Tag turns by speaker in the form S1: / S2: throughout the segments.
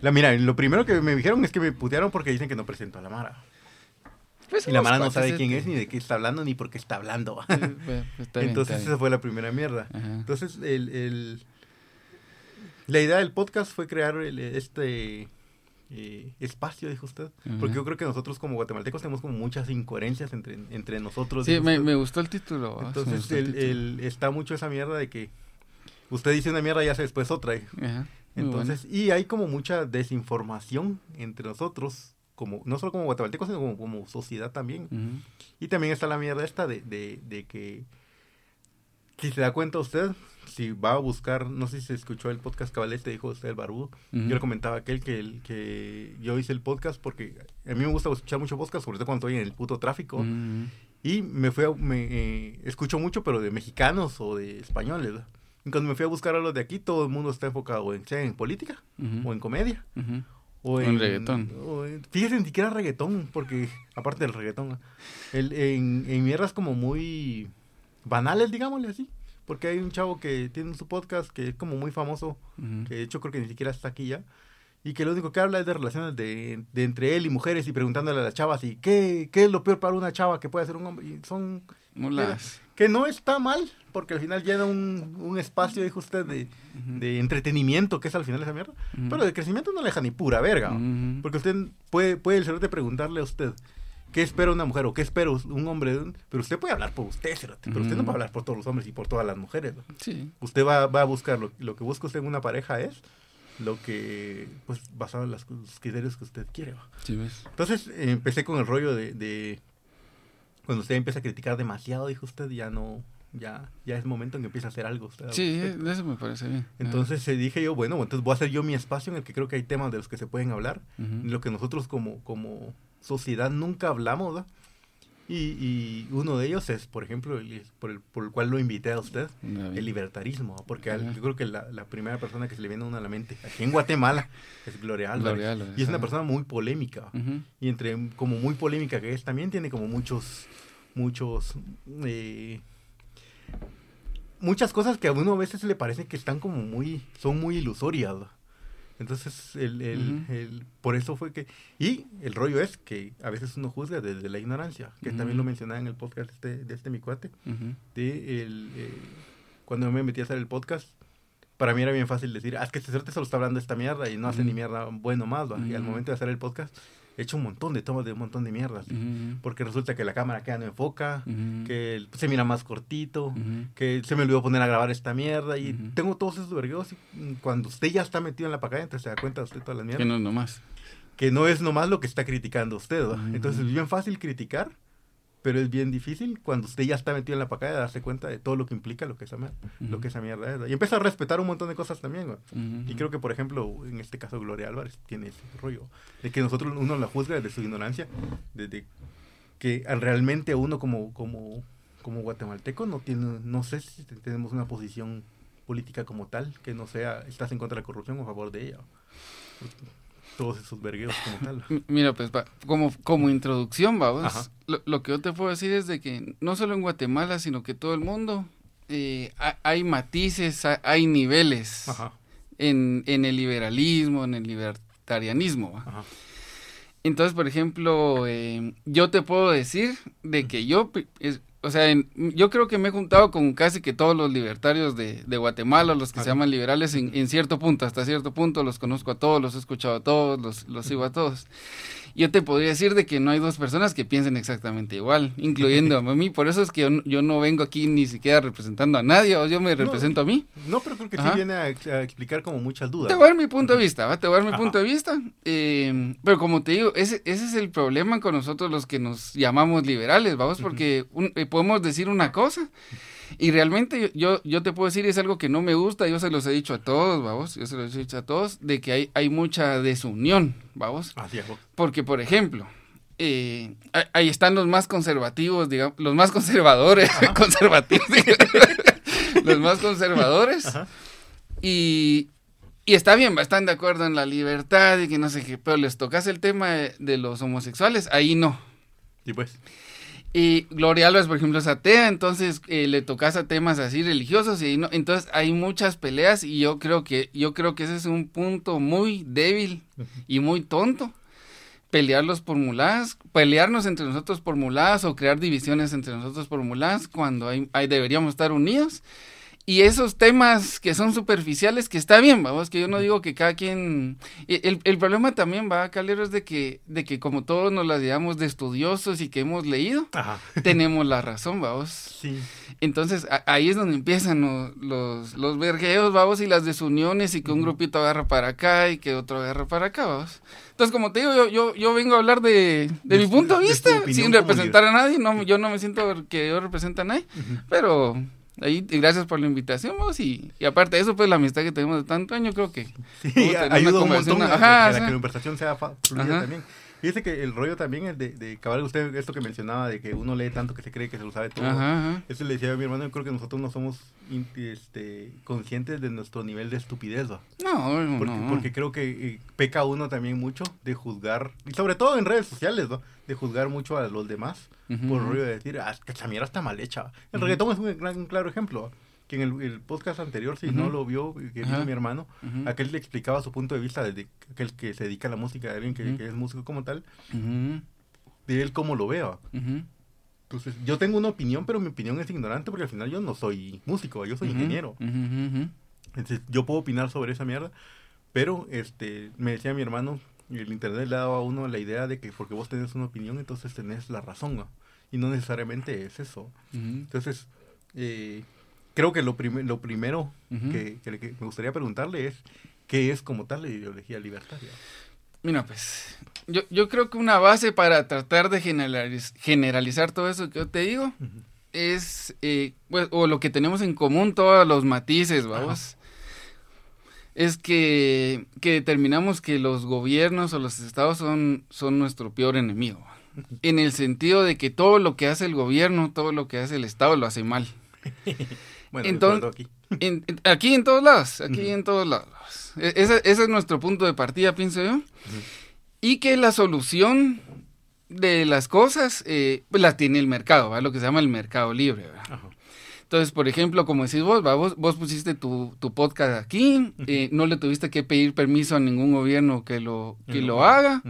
S1: La, mira, lo primero que me dijeron es que me putearon porque dicen que no presento a la Mara. Pues y la Mara no sabe quién es, ni de qué está hablando, ni por qué está hablando. Pues, Entonces, esa fue la primera mierda. Entonces, el, el, la idea del podcast fue crear este eh, espacio, dijo usted. Porque yo creo que nosotros como guatemaltecos tenemos como muchas incoherencias entre, entre nosotros.
S2: Sí, me, me, gustó el título.
S1: Ah, Entonces, el, está mucho esa mierda de que usted dice una mierda y hace después otra. Entonces, y hay como mucha desinformación entre nosotros, como no solo como guatemaltecos, sino como, como sociedad también. Y también está la mierda esta de, de, de que, si se da cuenta usted, si va a buscar, no sé si se escuchó el podcast Cabaleste, dijo usted el barbudo. Yo le comentaba aquel que, el, que yo hice el podcast porque a mí me gusta escuchar mucho podcast, sobre todo cuando estoy en el puto tráfico. Y me fui a, me, eh, escucho mucho, pero de mexicanos o de españoles. Y cuando me fui a buscar a los de aquí, todo el mundo está enfocado en, sea en política o en comedia.
S2: O en, reggaetón.
S1: fíjese, ni siquiera reggaetón, porque aparte del reggaetón, el, en, en mierdas como muy banales, digámosle así. Porque hay un chavo que tiene su podcast que es como muy famoso, que de hecho creo que ni siquiera está aquí ya, y que lo único que habla es de relaciones de, entre él y mujeres y preguntándole a las chavas y qué, qué es lo peor para una chava que puede hacer un hombre. Y son...
S2: Mulas.
S1: Que, no está mal, porque al final llena un, un espacio, dijo usted, de, de, entretenimiento, que es al final esa mierda. Pero de crecimiento no le deja ni pura verga. Porque usted puede, puede el de preguntarle a usted, qué espera una mujer o qué espera un hombre. Pero usted puede hablar por usted, pero usted no va a hablar por todos los hombres y por todas las mujeres.
S2: Sí.
S1: Usted va, va a buscar, lo, lo, que busca usted en una pareja es lo que, pues, basado en los criterios que usted quiere.
S2: Sí, ves.
S1: Entonces, empecé con el rollo de, de, cuando usted empieza a criticar demasiado, dijo usted, ya no, ya, ya es momento en que empiece a hacer algo. Usted,
S2: sí, eso me parece bien.
S1: Entonces se dije yo, bueno, entonces voy a hacer yo mi espacio en el que creo que hay temas de los que se pueden hablar, lo que nosotros como, como sociedad nunca hablamos, Y, uno de ellos es, por ejemplo, el, por, el, por el cual lo invité a usted, el libertarismo, porque yo creo que la, la, primera persona que se le viene a uno a la mente aquí en Guatemala es Gloria Álvarez. y es una persona muy polémica. Y entre como muy polémica que es, también tiene como muchos, muchos, eh, muchas cosas que a uno a veces le parece que están como muy, son muy ilusorias. Entonces, el, el, el, por eso fue que... Y el rollo es que a veces uno juzga desde la ignorancia, que también lo mencionaba en el podcast de este, de este mi cuate, de el, eh, cuando me metí a hacer el podcast, para mí era bien fácil decir, ah, es que este suerte solo está hablando de esta mierda y no hace ni mierda bueno más, y al momento de hacer el podcast, he hecho un montón de tomas de un montón de mierdas. Porque resulta que la cámara queda no enfoca, que se mira más cortito, que se me olvidó poner a grabar esta mierda. Y tengo todos esos vergüenzas. Y cuando usted ya está metido en la pacaya, entonces se da cuenta usted todas las mierdas.
S2: Que no es nomás.
S1: Que no es nomás lo que está criticando usted. Entonces es bien fácil criticar pero es bien difícil cuando usted ya está metido en la pacaya de darse cuenta de todo lo que implica lo que esa, lo que esa mierda es. Y empieza a respetar un montón de cosas también. Y creo que, por ejemplo, en este caso Gloria Álvarez tiene ese rollo de que nosotros uno la juzga desde su ignorancia, desde que realmente uno como, como, como guatemalteco no tiene, no sé si tenemos una posición política como tal, que no sea, estás en contra de la corrupción o a favor de ella todos esos vergueos como tal.
S2: Mira, pues como, como introducción, vamos, lo, que yo te puedo decir es de que no solo en Guatemala, sino que todo el mundo, eh, hay, matices, hay, niveles En, en, el liberalismo, en el libertarianismo. Entonces, por ejemplo, eh, yo te puedo decir de que yo o sea, yo creo que me he juntado con casi que todos los libertarios de, de Guatemala, los que se llaman liberales, en, en, cierto punto, hasta cierto punto, los conozco a todos, los he escuchado a todos, los, los sigo a todos yo te podría decir de que no hay dos personas que piensen exactamente igual, incluyendo a mí. Por eso es que yo, no vengo aquí ni siquiera representando a nadie, o yo me represento a mí.
S1: No, pero creo que sí viene a, explicar como muchas dudas.
S2: Te voy a dar mi punto de vista, ¿va? Te voy a dar mi punto de vista. Eh, pero como te digo, ese, ese es el problema con nosotros los que nos llamamos liberales, vamos, porque eh, podemos decir una cosa y realmente yo, yo te puedo decir, es algo que no me gusta, yo se los he dicho a todos, vamos, yo se los he dicho a todos, de que hay, hay mucha desunión, vamos. Porque, por ejemplo, eh, ahí están los más conservativos, digamos, los más conservadores, conservativos, los más conservadores. Y, y está bien, están de acuerdo en la libertad y que no sé qué, pero les tocas el tema de, de los homosexuales, ahí no.
S1: Y pues.
S2: Y Gloria Álvarez, por ejemplo, es atea, entonces eh, le tocas a temas así religiosos y no, entonces hay muchas peleas y yo creo que yo creo que ese es un punto muy débil y muy tonto. Pelearlos por muladas, pelearnos entre nosotros por muladas o crear divisiones entre nosotros por muladas cuando hay, hay deberíamos estar unidos y esos temas que son superficiales, que está bien, vamos, que yo no digo que cada quien... El, el problema también va, Calero, es de que, de que como todos nos las llevamos de estudiosos y que hemos leído, tenemos la razón, vamos. Sí. Entonces, ahí es donde empiezan los, los, los vergueos, vamos, y las desuniones, y que un grupito agarra para acá y que otro agarra para acá, vamos. Entonces, como te digo, yo, yo, yo vengo a hablar de, de, mi punto de vista, sin representar a nadie, no, yo no me siento que yo represente a nadie, pero Ahí, gracias por la invitación, vos, y, y, aparte de eso, pues la amistad que tenemos de tanto año, creo que
S1: sí, ayuda un montón a, que, la conversación sea fluida también. Fíjese que el rollo también es de, de cabal usted, esto que mencionaba, de que uno lee tanto que se cree que se lo sabe todo. Eso le decía a mi hermano, yo creo que nosotros no somos este, conscientes de nuestro nivel de estupidez, ¿va? No, porque, no. Porque creo que eh, peca uno también mucho de juzgar, y sobre todo en redes sociales, ¿no? De juzgar mucho a los demás por el rollo de decir, ah, esa mierda está mal hecha. El reggaetón es un, un claro ejemplo que en el, podcast anterior, si no lo vio, que vio mi hermano, aquel le explicaba su punto de vista de aquel que se dedica a la música, de alguien que, es músico como tal, de él cómo lo vea. Entonces, yo tengo una opinión, pero mi opinión es ignorante porque al final yo no soy músico, yo soy ingeniero. Entonces, yo puedo opinar sobre esa mierda, pero este me decía mi hermano, el internet le dado a uno la idea de que porque vos tenés una opinión, entonces tenés la razón, y no necesariamente es eso. Entonces, eh, creo que lo, lo primero que, me gustaría preguntarle es, ¿qué es como tal la ideología libertaria?
S2: Mira, pues, yo, yo creo que una base para tratar de generalizar todo eso que yo te digo es, eh, pues, o lo que tenemos en común, todos los matices, vamos, es que, que, determinamos que los gobiernos o los estados son, son nuestro peor enemigo. En el sentido de que todo lo que hace el gobierno, todo lo que hace el estado lo hace mal. Bueno, Entonces, aquí. En, aquí en todos lados, aquí en todos lados. E, ese, es nuestro punto de partida, pienso yo. Y que la solución de las cosas eh, pues la tiene el mercado, lo que se llama el mercado libre. Entonces, por ejemplo, como decís vos, vos, vos pusiste tu, tu podcast aquí, eh, no le tuviste que pedir permiso a ningún gobierno que lo, que lo haga.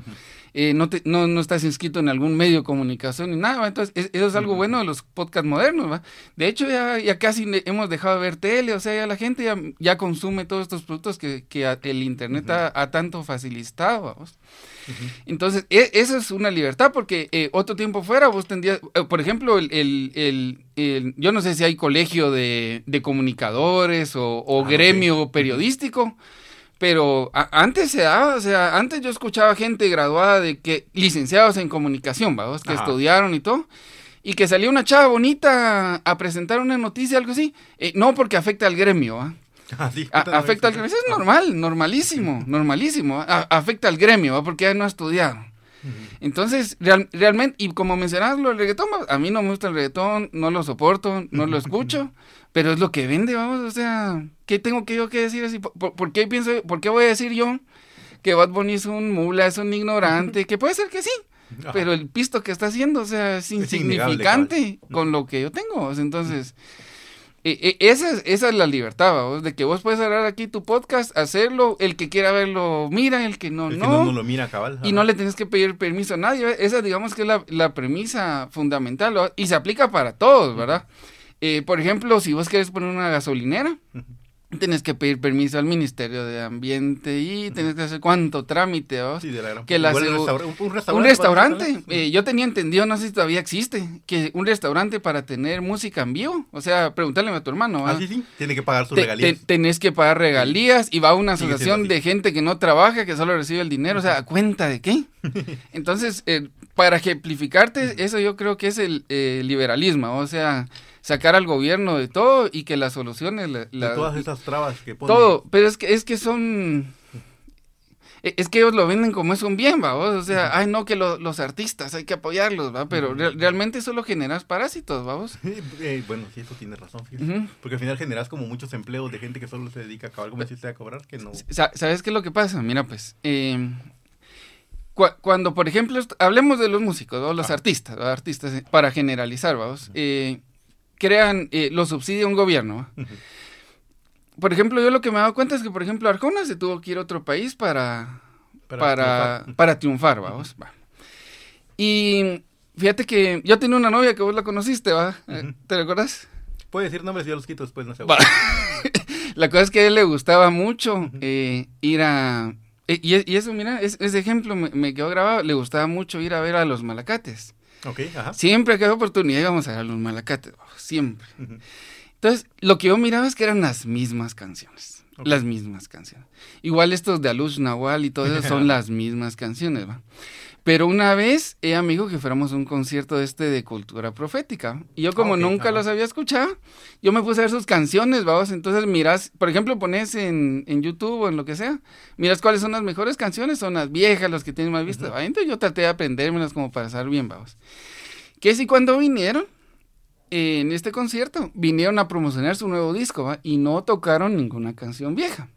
S2: Eh, no, te, no, no, estás inscrito en algún medio de comunicación ni nada. Entonces, eso es algo bueno de los podcasts modernos. ¿va? De hecho, ya, ya casi hemos dejado de ver tele, o sea, ya la gente ya, ya consume todos estos productos que, que el Internet ha, tanto facilitado. Entonces, e, eso es una libertad, porque eh, otro tiempo fuera vos tendrías, eh, por ejemplo, el, el, el, yo no sé si hay colegio de, de comunicadores o, o ah, gremio periodístico. Pero antes se daba, o sea, antes yo escuchaba gente graduada de que, licenciados en comunicación, vamos, que estudiaron y todo, y que salía una chava bonita a presentar una noticia, algo así, eh, no porque afecta al gremio, afecta al gremio, es normal, normalísimo, normalísimo, afecta al gremio, porque ya no estudiaron. Entonces, realmente, y como mencionabas lo del reggaetón, a mí no me gusta el reggaetón, no lo soporto, no lo escucho, pero es lo que vende, vamos, o sea, ¿qué tengo que yo que decir así? ¿Por, qué pienso, por qué voy a decir yo que Bad Bunny es un mula, es un ignorante? que puede ser que sí, pero el pisto que está haciendo, o sea, es insignificante con lo que yo tengo, entonces... E, e, esa, es, esa es la libertad, de que vos puedes hablar aquí tu podcast, hacerlo, el que quiera verlo mira, el que no, no.
S1: no, lo mira, cabal.
S2: Y no le tienes que pedir permiso a nadie. Esa, digamos que es la, la premisa fundamental, y se aplica para todos, ¿verdad? Eh, por ejemplo, si vos querés poner una gasolinera, Tienes que pedir permiso al Ministerio de Ambiente y tienes que hacer cuánto trámite. ¿oh? Sí, de la que la un, restaurante. Un restaurante. Eh, yo tenía entendido, no sé si todavía existe, que un restaurante para tener música en vivo. O sea, pregúntale a tu hermano.
S1: Ah, sí, sí. Tiene que pagar sus regalías.
S2: tenés que pagar regalías y va a una asociación de gente que no trabaja, que solo recibe el dinero. O sea, ¿a cuenta de qué? Entonces, eh, para ejemplificarte, eso yo creo que es el eh, liberalismo. O sea sacar al gobierno de todo y que las soluciones... La,
S1: de todas esas trabas que ponen.
S2: Todo, pero es que, es que son... E, es que ellos lo venden como es un bien, va, o sea, ay no, que los artistas hay que apoyarlos, va, pero realmente solo generas parásitos, vamos.
S1: Eh, bueno, sí, eso tiene razón, porque al final generas como muchos empleos de gente que solo se dedica a acabar como deciste a cobrar, que no.
S2: ¿Sabes qué es lo que pasa? Mira, pues, eh, cuando, por ejemplo, hablemos de los músicos, o los artistas, artistas, eh, para generalizar, vamos, eh, crean, eh, lo subsidia un gobierno. Por ejemplo, yo lo que me he dado cuenta es que, por ejemplo, Arjona se tuvo que ir a otro país para, para, para, triunfar. vamos. Y fíjate que yo tenía una novia que vos la conociste, ¿va? ¿Te recuerdas?
S1: Puede decir nombres, yo los quito después, no sé.
S2: la cosa es que a él le gustaba mucho ir a eh, y, eso, mira, ese ejemplo me, quedó grabado. Le gustaba mucho ir a ver a los malacates.
S1: Ok, ajá.
S2: Siempre que había oportunidad íbamos a ver a los malacates. Oh, siempre. Entonces, lo que yo miraba es que eran las mismas canciones. Las mismas canciones. Igual estos de Alush Nahual y todo eso son las mismas canciones, ¿va? Pero una vez ella me dijo que fuéramos a un concierto de este de cultura profética. Y yo como nunca los había escuchado, yo me puse a ver sus canciones, vamos. Entonces miras, por ejemplo, pones en, en YouTube o en lo que sea, miras cuáles son las mejores canciones, son las viejas, las que tienen más vistas. Entonces yo traté de aprendérmelas como para estar bien, vamos. Que si cuando vinieron, en este concierto vinieron a promocionar su nuevo disco y no tocaron ninguna canción vieja.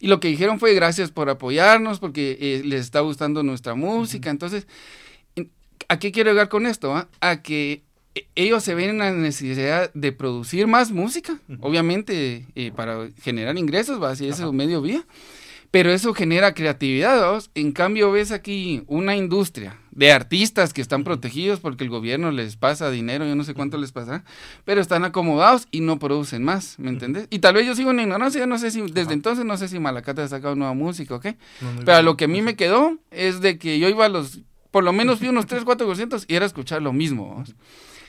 S2: Y lo que dijeron fue gracias por apoyarnos porque eh, les está gustando nuestra música. Entonces, ¿a qué quiero llegar con esto? A que e, ellos se ven en la necesidad de producir más música, obviamente eh, para generar ingresos, va así es su medio vía pero eso genera creatividad. En cambio, ves aquí una industria de artistas que están protegidos porque el gobierno les pasa dinero, yo no sé cuánto les pasa, pero están acomodados y no producen más, ¿me entiendes? Y tal vez yo sigo en ignorancia, no sé si, desde entonces no sé si Malacate ha sacado nueva música, ¿ok? pero lo que a mí me quedó es de que yo iba a los, por lo menos fui unos 3, 4% y era escuchar lo mismo.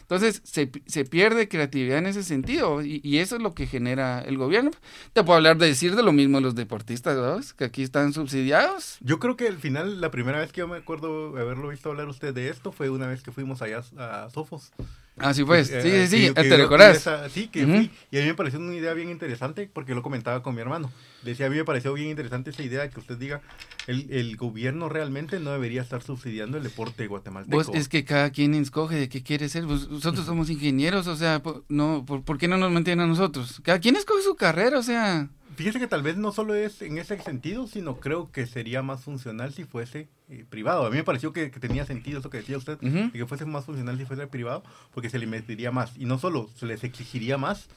S2: Entonces se, se, pierde creatividad en ese sentido y, eso es lo que genera el gobierno. Te puedo hablar de decir de lo mismo los deportistas, ¿no? que aquí están subsidiados.
S1: Yo creo que al final, la primera vez que yo me acuerdo haberlo visto hablar usted de esto fue una vez que fuimos allá a Sofos.
S2: Ah, sí, pues. Sí, sí, sí. ¿Te recordás?
S1: sí, que fui. Y a mí me pareció una idea bien interesante porque lo comentaba con mi hermano. Decía, a mí me pareció bien interesante esa idea de que usted diga, el, el gobierno realmente no debería estar subsidiando el deporte guatemalteco.
S2: Pues es que cada quien escoge de qué quiere ser. Pues nosotros somos ingenieros, o sea, no, ¿por, ¿por qué no nos mantienen a nosotros? Cada quien escoge su carrera, o sea...
S1: Fíjese que tal vez no solo es en ese sentido, sino creo que sería más funcional si fuese eh, privado. A mí me pareció que, tenía sentido eso que decía usted, que fuese más funcional si fuese privado, porque se le invertiría más. Y no solo se les exigiría más,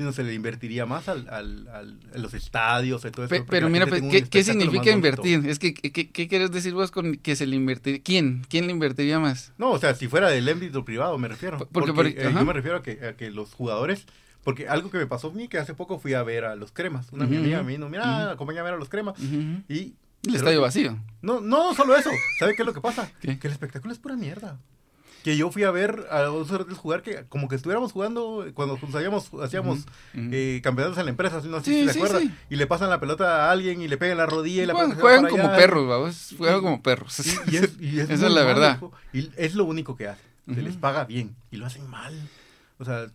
S1: sino se le invertiría más al, al, a los estadios y todo eso.
S2: pero mira, pues, ¿qué, significa invertir? Es que, ¿qué, ¿qué, quieres decir vos con que se le invertiría? ¿Quién? ¿Quién le invertiría más?
S1: No, o sea, si fuera del ámbito privado, me refiero. Porque, eh, yo me refiero a que, a que los jugadores porque algo que me pasó a mí, que hace poco fui a ver a los cremas. Una amiga me vino, mira, acompáñame a ver a los cremas. Y.
S2: El estadio vacío.
S1: No, no, solo eso. ¿Sabe qué es lo que pasa? Que el espectáculo es pura mierda. Que yo fui a ver a los otros jugar, que como que estuviéramos jugando cuando hacíamos, hacíamos eh, campeonatos en la empresa, no sé si se acuerda. Y le pasan la pelota a alguien y le pegan la rodilla y la
S2: Juegan como perros, vamos. Juegan como perros. Esa es la verdad.
S1: Y es lo único que hacen. Se les paga bien y lo hacen mal. O sea,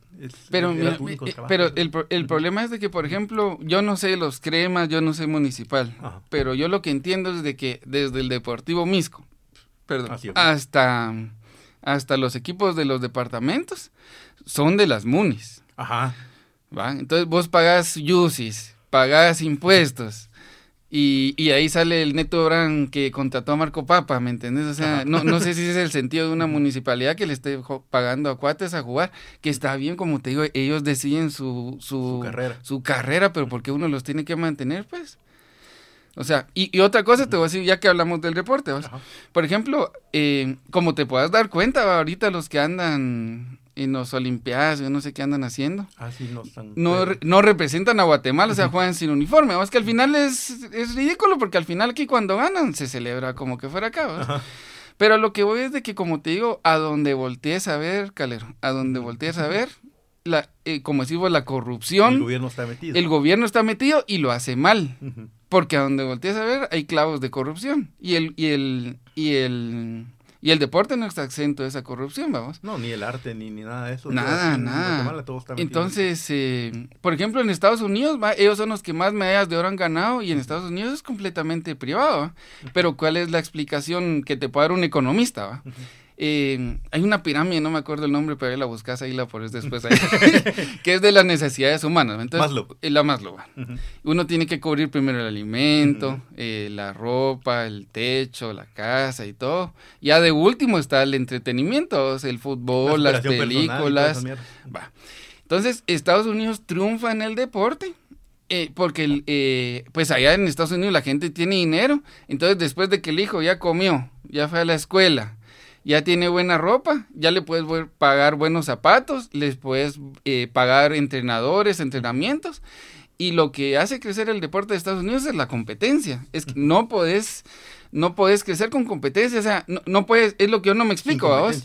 S2: pero, eh, pero el, el, problema es de que, por ejemplo, yo no sé los cremas, yo no sé municipal, pero yo lo que entiendo es de que desde el Deportivo Misco, perdón, hasta, hasta los equipos de los departamentos son de las munis.
S1: Ajá.
S2: ¿va? Entonces vos pagás yusis, pagás impuestos, y, y, ahí sale el Neto Brand que contrató a Marco Papa, ¿me entiendes? O sea, no, no sé si ese es el sentido de una municipalidad que le esté pagando a cuates a jugar, que está bien, como te digo, ellos deciden su, su,
S1: carrera.
S2: su carrera, pero porque uno los tiene que mantener, pues. O sea, y, y otra cosa te voy a decir, ya que hablamos del deporte, por ejemplo, eh, como te puedas dar cuenta, ahorita los que andan en los Olimpiadas, yo no sé qué andan haciendo.
S1: Ah, no, están,
S2: no, no, representan a Guatemala, o sea, juegan sin uniforme. Es que al final es, es, ridículo, porque al final aquí cuando ganan se celebra como que fuera acá. Pero lo que voy es de que, como te digo, a donde voltees a ver, Calero, a donde voltees a ver, la, eh, como decimos, la corrupción.
S1: El gobierno está metido.
S2: El gobierno está metido y lo hace mal. Porque a donde voltees a ver hay clavos de corrupción. Y el, y el, y el y el deporte no está exento de esa corrupción, vamos.
S1: No, ni el arte, ni, ni nada de eso.
S2: Nada, nada. Entonces, eh, por ejemplo, en Estados Unidos, ellos son los que más medallas de oro han ganado y en Estados Unidos es completamente privado. Pero ¿cuál es la explicación que te puede dar un economista? Eh, hay una pirámide, no me acuerdo el nombre, pero ahí la buscas, ahí la pones después, ahí, que es de las necesidades humanas. Entonces, Maslow. Eh, la Maslow. Uno tiene que cubrir primero el alimento, eh, la ropa, el techo, la casa y todo. Ya de último está el entretenimiento, el fútbol, las películas. Va. Entonces, Estados Unidos triunfa en el deporte. porque pues allá en Estados Unidos la gente tiene dinero, entonces después de que el hijo ya comió, ya fue a la escuela, ya tiene buena ropa, ya le puedes pagar buenos zapatos, les puedes eh, pagar entrenadores, entrenamientos. Y lo que hace crecer el deporte de Estados Unidos es la competencia. Es que no puedes, no puedes crecer con competencia. O sea, no, puedes, es lo que yo no me explico, vos.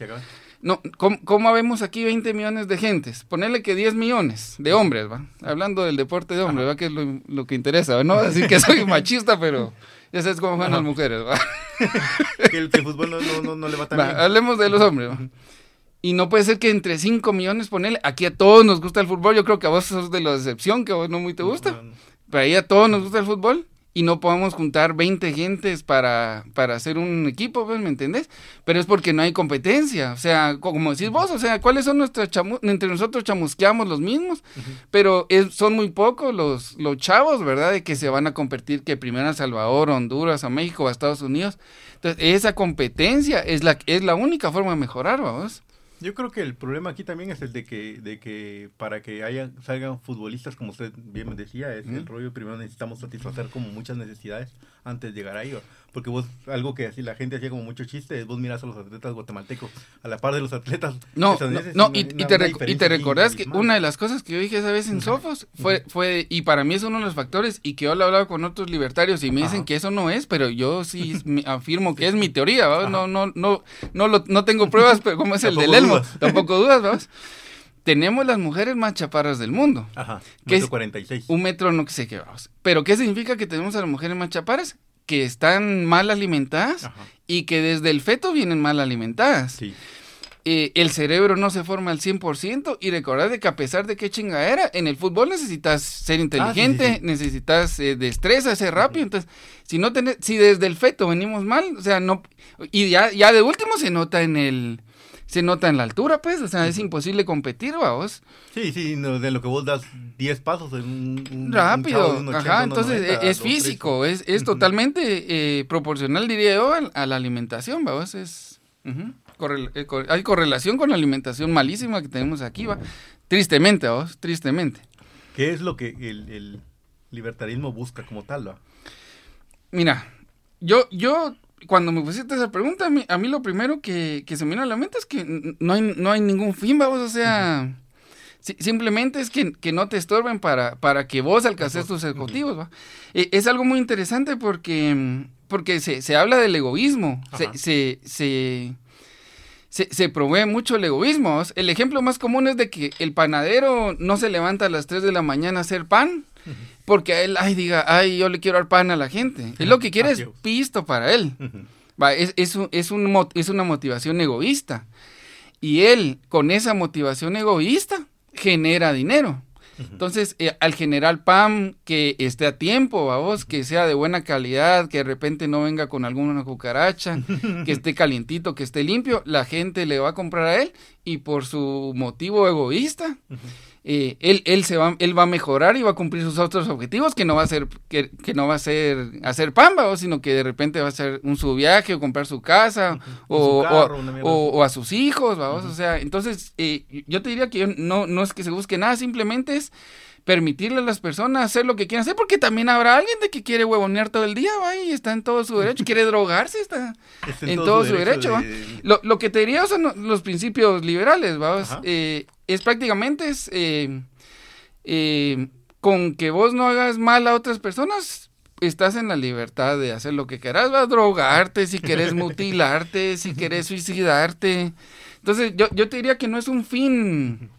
S2: No, ¿cómo, ¿cómo, vemos aquí 20 millones de gentes? Ponerle que 10 millones de hombres, ¿va? Hablando del deporte de hombres, ¿va? Que es lo, que interesa, ¿no? Así que soy machista, pero ya sabes cómo van las mujeres, ¿va?
S1: que, el, fútbol no, le va tan bien.
S2: Hablemos de los hombres, Y no puede ser que entre 5 millones, ponerle, aquí a todos nos gusta el fútbol, yo creo que a vos sos de la excepción, que a vos no muy te gusta, pero ahí a todos nos gusta el fútbol, y no podemos juntar 20 gentes para, para hacer un equipo, ¿me entendés? Pero es porque no hay competencia, o sea, como decís vos, o sea, ¿cuáles son nuestras chamus entre nosotros chamusqueamos los mismos, pero es, son muy pocos los, los chavos, ¿verdad? De que se van a competir que primero a Salvador, Honduras, a México, a Estados Unidos. Entonces, esa competencia es la, es la única forma de mejorar, vamos.
S1: Yo creo que el problema aquí también es el de que, de que para que haya, salgan futbolistas, como usted bien me decía, es el rollo, primero necesitamos satisfacer como muchas necesidades antes de llegar ahí. Porque vos, algo que así la gente hacía como mucho chiste, es vos miras a los atletas guatemaltecos, a la par de los atletas.
S2: No, no, y, te, y te recordás que una de las cosas que yo dije esa vez en Sofos fue, fue, y para mí es uno de los factores, y que yo lo he hablado con otros libertarios y me dicen que eso no es, pero yo sí afirmo que es mi teoría, no, no, no, no, lo, no tengo pruebas, pero como es el del Elmo, tampoco dudas, ¿vamos? tenemos las mujeres más chaparras del mundo.
S1: Ajá, que metro 46.
S2: Un metro no sé qué vamos. Pero ¿qué significa que tenemos a las mujeres más chaparras? Que están mal alimentadas y que desde el feto vienen mal alimentadas. Sí. Eh, el cerebro no se forma al 100% y recordad que a pesar de que chingadera, en el fútbol necesitas ser ah, inteligente, necesitas eh, destreza, ser rápido. Entonces, si no tenés, si desde el feto venimos mal, o sea, no, y ya, ya de último se nota en el, se nota en la altura, pues, o sea, es imposible competir, vos.
S1: Sí, sí, de lo que vos das 10 pasos en un...
S2: Rápido, ajá, entonces es físico, es, es totalmente eh, proporcional, diría yo, a, la alimentación, vos, es... Eh, hay correlación con la alimentación malísima que tenemos aquí, va. Tristemente, vos, tristemente.
S1: ¿Qué es lo que el, el libertarismo busca como tal, va?
S2: Mira, yo, yo cuando me pusiste esa pregunta, a mí, a mí lo primero que, se me vino a la mente es que no hay, no hay ningún fin, vamos, o sea, simplemente es que, no te estorben para, para que vos alcances tus objetivos, ¿va? E, es algo muy interesante porque, porque se, se habla del egoísmo, se, se, se, se, promueve mucho el egoísmo. El ejemplo más común es de que el panadero no se levanta a las 3 de la mañana a hacer pan, porque a él, ay, diga, ay, yo le quiero dar pan a la gente. Él lo que quiere es pisto para él. Va, es, es, es, un, es una motivación egoísta. Y él, con esa motivación egoísta, genera dinero. Entonces, eh, al generar pan que esté a tiempo, vos, que sea de buena calidad, que de repente no venga con alguna cucaracha, que esté calientito, que esté limpio, la gente le va a comprar a él y por su motivo egoísta, eh, él, él, se va, él va a mejorar y va a cumplir sus otros objetivos, que no va a ser, que, que no va a ser hacer pamba, sino que de repente va a ser un su viaje o comprar su casa o, o, a sus hijos, vamos, o sea, entonces eh, yo te diría que no, no es que se busque nada, simplemente es permitirle a las personas hacer lo que quieran hacer, porque también habrá alguien de que quiere huevonear todo el día, va, y está en todo su derecho, quiere drogarse, está, en, todo, su derecho, Lo, lo, que te diría son los principios liberales, va, eh, es prácticamente es eh, eh, con que vos no hagas mal a otras personas, estás en la libertad de hacer lo que quieras, va a drogarte, si quieres mutilarte, si quieres suicidarte. Entonces, yo, yo te diría que no es un fin,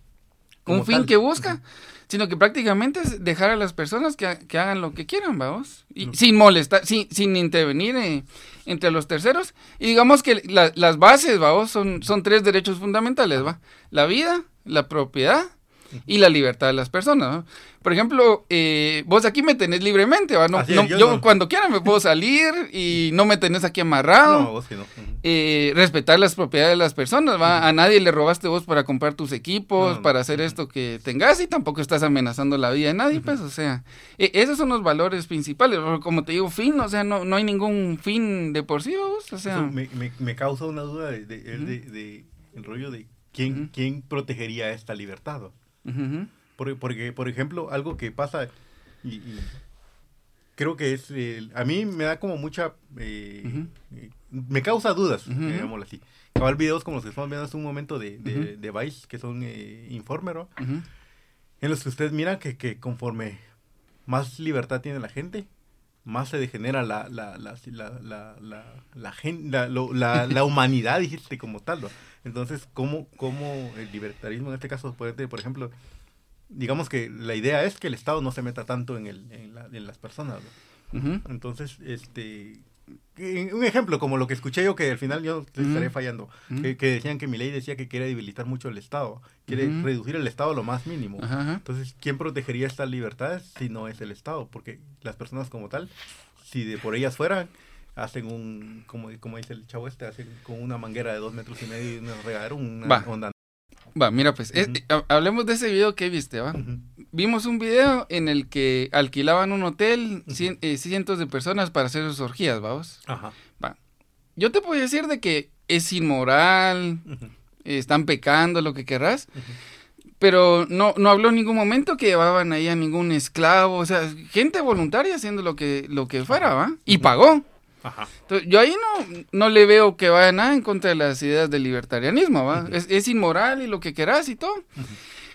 S2: un fin que busca, sino que prácticamente es dejar a las personas que, hagan lo que quieran, vamos, y sin molestar, sin, sin intervenir eh, entre los terceros. Y digamos que las bases, vamos, son, son tres derechos fundamentales, va, la vida, la propiedad y la libertad de las personas. Por ejemplo, eh, vos aquí me tenés libremente, ¿va? No, yo, cuando quiera me puedo salir y no me tenés aquí amarrado. No, vos no. Eh, respetar las propiedades de las personas, ¿va? A nadie le robaste vos para comprar tus equipos, para hacer esto que tengas y tampoco estás amenazando la vida de nadie, pues, o sea, e, esos son los valores principales. Como te digo, fin, o sea, no, no hay ningún fin de por sí, vos, o sea.
S1: me, me, causa una duda de, de, el rollo de quién, quién protegería esta libertad. Porque, por ejemplo, algo que pasa, y, creo que es, a mí me da como mucha, eh, me causa dudas, digámoslo así. Cabal videos como los que estamos viendo hace un momento de, de, Vice, que son eh, en los que usted mira que, que conforme más libertad tiene la gente, más se degenera la, la, la, la, la, la, la, humanidad, dijiste, como tal. Entonces, ¿cómo, ¿cómo el libertarismo en este caso puede, por ejemplo, digamos que la idea es que el Estado no se meta tanto en, el, en, la, en las personas. Entonces, este, un ejemplo como lo que escuché yo que al final yo estaré fallando, que, decían que mi ley decía que quiere debilitar mucho el Estado, quiere reducir el Estado lo más mínimo. Entonces, ¿quién protegería estas libertades si no es el Estado? Porque las personas como tal, si de por ellas fueran, hacen un, como, como dice el chavo este, hacen con una manguera de dos metros y medio y una regadera, una onda
S2: Va, mira pues, hablemos de ese video que viste, ¿va? Vimos un video en el que alquilaban un hotel eh, cientos de personas para hacer sus orgías, vamos. Ajá. Va. Yo te puedo decir de que es inmoral, están pecando, lo que querrás, pero no, no habló en ningún momento que llevaban ahí a ningún esclavo, o sea, gente voluntaria haciendo lo que, lo que fuera, ¿va? Y pagó. Entonces, yo ahí no, no le veo que vaya nada en contra de las ideas del libertarianismo, ¿va? es, inmoral y lo que querás y todo.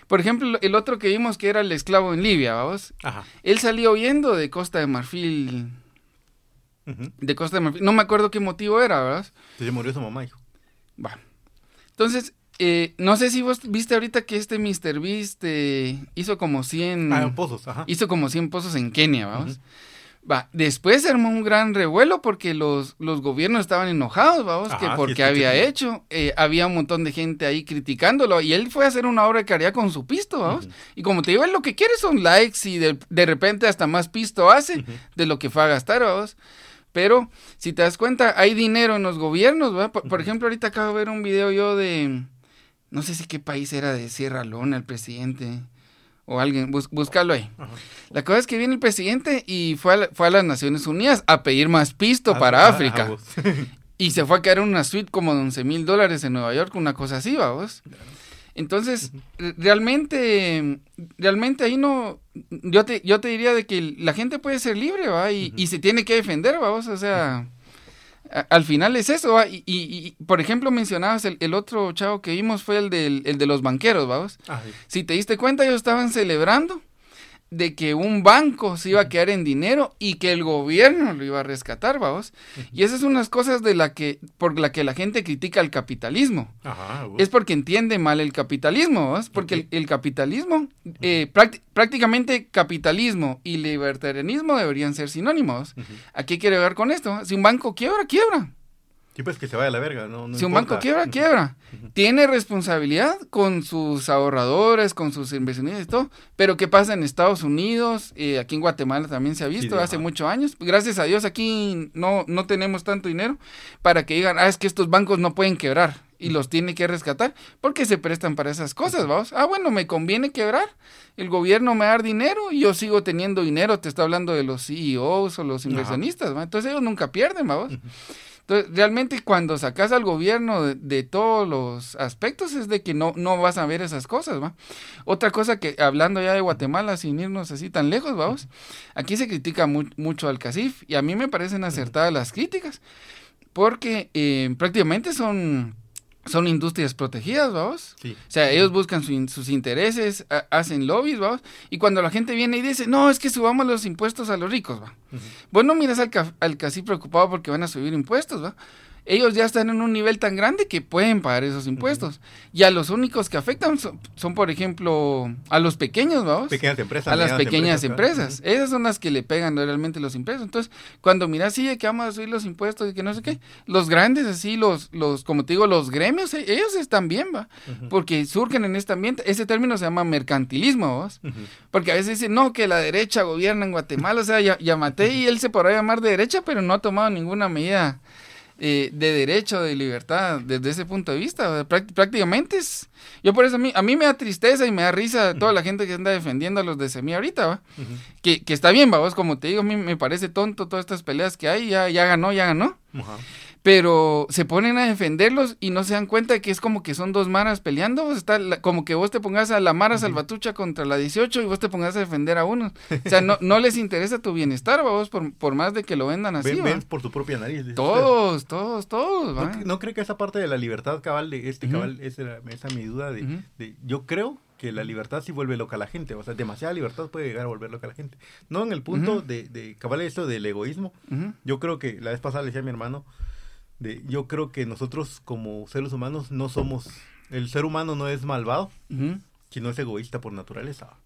S2: Por ejemplo, el otro que vimos que era el esclavo en Libia, vamos. Él salió huyendo de Costa de Marfil. De Costa de Marfil. No me acuerdo qué motivo era, ¿verdad?
S1: Se murió su mamá, hijo.
S2: Va. Entonces, eh, no sé si vos viste ahorita que este Mr. Beast eh, hizo como 100...
S1: Ah, pozos, ajá.
S2: Hizo como 100 pozos en Kenia, vamos. Va, después se armó un gran revuelo porque los, los gobiernos estaban enojados, vamos, que porque había hecho. Eh, había un montón de gente ahí criticándolo y él fue a hacer una obra de caridad con su pisto, vamos. Y como te digo, él lo que quiere son likes y de, de repente hasta más pisto hace de lo que fue a gastar, vamos. Pero si te das cuenta, hay dinero en los gobiernos, ¿verdad? Por, por, ejemplo, ahorita acabo de ver un video yo de, no sé si qué país era de Sierra Leona, el presidente o alguien, bus, búscalo ahí. La cosa es que viene el presidente y fue a, fue a las Naciones Unidas a pedir más pisto para África. y se fue a quedar en una suite como de 11 mil dólares en Nueva York, una cosa así, vamos. Entonces, realmente, realmente ahí no, yo te, yo te diría de que la gente puede ser libre, ¿va? Y, y se tiene que defender, vamos, o sea al final es eso, y, y, por ejemplo mencionabas el, otro chavo que vimos fue el, del, el de los banqueros, vamos. Ah, si te diste cuenta, ellos estaban celebrando de que un banco se iba a quedar en dinero y que el gobierno lo iba a rescatar, vamos. Y esas son unas cosas de la que, por la que la gente critica el capitalismo. Es porque entiende mal el capitalismo, ¿vamos? Porque el, capitalismo, eh, prácticamente capitalismo y libertarianismo deberían ser sinónimos. ¿A qué quiere ver con esto? Si un banco quiebra, quiebra.
S1: Sí, pues que se vaya a la verga, no,
S2: Si un banco quiebra, quiebra. Tiene responsabilidad con sus ahorradores, con sus inversionistas y todo. Pero ¿qué pasa en Estados Unidos? Eh, aquí en Guatemala también se ha visto hace muchos años. Gracias a Dios aquí no, no tenemos tanto dinero para que digan, ah, es que estos bancos no pueden quebrar y los tiene que rescatar porque se prestan para esas cosas, vamos. Ah, bueno, me conviene quebrar. El gobierno me da dinero y yo sigo teniendo dinero. Te está hablando de los CEOs o los inversionistas, Entonces ellos nunca pierden, vamos. Entonces, realmente cuando sacas al gobierno de, todos los aspectos es de que no, no vas a ver esas cosas, ¿va? Otra cosa que, hablando ya de Guatemala, sin irnos así tan lejos, vamos, aquí se critica mucho al CACIF y a mí me parecen acertadas las críticas, porque eh, prácticamente son son industrias protegidas, vamos. O sea, ellos buscan sus intereses, hacen lobbies, vamos. Y cuando la gente viene y dice, no, es que subamos los impuestos a los ricos, va. Bueno, miras al, al casi preocupado porque van a subir impuestos, va. Ellos ya están en un nivel tan grande que pueden pagar esos impuestos. Y a los únicos que afectan son, por ejemplo, a los pequeños, vamos.
S1: Pequeñas empresas.
S2: A las pequeñas empresas. Esas son las que le pegan realmente los impuestos. Entonces, cuando miras, sí, que vamos a subir los impuestos y que no sé qué, los grandes, así, los, los como te digo, los gremios, e, ellos están bien, va. Porque surgen en este ambiente. Ese término se llama mercantilismo, vamos. Porque a veces dicen, no, que la derecha gobierna en Guatemala, o sea, ya, ya maté y él se podrá llamar de derecha, pero no ha tomado ninguna medida eh, de derecho, de libertad, desde ese punto de vista. prácticamente es... Yo por eso a mí, a mí me da tristeza y me da risa toda la gente que anda defendiendo a los de Semilla ahorita, ¿va? que, que, está bien, vos como te digo, a mí me parece tonto todas estas peleas que hay, ya, ya ganó, ya ganó pero se ponen a defenderlos y no se dan cuenta de que es como que son dos maras peleando, está como que vos te pongas a la Mara Salvatucha contra la 18 y vos te pongas a defender a uno. O sea, no, no les interesa tu bienestar, vos, por, por más de que lo vendan así.
S1: Ven, por tu propia nariz.
S2: Todos, todos, todos.
S1: ¿No, ¿No, cree que esa parte de la libertad cabal, de este cabal, esa, esa mi duda de, yo creo que la libertad sí vuelve loca a la gente, o sea, demasiada libertad puede llegar a volver loca a la gente. No en el punto de, de cabal esto del egoísmo, yo creo que la vez pasada le decía a mi hermano, de, yo creo que nosotros como seres humanos no somos, el ser humano no es malvado, sino es egoísta por naturaleza.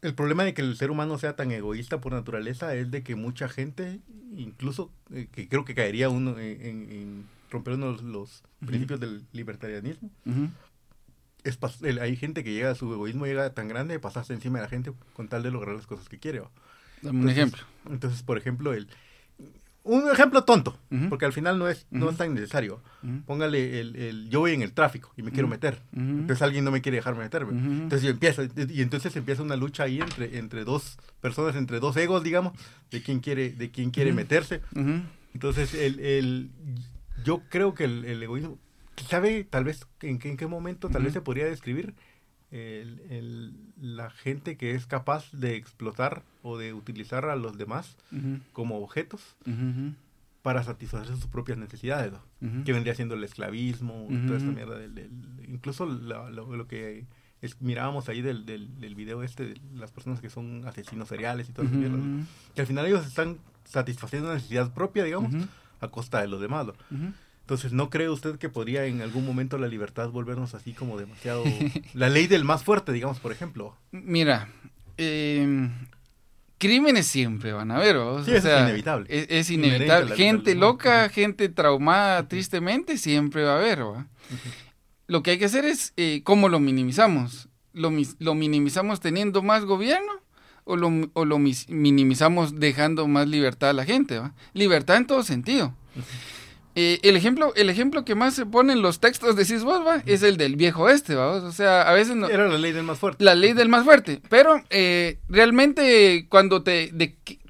S1: El problema de que el ser humano sea tan egoísta por naturaleza es de que mucha gente, incluso eh, que creo que caería uno en, romper uno de los principios del libertarianismo, es hay gente que llega a su egoísmo, llega tan grande de pasarse encima de la gente con tal de lograr las cosas que quiere.
S2: Dame un ejemplo.
S1: Entonces, por ejemplo, el, un ejemplo tonto, porque al final no es, no es tan necesario. Póngale el, el, yo voy en el tráfico y me quiero meter. Entonces alguien no me quiere dejarme meterme. Entonces yo empiezo, y entonces empieza una lucha ahí entre, entre dos personas, entre dos egos, digamos, de quién quiere, de quién quiere meterse. Entonces el, el, yo creo que el, el egoísmo, ¿sabe tal vez en qué, en qué momento tal vez se podría describir? El, el, la gente que es capaz de explotar o de utilizar a los demás como objetos para satisfacer sus propias necesidades, que vendría siendo el esclavismo, toda esta mierda, del, incluso lo, que mirábamos ahí del, del, del, video este, de las personas que son asesinos seriales y todo eso, que al final ellos están satisfaciendo una necesidad propia, digamos, a costa de los demás. Entonces, ¿no cree usted que podría en algún momento la libertad volvernos así como demasiado... la ley del más fuerte, digamos, por ejemplo?
S2: Mira, eh, crímenes siempre van a haber,
S1: Sí, es inevitable.
S2: Es, inevitable. Gente loca, gente traumada, tristemente, siempre va a haber, Lo que hay que hacer es, eh, ¿cómo lo minimizamos? ¿Lo, ¿Lo, minimizamos teniendo más gobierno? O lo, o lo minimizamos dejando más libertad a la gente, ¿va? Libertad en todo sentido. Eh, el, ejemplo, el ejemplo que más se pone en los textos de vos, ¿va? es el del viejo este, ¿va? O sea, a veces no...
S1: Era la ley del más fuerte.
S2: La ley del más fuerte. Pero eh, realmente cuando te,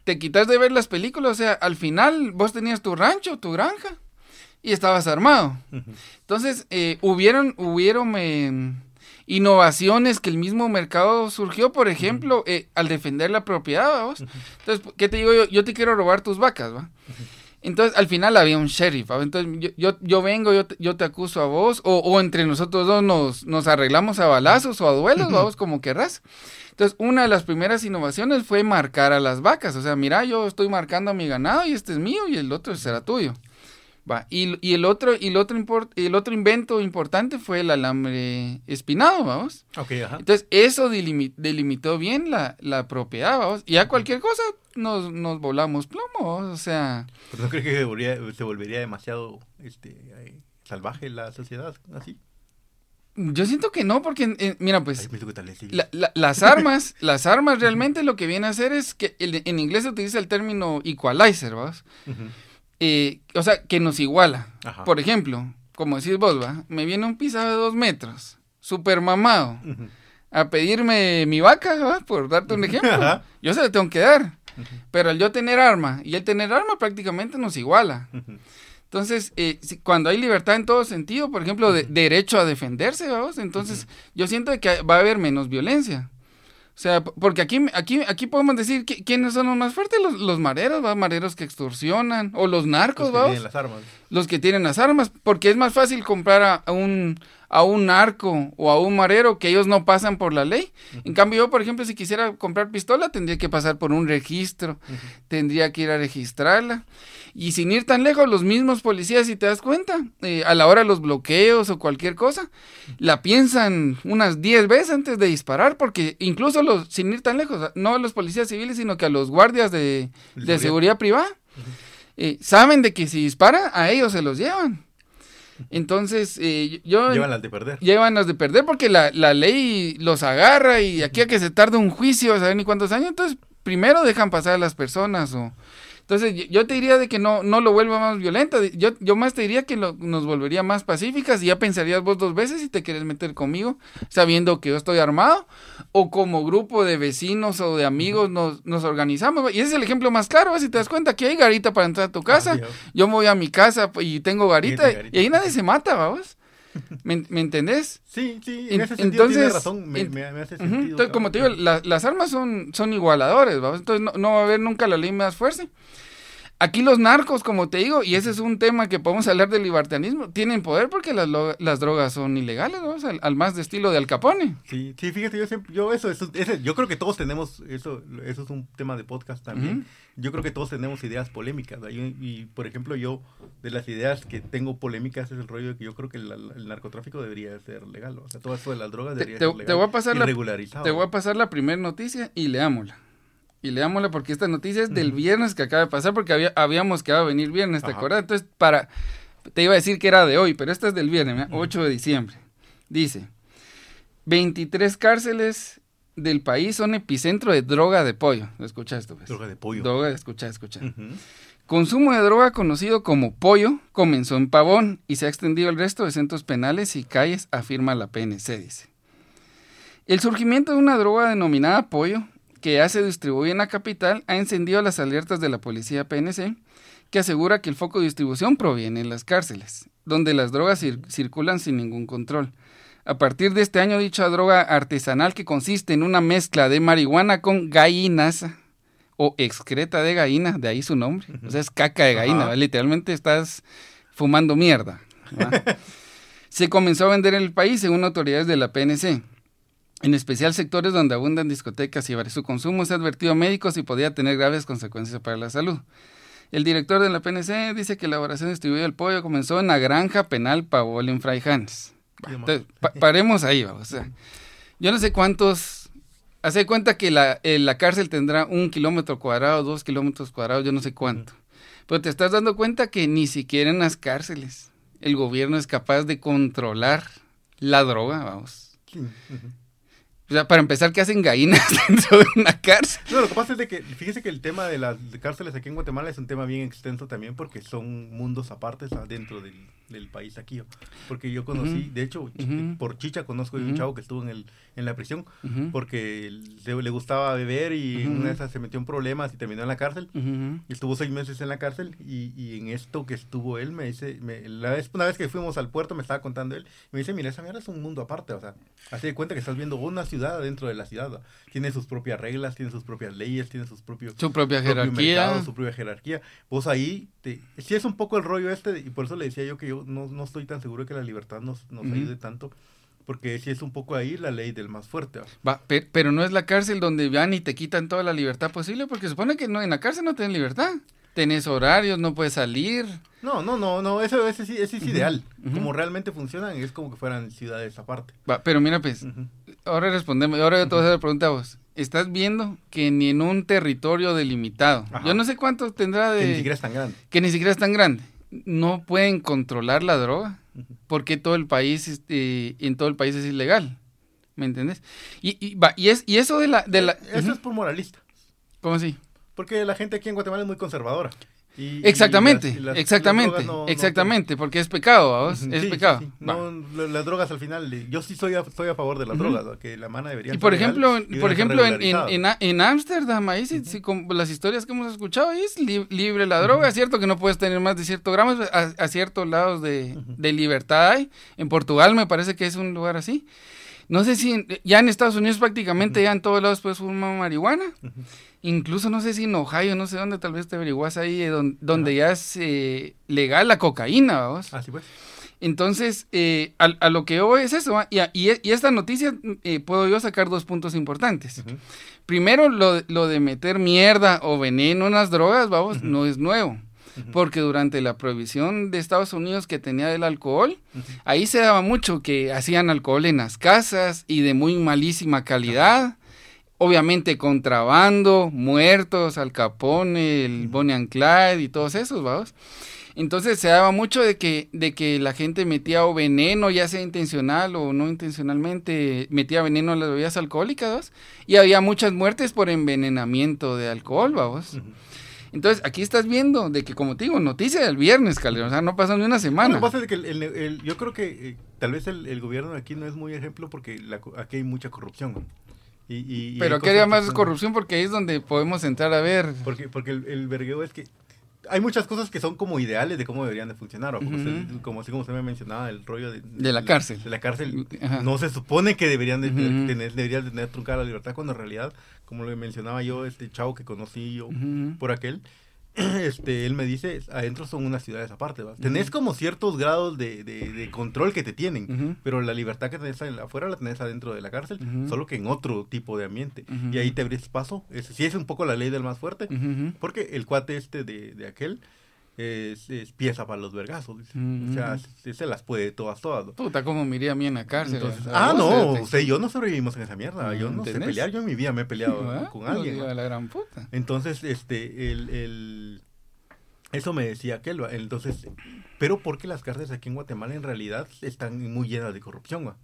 S2: te quitas de ver las películas, o sea, al final vos tenías tu rancho, tu granja, y estabas armado. Entonces, eh, hubieron, hubieron innovaciones que el mismo mercado surgió, por ejemplo, al defender la propiedad, ¿vos? Entonces, ¿qué te digo yo? Yo te quiero robar tus vacas, ¿va? Entonces, al final había un sheriff. Entonces, yo, yo, vengo, yo te, yo te acuso a vos, o, o, entre nosotros dos nos, nos arreglamos a balazos o a duelos, vamos, como querrás. Entonces, una de las primeras innovaciones fue marcar a las vacas. O sea, mira, yo estoy marcando a mi ganado y este es mío y el otro será tuyo. Va. Y, y, el otro, y el otro, el otro invento importante fue el alambre espinado, vamos.
S1: Okay, ajá.
S2: Entonces, eso delimitó bien la, la propiedad, vamos. Y a cualquier cosa nos, nos volamos plomo, o sea...
S1: ¿Pero no crees que se volvería, se volvería demasiado este, eh, salvaje la sociedad así?
S2: Yo siento que no, porque, eh, mira, pues, las armas, las armas realmente lo que viene a hacer es que en inglés se utiliza el término equalizer, ¿vas? Eh, o sea, que nos iguala. Por ejemplo, como decís vos, ¿va? Me viene un pisado de dos metros, super mamado, a pedirme mi vaca, ¿va? Por darte un ejemplo. Yo se le tengo que dar. Pero al yo tener arma y el tener arma prácticamente nos iguala. Entonces, eh, cuando hay libertad en todo sentido, por ejemplo, de, derecho a defenderse, vamos, entonces yo siento que va a haber menos violencia. O sea, porque aquí, aquí, aquí podemos decir quiénes son los más fuertes, los, los mareros, ¿va? mareros que extorsionan, o los narcos,
S1: los que tienen las armas.
S2: Los que tienen las armas, porque es más fácil comprar a, un, a un narco o a un marero que ellos no pasan por la ley. En cambio, yo, por ejemplo, si quisiera comprar pistola, tendría que pasar por un registro, tendría que ir a registrarla. Y sin ir tan lejos, los mismos policías, si te das cuenta, eh, a la hora de los bloqueos o cualquier cosa, la piensan unas 10 veces antes de disparar, porque incluso los, sin ir tan lejos, no a los policías civiles, sino que a los guardias de, seguridad privada, eh, saben de que si dispara, a ellos se los llevan. Entonces, eh, yo...
S1: Llevan las de perder.
S2: Llevan las de perder porque la, la ley los agarra y aquí a que se tarde un juicio, a saber ni cuántos años, entonces primero dejan pasar a las personas o entonces, yo te diría de que no, no lo vuelva más violenta. Yo, yo más te diría que nos volvería más pacíficas y ya pensarías vos dos veces si te quieres meter conmigo, sabiendo que yo estoy armado, o como grupo de vecinos o de amigos nos, nos organizamos. Y ese es el ejemplo más claro, si te das cuenta que hay garita para entrar a tu casa. yo me voy a mi casa y tengo garita, y ahí nadie se mata, vamos. ¿Me, ¿Me, entendés?
S1: Sí, sí, en ese sentido entonces, razón, me, me, hace sentido.
S2: entonces, como te digo, las armas son, son igualadores, ¿vamos? entonces no, no, va a haber nunca la ley más fuerte. Aquí los narcos, como te digo, y ese es un tema que podemos hablar del libertanismo, tienen poder porque las, las drogas son ilegales, ¿no? al, más de estilo de Al Capone.
S1: Sí, sí, fíjate, yo siempre, yo eso, eso, yo creo que todos tenemos, eso, eso es un tema de podcast también. Yo creo que todos tenemos ideas polémicas. Y, por ejemplo, yo, de las ideas que tengo polémicas, es el rollo de que yo creo que el, narcotráfico debería ser legal. O sea, todo eso de las drogas debería ser legal.
S2: Te voy a pasar la, te voy a pasar la primera noticia y leámosla y leámosla porque esta noticia es del viernes que acaba de pasar porque había, habíamos quedado a venir viernes, ¿te acuerdas? Entonces, para, te iba a decir que era de hoy, pero esta es del viernes, 8 de diciembre. Dice, 23 cárceles del país son epicentro de droga de pollo. Escucha esto. Pues.
S1: Droga de pollo.
S2: Droga, escucha, escucha. Consumo de droga conocido como pollo comenzó en Pavón y se ha extendido al resto de centros penales y calles, afirma la PNC, dice. El surgimiento de una droga denominada pollo que ya se distribuye en la capital, ha encendido las alertas de la policía PNC, que asegura que el foco de distribución proviene en las cárceles, donde las drogas circulan sin ningún control. A partir de este año, dicha droga artesanal que consiste en una mezcla de marihuana con gallinas o excreta de gallina, de ahí su nombre, o sea, es caca de gallina, literalmente estás fumando mierda. se comenzó a vender en el país según autoridades de la PNC en especial sectores donde abundan discotecas y bares. Su consumo se ha advertido a médicos y podría tener graves consecuencias para la salud. El director de la PNC dice que la elaboración distribuida del pollo comenzó en la granja penal Pavol en Fray paremos ahí, o sea, yo no sé cuántos... Hace cuenta que la, eh, la cárcel tendrá un kilómetro cuadrado, dos kilómetros cuadrados, yo no sé cuánto. Pero te estás dando cuenta que ni siquiera en las cárceles el gobierno es capaz de controlar la droga, vamos. O sea, para empezar, ¿qué hacen gallinas dentro de una cárcel?
S1: No, lo que pasa es de que, fíjese que el tema de las cárceles aquí en Guatemala es un tema bien extenso también porque son mundos apartes dentro del, del país aquí. Porque yo conocí, de hecho, por Chicha conozco a un chavo que estuvo en, el, en la prisión porque le, gustaba beber y una vez se metió en problemas y terminó en la cárcel. Y estuvo seis meses en la cárcel y, y en esto que estuvo él, me dice, la vez, una vez que fuimos al puerto me estaba contando él, me dice, mira, esa mierda es un mundo aparte, o sea, así de cuenta que estás viendo una ciudad dentro de la ciudad, tiene sus propias reglas, tiene sus propias leyes, tiene sus propios...
S2: Su propia jerarquía.
S1: su propia jerarquía. Vos ahí, te, si es un poco el rollo este, y por eso le decía yo que yo no, no estoy tan seguro de que la libertad nos, nos ayude tanto, porque si es un poco ahí la ley del más fuerte.
S2: Va, pero no es la cárcel donde van y te quitan toda la libertad posible, porque supone que no, en la cárcel no tienes libertad. Tenés horarios, no puedes salir.
S1: No, no, no, no, eso, ese, es ideal. Como realmente funcionan, es como que fueran ciudades aparte.
S2: Va, pero mira, pues, ahora respondemos, ahora yo te voy a hacer la pregunta a vos. Estás viendo que ni en un territorio delimitado, yo no sé cuánto tendrá de...
S1: Que ni siquiera es tan grande.
S2: Que ni siquiera es tan grande no pueden controlar la droga porque todo el país este, en todo el país es ilegal ¿me entiendes? Y, y, y, es, y eso de la... De la
S1: eso es por moralista.
S2: ¿Cómo así?
S1: Porque la gente aquí en Guatemala es muy conservadora
S2: exactamente, exactamente, exactamente, porque es pecado, es pecado.
S1: No, las drogas al final, yo sí soy a, a favor de las drogas, que la mano debería.
S2: Y por ejemplo, por ejemplo, en Ámsterdam, ahí sí, con las historias que hemos escuchado, ahí es libre la droga, es cierto que no puedes tener más de cierto gramos, a, ciertos lados de, de libertad hay. En Portugal me parece que es un lugar así. No sé si ya en Estados Unidos prácticamente ya en todos lados puedes fumar marihuana. Incluso no sé si en Ohio, no sé dónde, tal vez te averiguas ahí, eh, donde, ya es eh, legal la cocaína, vamos.
S1: Así pues.
S2: Entonces, eh, a, lo que yo es eso, y, y, esta noticia eh, puedo yo sacar dos puntos importantes. Primero, lo, lo, de meter mierda o veneno en las drogas, vamos, no es nuevo. Porque durante la prohibición de Estados Unidos que tenía del alcohol, ahí se daba mucho que hacían alcohol en las casas y de muy malísima calidad. Obviamente contrabando, muertos, Al Capone, el Bonnie and Clyde y todos esos, vamos. Entonces se daba mucho de que, de que la gente metía o veneno, ya sea intencional o no intencionalmente, metía veneno en las bebidas alcohólicas, y había muchas muertes por envenenamiento de alcohol, vamos. Entonces, aquí estás viendo de que, como te digo, noticia del viernes, Calderón, o sea, no pasó ni una semana.
S1: Lo que pasa es que el, yo creo que eh, tal vez el, gobierno de aquí no es muy ejemplo porque aquí hay mucha corrupción.
S2: Y, Pero quería más corrupción porque ahí es donde podemos entrar a ver.
S1: Porque, porque el, el vergueo es que hay muchas cosas que son como ideales de cómo deberían de funcionar, o como, como así como usted me mencionaba, el rollo de,
S2: de, la cárcel.
S1: De la cárcel, no se supone que deberían de tener, deberían de tener truncada la libertad, cuando en realidad, como lo mencionaba yo, este chavo que conocí yo por aquel, este, él me dice, adentro son unas ciudades aparte, Tenés como ciertos grados de, de, control que te tienen, pero la libertad que tenés afuera la tenés adentro de la cárcel, solo que en otro tipo de ambiente. Y ahí te abrís paso. Es, sí es un poco la ley del más fuerte, porque el cuate este de, de aquel es, pieza para los vergazos. O sea, se, las puede todas, todas.
S2: Puta, como me iría a mí en la cárcel.
S1: ah, no, usted y yo no sobrevivimos en esa mierda. Yo no sé pelear, yo en mi vida me he peleado ah, con alguien.
S2: La gran puta.
S1: Entonces, este, el, el, eso me decía aquel, entonces, pero porque las cárceles aquí en Guatemala en realidad están muy llenas de corrupción,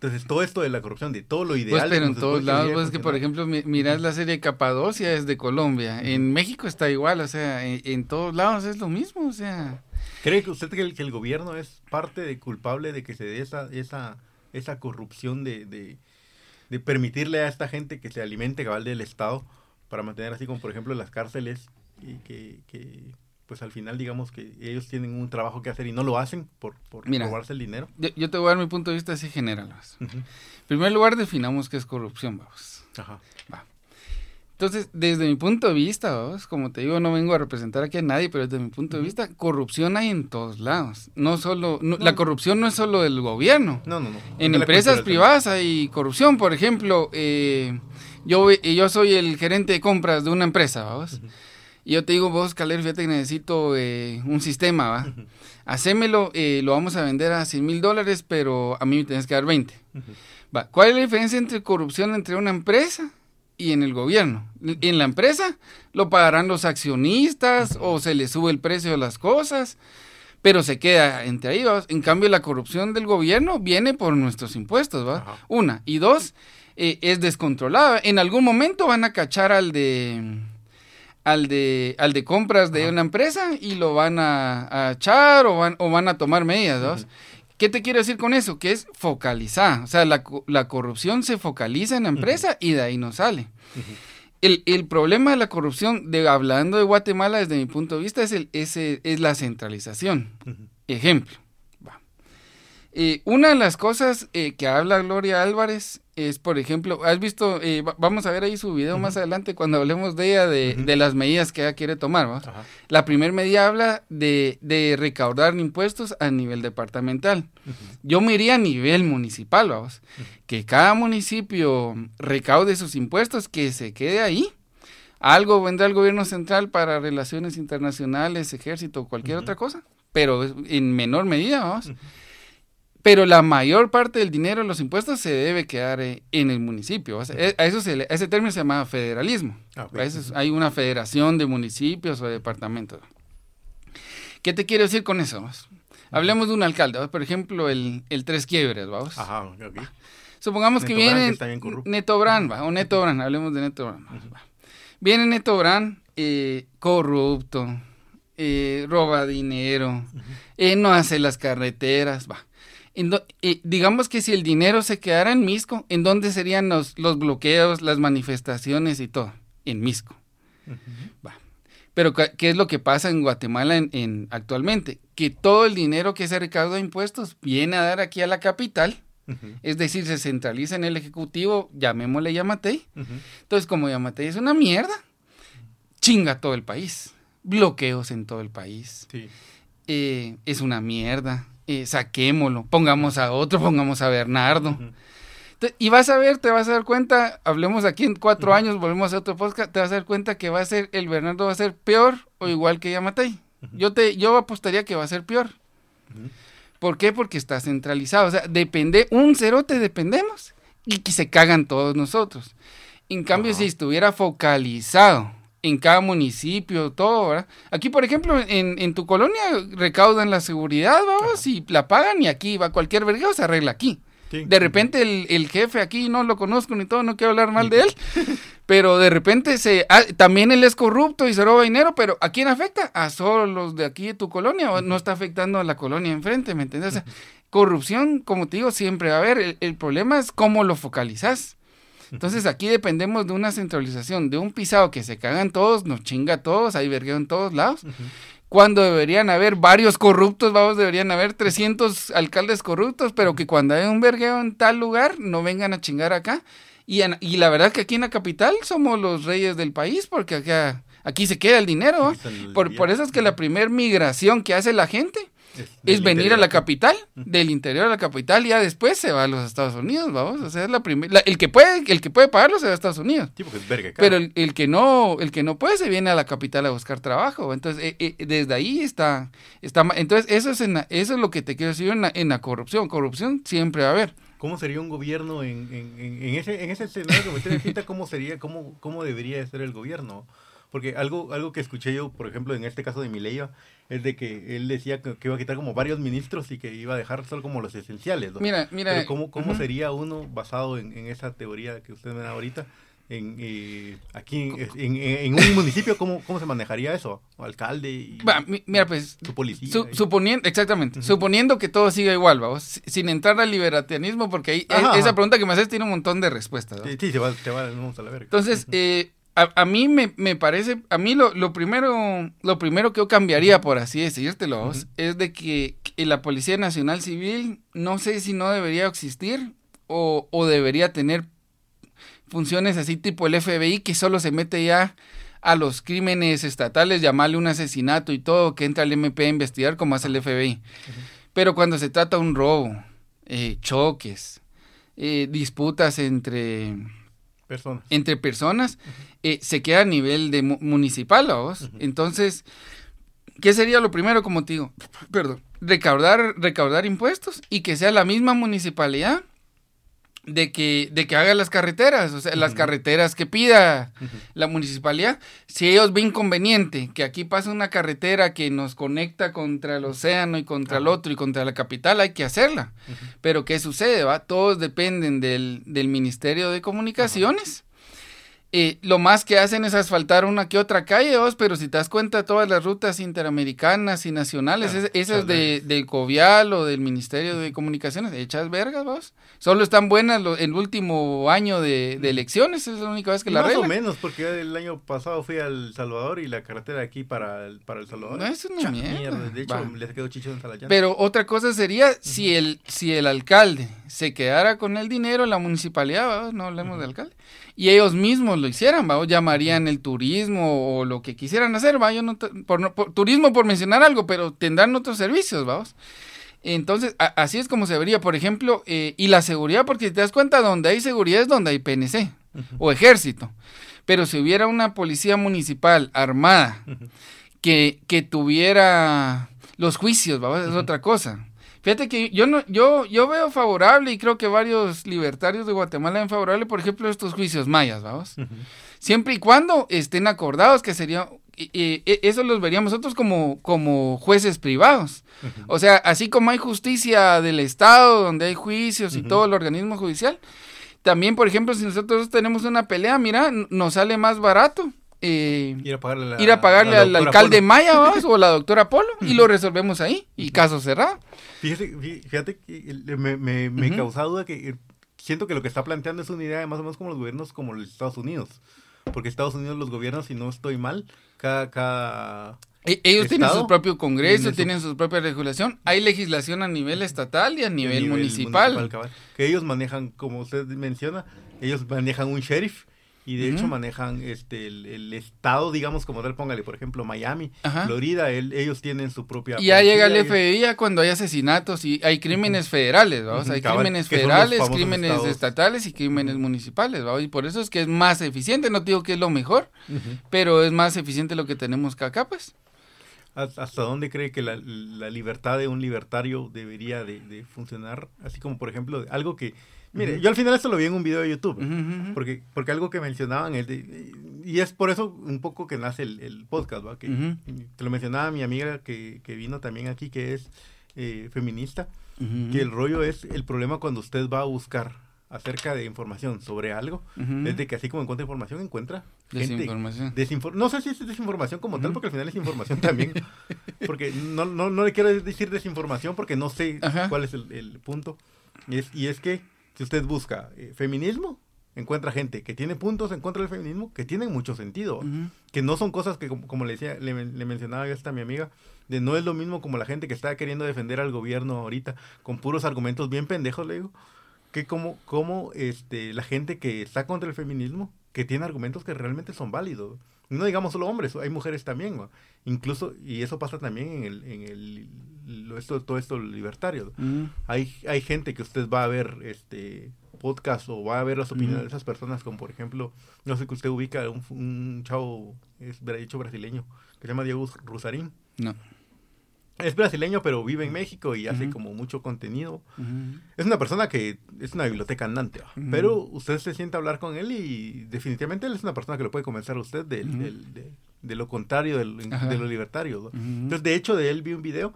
S1: entonces, todo esto de la corrupción, de todo lo pues, ideal.
S2: Pues, pero en todos lados, pues, que por ejemplo, miras la serie Capadocia es de Colombia. En México está igual, o sea, en, todos lados es lo mismo, o sea.
S1: ¿Cree que usted que el, que el gobierno es parte de culpable de que se dé esa, esa, esa corrupción de, de, de permitirle a esta gente que se alimente cabal del Estado para mantener así como, por ejemplo, las cárceles y que, que pues al final digamos que ellos tienen un trabajo que hacer y no lo hacen por, por robarse el dinero.
S2: Yo, te voy a dar mi punto de vista así general. En primer lugar, definamos qué es corrupción, vamos. Ajá. Va. Entonces, desde mi punto de vista, vamos, como te digo, no vengo a representar aquí a nadie, pero desde mi punto de vista, corrupción hay en todos lados. No solo, la corrupción no es solo del gobierno.
S1: No, no, no.
S2: En empresas privadas hay corrupción. Por ejemplo, eh, yo, yo soy el gerente de compras de una empresa, vamos. Y yo te digo, vos, Calero, fíjate que necesito eh, un sistema, ¿va? Hacémelo, eh, lo vamos a vender a 100 mil dólares, pero a mí me tienes que dar 20. ¿Va? ¿Cuál es la diferencia entre corrupción entre una empresa y en el gobierno? En la empresa lo pagarán los accionistas o se le sube el precio de las cosas, pero se queda entre ahí, ¿va? En cambio, la corrupción del gobierno viene por nuestros impuestos, ¿va? Una. Y dos, eh, es descontrolada. En algún momento van a cachar al de al de, al de compras de una empresa y lo van a, echar o van, o van a tomar medidas. ¿Qué te quiero decir con eso? Que es focalizar. O sea, la, corrupción se focaliza en la empresa y de ahí no sale. el, problema de la corrupción, de, hablando de Guatemala desde mi punto de vista, es, el, es, es la centralización. Ejemplo. Eh, una de las cosas eh, que habla Gloria Álvarez es, por ejemplo, has visto, eh, vamos a ver ahí su video más adelante cuando hablemos de ella, de, las medidas que ella quiere tomar. La primera medida habla de, recaudar impuestos a nivel departamental. Yo me iría a nivel municipal, vamos. Que cada municipio recaude sus impuestos, que se quede ahí. Algo vendrá el gobierno central para relaciones internacionales, ejército, cualquier otra cosa, pero en menor medida, vamos pero la mayor parte del dinero de los impuestos se debe quedar eh, en el municipio. Eh, a, eso se ese término se llama federalismo. Ah, hay una federación de municipios o de departamentos. ¿Qué te quiero decir con eso? Hablemos de un alcalde, por ejemplo, el, el Tres Quiebres, vamos. Ajá, Supongamos que viene Neto Brand, o Neto Brand, hablemos de Neto Brand. Viene Neto Brand, eh, corrupto, roba dinero, no hace las carreteras, va digamos que si el dinero se quedara en Misco, ¿en dónde serían los, bloqueos, las manifestaciones y todo? En Misco. Pero ¿qué es lo que pasa en Guatemala en, actualmente? Que todo el dinero que se recauda de impuestos viene a dar aquí a la capital. Es decir, se centraliza en el Ejecutivo, llamémosle Yamatei. Entonces, como Yamatei es una mierda, chinga todo el país. Bloqueos en todo el país. Eh, es una mierda eh, saquémoslo, pongamos a otro, pongamos a Bernardo. y vas a ver, te vas a dar cuenta, hablemos aquí en cuatro años, volvemos a hacer otro podcast, te vas a dar cuenta que va a ser, el Bernardo va a ser peor o igual que Yamatei. Yo te, yo apostaría que va a ser peor. ¿Por qué? Porque está centralizado. O sea, depende, un cerote dependemos y que se cagan todos nosotros. En cambio, si estuviera focalizado en cada municipio, todo, ¿verdad? Aquí, por ejemplo, en, en tu colonia recaudan la seguridad, vamos, y la pagan y aquí va cualquier vergüenza se arregla aquí. De repente el, el, jefe aquí no lo conozco ni todo, no quiero hablar mal de él, pero de repente se ah, también él es corrupto y se roba dinero, pero ¿a quién afecta? A solo los de aquí de tu colonia, o no está afectando a la colonia enfrente, ¿me entiendes? O sea, corrupción, como te digo, siempre va a haber. El, problema es cómo lo focalizas. Entonces aquí dependemos de una centralización, de un pisado que se cagan todos, nos chinga a todos, hay vergueo en todos lados cuando deberían haber varios corruptos, vamos, deberían haber 300 alcaldes corruptos, pero que cuando hay un vergueo en tal lugar, no vengan a chingar acá. Y, y la verdad que aquí en la capital somos los reyes del país, porque acá, aquí se queda el dinero. Por, por eso es que la primer migración que hace la gente es, venir a la capital, del interior a la capital, y ya después se va a los Estados Unidos, vamos, o sea, es la primera, el que puede, el que puede pagarlo se va a Estados Unidos. Pero el, que no, el que no puede se viene a la capital a buscar trabajo, entonces eh, eh, desde ahí está, está, entonces eso es eso es lo que te quiero decir en la, en la corrupción, corrupción siempre va a haber.
S1: ¿Cómo sería un gobierno en, en, en, ese, en ese escenario que usted necesita? ¿Cómo sería, cómo, cómo debería ser el gobierno? Porque algo, algo que escuché yo, por ejemplo, en este caso de Mileia, es de que él decía que, iba a quitar como varios ministros y que iba a dejar solo como los esenciales.
S2: Mira, mira.
S1: Pero ¿cómo, cómo sería uno basado en, esa teoría que usted me da ahorita? En, eh, aquí en, en, un municipio, ¿cómo, ¿cómo se manejaría eso? alcalde y
S2: mira, pues, su policía. suponiendo, exactamente, suponiendo que todo siga igual, vamos, sin entrar al liberatianismo, porque ahí, esa pregunta que me haces tiene un montón de respuestas.
S1: Sí, sí, se va, se va, vamos a la verga.
S2: Entonces, eh, a, mí me, me, parece, a mí lo, lo, primero, lo primero que yo cambiaría, por así decírtelo, es de que, la Policía Nacional Civil, no sé si no debería existir o, o, debería tener funciones así tipo el FBI, que solo se mete ya a los crímenes estatales, llamarle un asesinato y todo, que entra el MP a investigar como hace el FBI. Pero cuando se trata de un robo, eh, choques, eh, disputas entre entre personas, eh, se queda a nivel de municipal, vos. Entonces, ¿qué sería lo primero, como te digo? Perdón, recaudar, recaudar impuestos y que sea la misma municipalidad de que, de que haga las carreteras, o sea, las carreteras que pida la municipalidad. Si ellos ven conveniente que aquí pasa una carretera que nos conecta contra el océano y contra el otro y contra la capital, hay que hacerla. Pero ¿qué sucede? Va? Todos dependen del, del Ministerio de Comunicaciones. Eh, lo más que hacen es asfaltar una que otra calle, vos, pero si te das cuenta, todas las rutas interamericanas y nacionales, esas de, del COVIAL o del Ministerio de Comunicaciones, hechas vergas, vos. Solo están buenas el último año de, elecciones, es la única vez que la
S1: Más o menos, porque el año pasado fui al Salvador y la carretera aquí para el, para el Salvador.
S2: No, es una mierda.
S1: De hecho, les quedó chicho en
S2: Pero otra cosa sería si el, si el alcalde se quedara con el dinero, la municipalidad, no hablemos de alcalde, y ellos mismos lo hicieran, ¿va? llamarían el turismo o lo que quisieran hacer, ¿va? Yo no, por, turismo por mencionar algo, pero tendrán otros servicios, vamos. Entonces, así es como se vería, por ejemplo, eh, y la seguridad, porque si te das cuenta, donde hay seguridad es donde hay PNC o ejército. Pero si hubiera una policía municipal armada que, que tuviera los juicios, ¿va? es otra cosa. Fíjate que yo no, yo, yo veo favorable y creo que varios libertarios de Guatemala ven favorable, por ejemplo, estos juicios mayas, vamos. Siempre y cuando estén acordados, que sería, y, eso los veríamos nosotros como, como jueces privados. O sea, así como hay justicia del Estado, donde hay juicios y todo el organismo judicial, también, por ejemplo, si nosotros tenemos una pelea, mira, nos sale más barato eh, ir a pagarle, al alcalde Maya o a la doctora Polo y lo resolvemos ahí y caso cerrado.
S1: Fíjate, fíjate que me, me, me causa duda que eh, siento que lo que está planteando es una idea más o menos como los gobiernos como los Estados Unidos. Porque Estados Unidos los gobiernos, si no estoy mal, cada... cada
S2: e, ellos tienen su propio congreso, tienen su... propia regulación. Hay legislación a nivel estatal y a nivel, municipal.
S1: que ellos manejan, como usted menciona, ellos manejan un sheriff y de hecho manejan este el, estado, digamos, como tal, póngale, por ejemplo, Miami, Florida, ellos tienen su propia...
S2: Y ya llega el FBI cuando hay asesinatos y hay crímenes federales, ¿vamos? Hay crímenes federales, crímenes estatales y crímenes municipales, ¿vamos? Y por eso es que es más eficiente, no digo que es lo mejor, pero es más eficiente lo que tenemos que acá, pues.
S1: ¿Hasta dónde cree que la, libertad de un libertario debería de, funcionar? Así como, por ejemplo, algo que... Mire, yo al final esto lo vi en un video de YouTube, porque, porque algo que mencionaban, el y es por eso un poco que nace el, podcast, ¿va? Que, te lo mencionaba mi amiga que, que vino también aquí, que es eh, feminista, que el rollo es el problema cuando usted va a buscar acerca de información sobre algo, es de que así como encuentra información, encuentra
S2: desinformación.
S1: no sé si es desinformación como tal, porque al final es información también. porque no, no, no le quiero decir desinformación porque no sé cuál es el, punto. Y es, y es que si usted busca eh, feminismo, encuentra gente que tiene puntos en contra del feminismo que tienen mucho sentido, que no son cosas que, como, le decía, le, le mencionaba yo a mi amiga, de no es lo mismo como la gente que está queriendo defender al gobierno ahorita con puros argumentos bien pendejos, le digo, que como, como este, la gente que está contra el feminismo, que tiene argumentos que realmente son válidos. No digamos solo hombres, hay mujeres también, incluso, y eso pasa también en el, en el esto, todo esto libertario. Mm. Hay, hay gente que usted va a ver este podcast o va a ver las opiniones mm. de esas personas, como por ejemplo, no sé que usted ubica un, un chavo, es dicho brasileño, que se llama Diego Rusarín. No es brasileño, pero vive en México y hace como mucho contenido. Es una persona que es una biblioteca andante, pero usted se siente a hablar con él y definitivamente él es una persona que lo puede convencer a usted de, de, lo contrario de los libertarios. Entonces, de hecho, de él vi un video.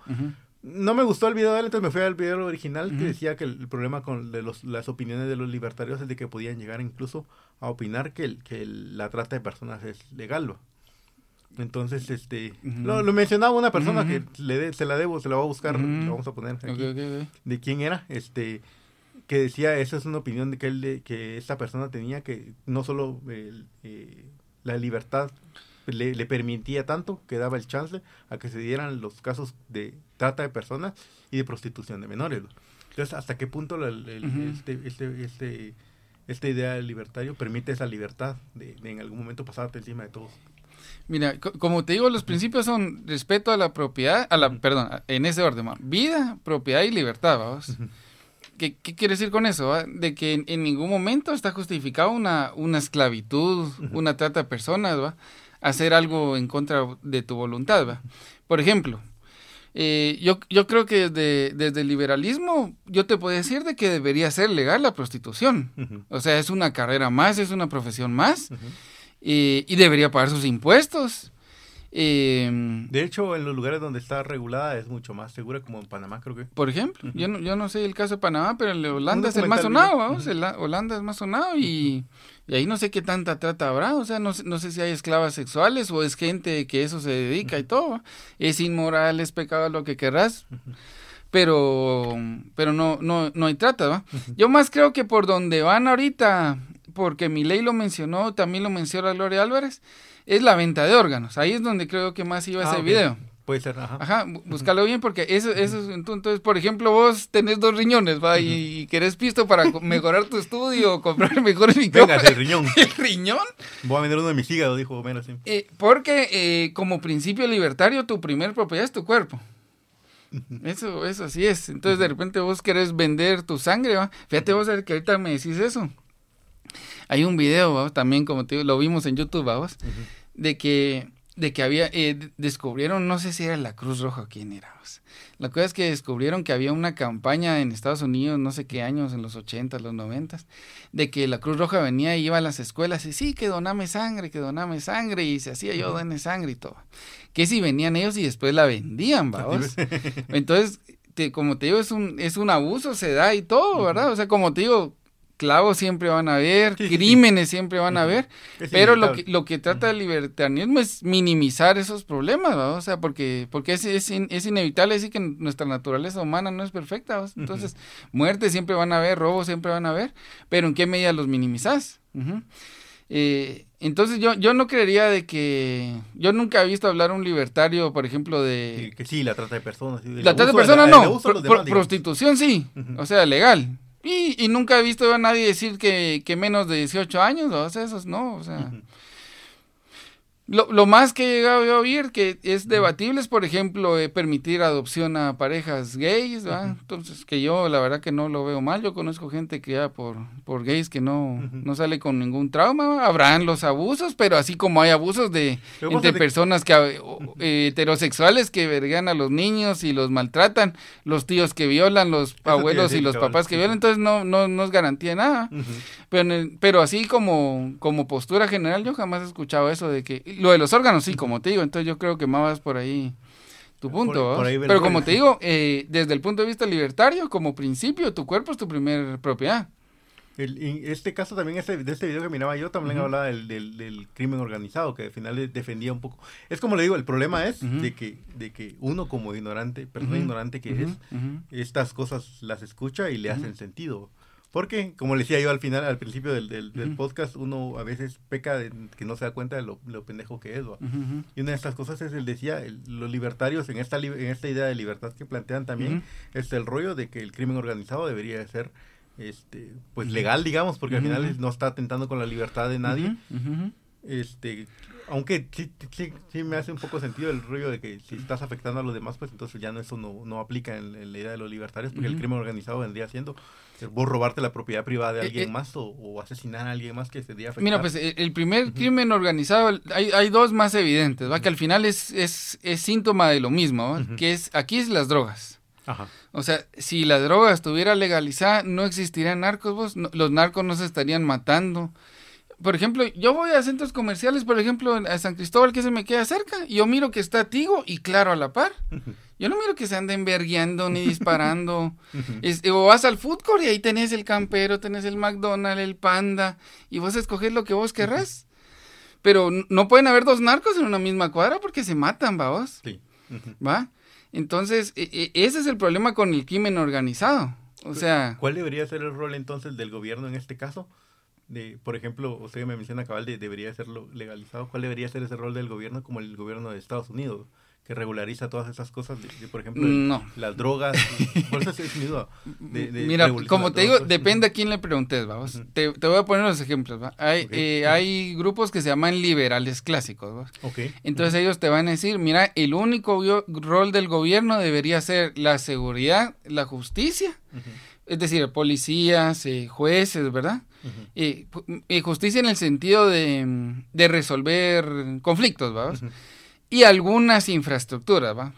S1: No me gustó el video de él, entonces me fui al video original que decía que el, problema con de los, las opiniones de los libertarios es de que podían llegar incluso a opinar que, que la trata de personas es legal. Entonces, este, lo, mencionaba una persona que le se la debo, se la va a buscar, lo vamos a poner aquí, de quién era, este, que decía, esa es una opinión de que él, que esta persona tenía que no solo eh, la libertad le, le, permitía tanto que daba el chance a que se dieran los casos de trata de personas y de prostitución de menores. Entonces, ¿hasta qué punto este, este, este, esta idea libertario permite esa libertad de, de en algún momento pasarte encima de todos?
S2: Mira, como te digo, los principios son respeto a la propiedad, a la, perdón, en ese orden, vida, propiedad y libertad, vamos. ¿Qué, quiere decir con eso? De que en, ningún momento está justificado una, una esclavitud, una trata de personas, ¿va? Hacer algo en contra de tu voluntad, ¿va? Por ejemplo, eh, yo, yo creo que desde, desde, el liberalismo yo te puedo decir de que debería ser legal la prostitución. O sea, es una carrera más, es una profesión más y debería pagar sus impuestos.
S1: Em, de hecho, en los lugares donde está regulada es mucho más segura, como en Panamá, creo que.
S2: Por ejemplo, yo, no, yo no sé el caso de Panamá, pero el Holanda es el más sonado, vamos. Holanda es más sonado y, ahí no sé qué tanta trata habrá. O sea, no, no sé si hay esclavas sexuales o es gente que eso se dedica y todo. Es inmoral, es pecado, lo que querrás. Pero, pero no, no, no hay trata, ¿va? Yo más creo que por donde van ahorita porque mi ley lo mencionó, también lo menciona Gloria Álvarez, es la venta de órganos. Ahí es donde creo que más iba ese ah, video.
S1: Puede ser, ajá.
S2: Ajá, búscalo bien porque eso, eso entonces, por ejemplo, vos tenés dos riñones, va, y, querés pisto para mejorar tu estudio o comprar mejores
S1: Venga, el riñón.
S2: ¿El riñón?
S1: Voy a vender uno de mis hígados, dijo Homero, sí.
S2: Eh, porque eh, como principio libertario, tu primer propiedad es tu cuerpo. Eso, eso así es. Entonces, de repente vos querés vender tu sangre, ¿va? Fíjate vos a ver que ahorita me decís eso. Hay un video, también como te digo, lo vimos en YouTube, vamos, de que de que había, eh, descubrieron, no sé si era la Cruz Roja o quién era. La cosa es que descubrieron que había una campaña en Estados Unidos, no sé qué años, en los 80, los 90, de que la Cruz Roja venía y iba a las escuelas y sí, que doname sangre, que doname sangre, y se hacía yo, done sangre y todo. Que si venían ellos y después la vendían, vamos. Entonces, como te digo, es un, es un abuso, se da y todo, ¿verdad? O sea, como te digo, clavos siempre van a haber, crímenes siempre van a haber, pero lo que, lo que trata el libertarianismo es minimizar esos problemas, ¿no? o sea, porque, porque es, es, es, inevitable decir que nuestra naturaleza humana no es perfecta, entonces muertes siempre van a haber, robos siempre van a haber, pero ¿en qué medida los minimizás? Eh, entonces yo, yo no creería de que... Yo nunca he visto hablar un libertario, por ejemplo, de...
S1: que sí, la trata de personas.
S2: la trata de personas no, prostitución sí, o sea, legal Y, nunca he visto a nadie decir que, que menos de 18 años, o sea, esos no, o sea... Lo, lo, más que he llegado a oír que es debatible es, por ejemplo, eh, permitir adopción a parejas gays, Entonces, que yo la verdad que no lo veo mal. Yo conozco gente que ya por, por gays que no, no sale con ningún trauma. Habrán los abusos, pero así como hay abusos de entre personas que eh, heterosexuales que vergan a los niños y los maltratan, los tíos que violan, los abuelos y los papás que violan, entonces no, no, no es garantía nada. pero, pero así como, como postura general, yo jamás he escuchado eso de que lo de los órganos, sí, como te digo, entonces yo creo que más vas por ahí tu punto. Pero como te digo, eh, desde el punto de vista libertario, como principio, tu cuerpo es tu primer propiedad.
S1: El, este caso también, este, de este video que miraba yo, también hablaba del, del, crimen organizado, que al final defendía un poco. Es como le digo, el problema es de, que, de que uno como ignorante, persona ignorante que es, estas cosas las escucha y le hacen sentido. Porque, como le decía yo al final, al principio del, del, podcast, uno a veces peca de que no se da cuenta de lo, pendejo que es. Y una de estas cosas es, él decía, los libertarios en esta, en esta idea de libertad que plantean también, es el rollo de que el crimen organizado debería ser este pues legal, digamos, porque al final no está atentando con la libertad de nadie. Este, aunque sí, sí, sí, me hace un poco sentido el rollo de que si estás afectando a los demás, pues entonces ya no eso no, no aplica en, la idea de los libertarios, porque el crimen organizado vendría siendo vos robarte la propiedad privada de eh, alguien eh, más o, asesinar a alguien más que se día
S2: Mira, pues el primer crimen organizado, hay, hay, dos más evidentes, ¿va? que al final es, es, es síntoma de lo mismo, que es aquí es las drogas. Ajá. O sea, si la droga estuviera legalizada, no existirían narcos, vos, los narcos no se estarían matando por ejemplo, yo voy a centros comerciales, por ejemplo, a San Cristóbal, que se me queda cerca, y yo miro que está Tigo y claro a la par. Yo no miro que se anden vergueando ni disparando. o vas al food court y ahí tenés el campero, tenés el McDonald's, el panda, y vos escoges lo que vos querrás. Pero no pueden haber dos narcos en una misma cuadra porque se matan, ¿va vos? Sí. ¿Va? Entonces, e, e, ese es el problema con el crimen organizado. O sea...
S1: ¿Cuál debería ser el rol entonces del gobierno en este caso? De, por ejemplo, usted me menciona cabal de debería serlo legalizado, ¿cuál debería ser ese rol del gobierno como el gobierno de Estados Unidos? que regulariza todas esas cosas, de, por ejemplo, las drogas. por eso es mi duda.
S2: Mira, como te digo, depende a quién le preguntes, vamos. te, voy a poner los ejemplos. Hay, eh, hay grupos que se llaman liberales clásicos. Okay. Entonces ellos te van a decir, mira, el único rol del gobierno debería ser la seguridad, la justicia, es decir, policías, eh, jueces, ¿verdad? y, justicia en el sentido de, resolver conflictos, ¿va? Y algunas infraestructuras, ¿va?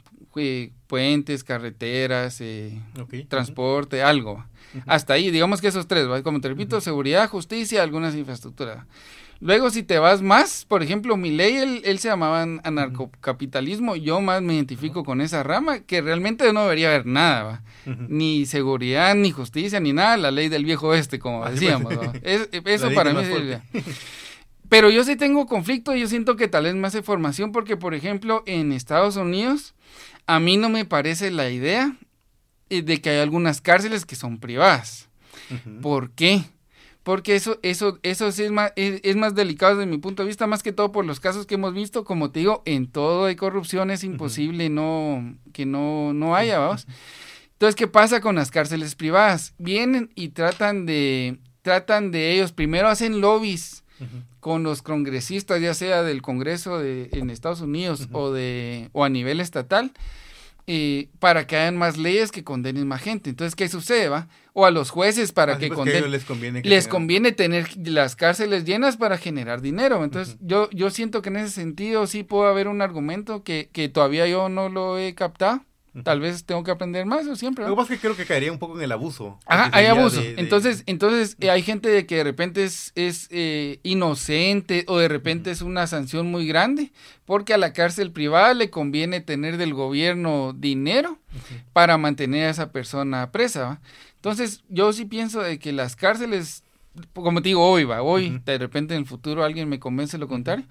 S2: puentes, carreteras, eh, transporte, algo. Hasta ahí, digamos que esos tres, ¿va? Como te repito, seguridad, justicia, algunas infraestructuras. Luego, si te vas más, por ejemplo, mi ley, él, se llamaba anarcocapitalismo, yo más me identifico con esa rama, que realmente no debería haber nada, ni seguridad, ni justicia, ni nada, la ley del viejo oeste, como decíamos. eso para mí es... Pero yo sí tengo conflicto, yo siento que tal vez más información, porque, por ejemplo, en Estados Unidos, a mí no me parece la idea eh, de que hay algunas cárceles que son privadas. ¿Por qué? Porque eso, eso, eso sí es más, es, más delicado desde mi punto de vista, más que todo por los casos que hemos visto, como te digo, en todo hay corrupción, es imposible no, que no, no haya, vamos. Entonces, ¿qué pasa con las cárceles privadas? Vienen y tratan de, tratan de ellos, primero hacen lobbies con los congresistas, ya sea del Congreso de, en Estados Unidos o, de, o a nivel estatal, eh, para que hayan más leyes que condenen más gente. Entonces, ¿qué sucede? Va? O a los jueces para que condenen. les conviene, les conviene tener las cárceles llenas para generar dinero. Entonces, yo, yo siento que en ese sentido sí puedo haber un argumento que, que todavía yo no lo he captado. Tal vez tengo que aprender más o siempre.
S1: Lo que pasa es que creo que caería un poco en el abuso.
S2: Ajá, hay abuso. Entonces, entonces eh, hay gente de que de repente es, es eh, inocente o de repente es una sanción muy grande porque a la cárcel privada le conviene tener del gobierno dinero para mantener a esa persona presa. Entonces, yo sí pienso de que las cárceles, como te digo, hoy va, hoy, de repente en el futuro alguien me convence lo contrario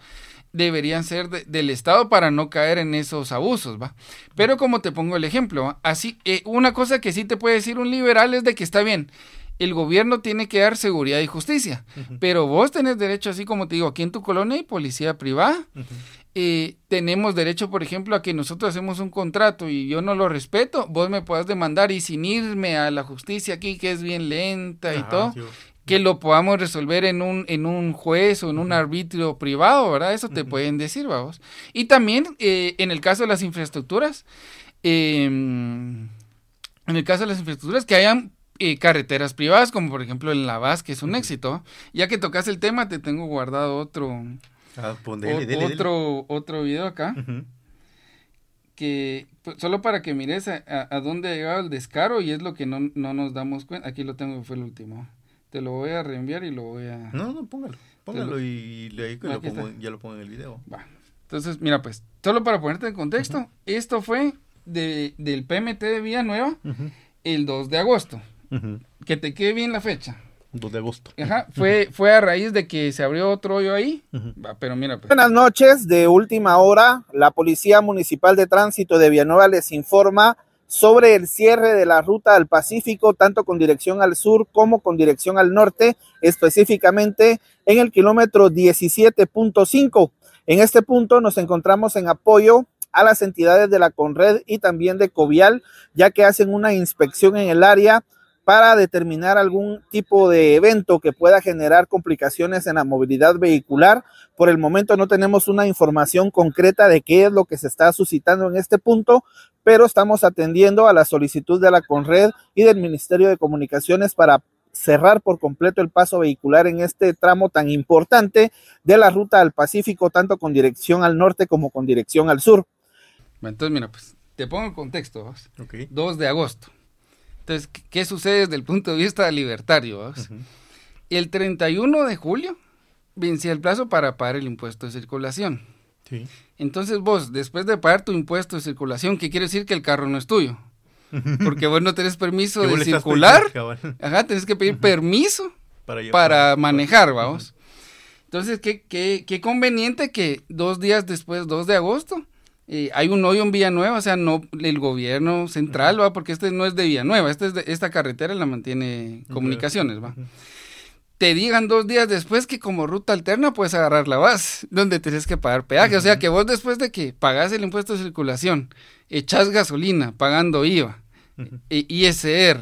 S2: deberían ser del Estado para no caer en esos abusos, ¿va? Pero como te pongo el ejemplo, así, eh, una cosa que sí te puede decir un liberal es de que está bien, el gobierno tiene que dar seguridad y justicia, pero vos tenés derecho, así como te digo, aquí en tu colonia hay policía privada, eh, tenemos derecho, por ejemplo, a que nosotros hacemos un contrato y yo no lo respeto, vos me puedas demandar y sin irme a la justicia aquí, que es bien lenta y todo, que lo podamos resolver en un, en un juez o en un arbitrio privado, ¿verdad? Eso te pueden decir, vamos. Y también eh, en el caso de las infraestructuras, em, en el caso de las infraestructuras, que hayan eh, carreteras privadas, como por ejemplo en La Vaz, que es un éxito. Ya que tocas el tema, te tengo guardado otro, ah, otro, otro video acá. Que pues, solo para que mires a, dónde ha llegado el descaro y es lo que no, nos damos cuenta. Aquí lo tengo, fue el último. Te lo voy a reenviar y lo voy a...
S1: No, no, póngalo. Póngalo y, ahí lo pongo, ya lo pongo en el video.
S2: Va. Entonces, mira, pues, solo para ponerte en contexto, esto fue de, del PMT de Villanueva el 2 de agosto. Que te quede bien la fecha.
S1: 2 de agosto.
S2: Ajá, fue, fue a raíz de que se abrió otro hoyo ahí. Va, pero mira. Pues.
S3: Buenas noches, de última hora, la Policía Municipal de Tránsito de Villanueva les informa sobre el cierre de la ruta al Pacífico, tanto con dirección al sur como con dirección al norte, específicamente en el kilómetro 17.5. En este punto nos encontramos en apoyo a las entidades de la Conred y también de Covial, ya que hacen una inspección en el área para determinar algún tipo de evento que pueda generar complicaciones en la movilidad vehicular. Por el momento no tenemos una información concreta de qué es lo que se está suscitando en este punto, pero estamos atendiendo a la solicitud de la Conred y del Ministerio de Comunicaciones para cerrar por completo el paso vehicular en este tramo tan importante de la ruta al Pacífico, tanto con dirección al norte como con dirección al sur.
S2: Entonces, mira, pues te pongo el contexto. 2 de agosto. Entonces, ¿qué sucede desde el punto de vista libertario? El 31 de julio vencía el plazo para pagar el impuesto de circulación. Sí. Entonces vos, después de pagar tu impuesto de circulación, ¿qué quiere decir que el carro no es tuyo? Porque vos no tenés permiso de circular. Ajá, tenés que pedir permiso para, manejar, vamos. Entonces, ¿qué, qué, qué conveniente que dos días después, 2 de agosto, hay un hoyo en Villanueva, o sea, no el gobierno central, va, porque este no es de Villanueva, este es de, esta carretera la mantiene comunicaciones, va. Te digan dos días después que como ruta alterna puedes agarrar la base, donde tienes que pagar peaje. O sea que vos después de que pagas el impuesto de circulación, echas gasolina pagando IVA, ISR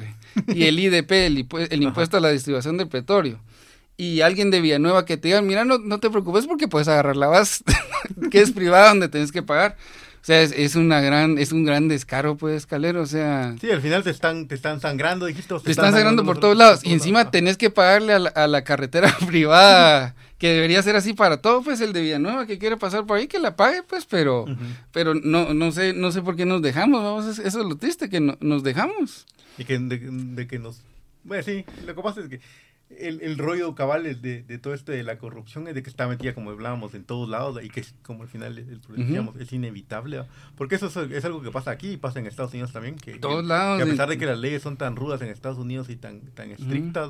S2: y el IDP, el, el impuesto a la distribución del petróleo, y alguien de Villanueva que te diga, mira, no, no te preocupes porque puedes agarrar la base, que es privada donde tienes que pagar. O sea, es, una gran, es un gran descaro, pues, Calero, o sea...
S1: Sí, al final te están, te están sangrando, dijiste.
S2: Te, están, sangrando, por todos lados. Y encima tenés que pagarle a la, carretera privada, que debería ser así para todo, pues, el de Villanueva que quiere pasar por ahí, que la pague, pues, pero, pero no, no sé, no sé por qué nos dejamos, vamos, eso es lo triste, que nos dejamos.
S1: Y que de, de que nos... Bueno, sí, lo que pasa es que el, el rollo cabal de, de, todo esto de la corrupción es de que está metida, como hablábamos, en todos lados y que es como al final es inevitable. Porque eso es, algo que pasa aquí y pasa en Estados Unidos también. Que,
S2: todos lados.
S1: a pesar de que las leyes son tan rudas en Estados Unidos y tan, tan estrictas,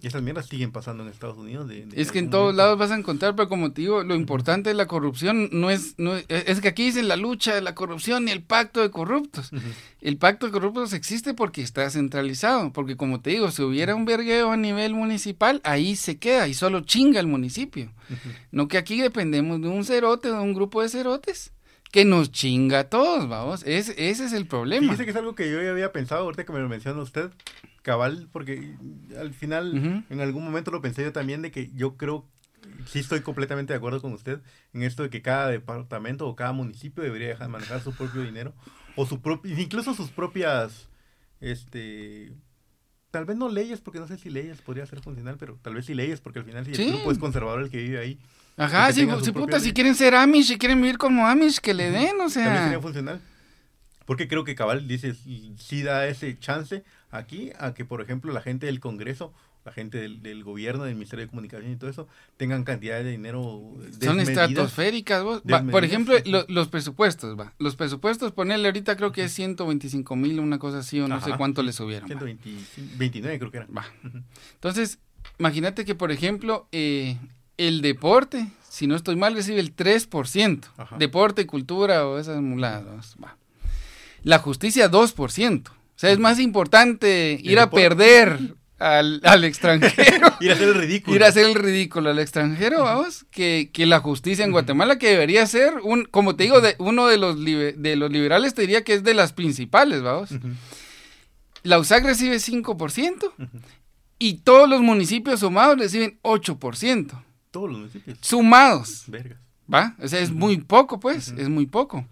S1: y esas mierdas siguen pasando en Estados Unidos.
S2: es que en todos lados vas a encontrar, pero como te digo, lo importante de la corrupción no es, no es, que aquí dicen la lucha de la corrupción y el pacto de corruptos. El pacto de corruptos existe porque está centralizado, porque como te digo, si hubiera un vergueo a nivel municipal, ahí se queda y solo chinga el municipio. No que aquí dependemos de un cerote, de un grupo de cerotes que nos chinga a todos, vamos. ese es el problema.
S1: Dice que es algo que yo ya había pensado, ahorita que me lo menciona usted, cabal, porque al final, en algún momento lo pensé yo también, de que yo creo, sí estoy completamente de acuerdo con usted, en esto de que cada departamento o cada municipio debería dejar manejar su propio dinero, o su incluso sus propias, este tal vez no leyes, porque no sé si leyes podría ser funcional, pero tal vez sí leyes, porque al final si el grupo es conservador el que vive ahí.
S2: Ajá, si, puta, si quieren ser Amish, si quieren vivir como Amish, que le den, o sea.
S1: También sería funcional. Porque creo que Cabal dice, sí da ese chance aquí a que, por ejemplo, la gente del Congreso la gente del, gobierno, del Ministerio de Comunicación y todo eso, tengan cantidades de dinero.
S2: Son estratosféricas. por ejemplo, los presupuestos, va. Los presupuestos, ponerle ahorita creo que es 125 mil, una cosa así, o no sé cuánto le subieron.
S1: 129 creo que era.
S2: Va. Entonces, imagínate que, por ejemplo, eh, el deporte, si no estoy mal, recibe el 3%. Deporte, cultura o esas muladas. Va. La justicia, 2%. O sea, es más importante ir a perder al, al extranjero.
S1: ir a hacer el ridículo.
S2: Ir a hacer el ridículo al extranjero, vamos, que, que la justicia en Guatemala que debería ser, un, como te digo, de, uno de los, de los liberales te diría que es de las principales, vamos. La USAC recibe 5% y todos los municipios sumados reciben 8%.
S1: Todos los municipios.
S2: Sumados. ¿Va? O sea, es muy poco, pues, es muy poco.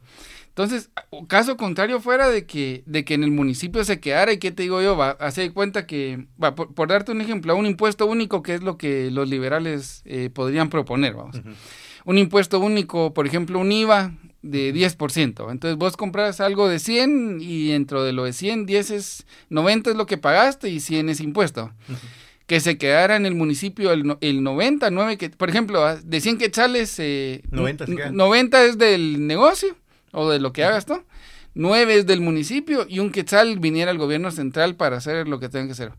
S2: Entonces, caso contrario fuera de que, de que en el municipio se quedara, y qué te digo yo, va, hace cuenta que, va, por, darte un ejemplo, un impuesto único que es lo que los liberales eh, podrían proponer, vamos. Un impuesto único, por ejemplo, un IVA de 10%. Entonces vos compras algo de 100 y dentro de lo de 100, 10 es, 90 es lo que pagaste y 100 es impuesto. Que se quedara en el municipio el, el 90, 9, que, por ejemplo, ah, de 100 quetzales, eh, 90, 90 es del negocio o de lo que hagas tú. 9 es del municipio y un quetzal viniera al gobierno central para hacer lo que tenga que hacer.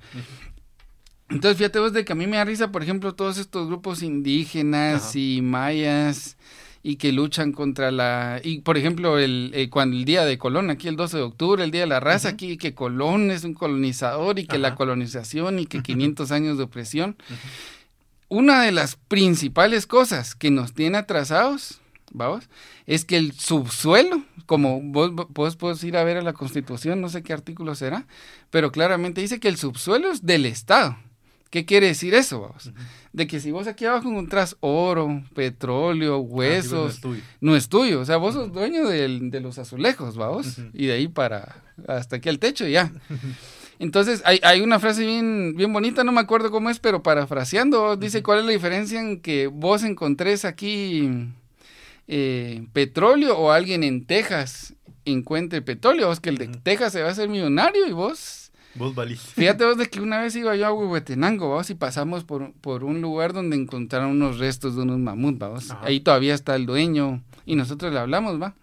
S2: Entonces, fíjate vos de que a mí me da risa, por ejemplo, todos estos grupos indígenas y mayas y que luchan contra la y por ejemplo el, eh, cuando el día de Colón aquí el 12 de octubre el día de la raza aquí que Colón es un colonizador y que la colonización y que 500 años de opresión. Una de las principales cosas que nos tiene atrasados vamos es que el subsuelo como vos, vos puedes ir a ver a la Constitución no sé qué artículo será pero claramente dice que el subsuelo es del Estado ¿Qué quiere decir eso? Vamos? De que si vos aquí abajo encontrás oro, petróleo, ah, huesos, no, es tuyo. O sea, vos sos dueño de, los azulejos, vamos. Y de ahí para hasta aquí al techo y ya. Entonces, hay, hay, una frase bien, bien bonita, no me acuerdo cómo es, pero parafraseando, dice cuál es la diferencia en que vos encontrés aquí eh, petróleo o alguien en Texas encuentre petróleo. Vos que el de Texas se va a hacer millonario y vos
S1: Vos
S2: Fíjate vos de que una vez iba yo a Huehuetenango, vamos, y pasamos por, por un lugar donde encontraron unos restos de unos mamuts, vamos. Ahí todavía está el dueño y nosotros le hablamos, va.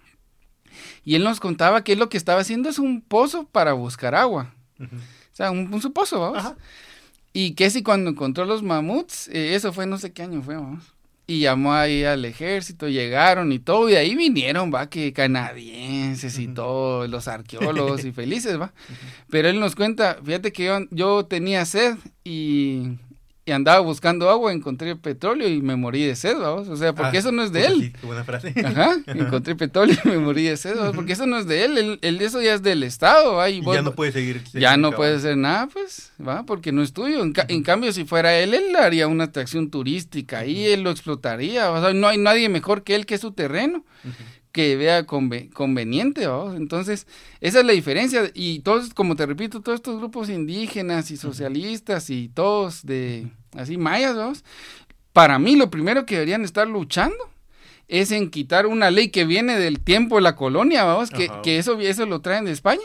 S2: Y él nos contaba que lo que estaba haciendo es un pozo para buscar agua. O sea, un, un pozo, vamos. Y que si cuando encontró los mamuts, eh, eso fue no sé qué año fue, vamos y llamó ahí al ejército, llegaron y todo, y ahí vinieron, va, que canadienses y todo, los arqueólogos y felices, va. Pero él nos cuenta, fíjate que yo, yo tenía sed y y andaba buscando agua, encontré petróleo y me morí de sed, ¿vamos? O sea, porque ah, eso no es de pues él.
S1: qué buena frase.
S2: Ajá, encontré petróleo y me morí de sed, porque eso no es de él, el, eso ya es del Estado, ¿va?
S1: Y, ya no puede seguir.
S2: Ya no puede hacer nada, pues, ¿va? Porque no es tuyo. En, cambio, si fuera él, él haría una atracción turística y él lo explotaría. O sea, no hay nadie mejor que él que es su terreno que vea conveniente, ¿vamos? Entonces, esa es la diferencia. Y todos, como te repito, todos estos grupos indígenas y socialistas y todos de, así, mayas. Para mí, lo primero que deberían estar luchando es en quitar una ley que viene del tiempo de la colonia, vamos, que, que, eso, eso lo traen de España,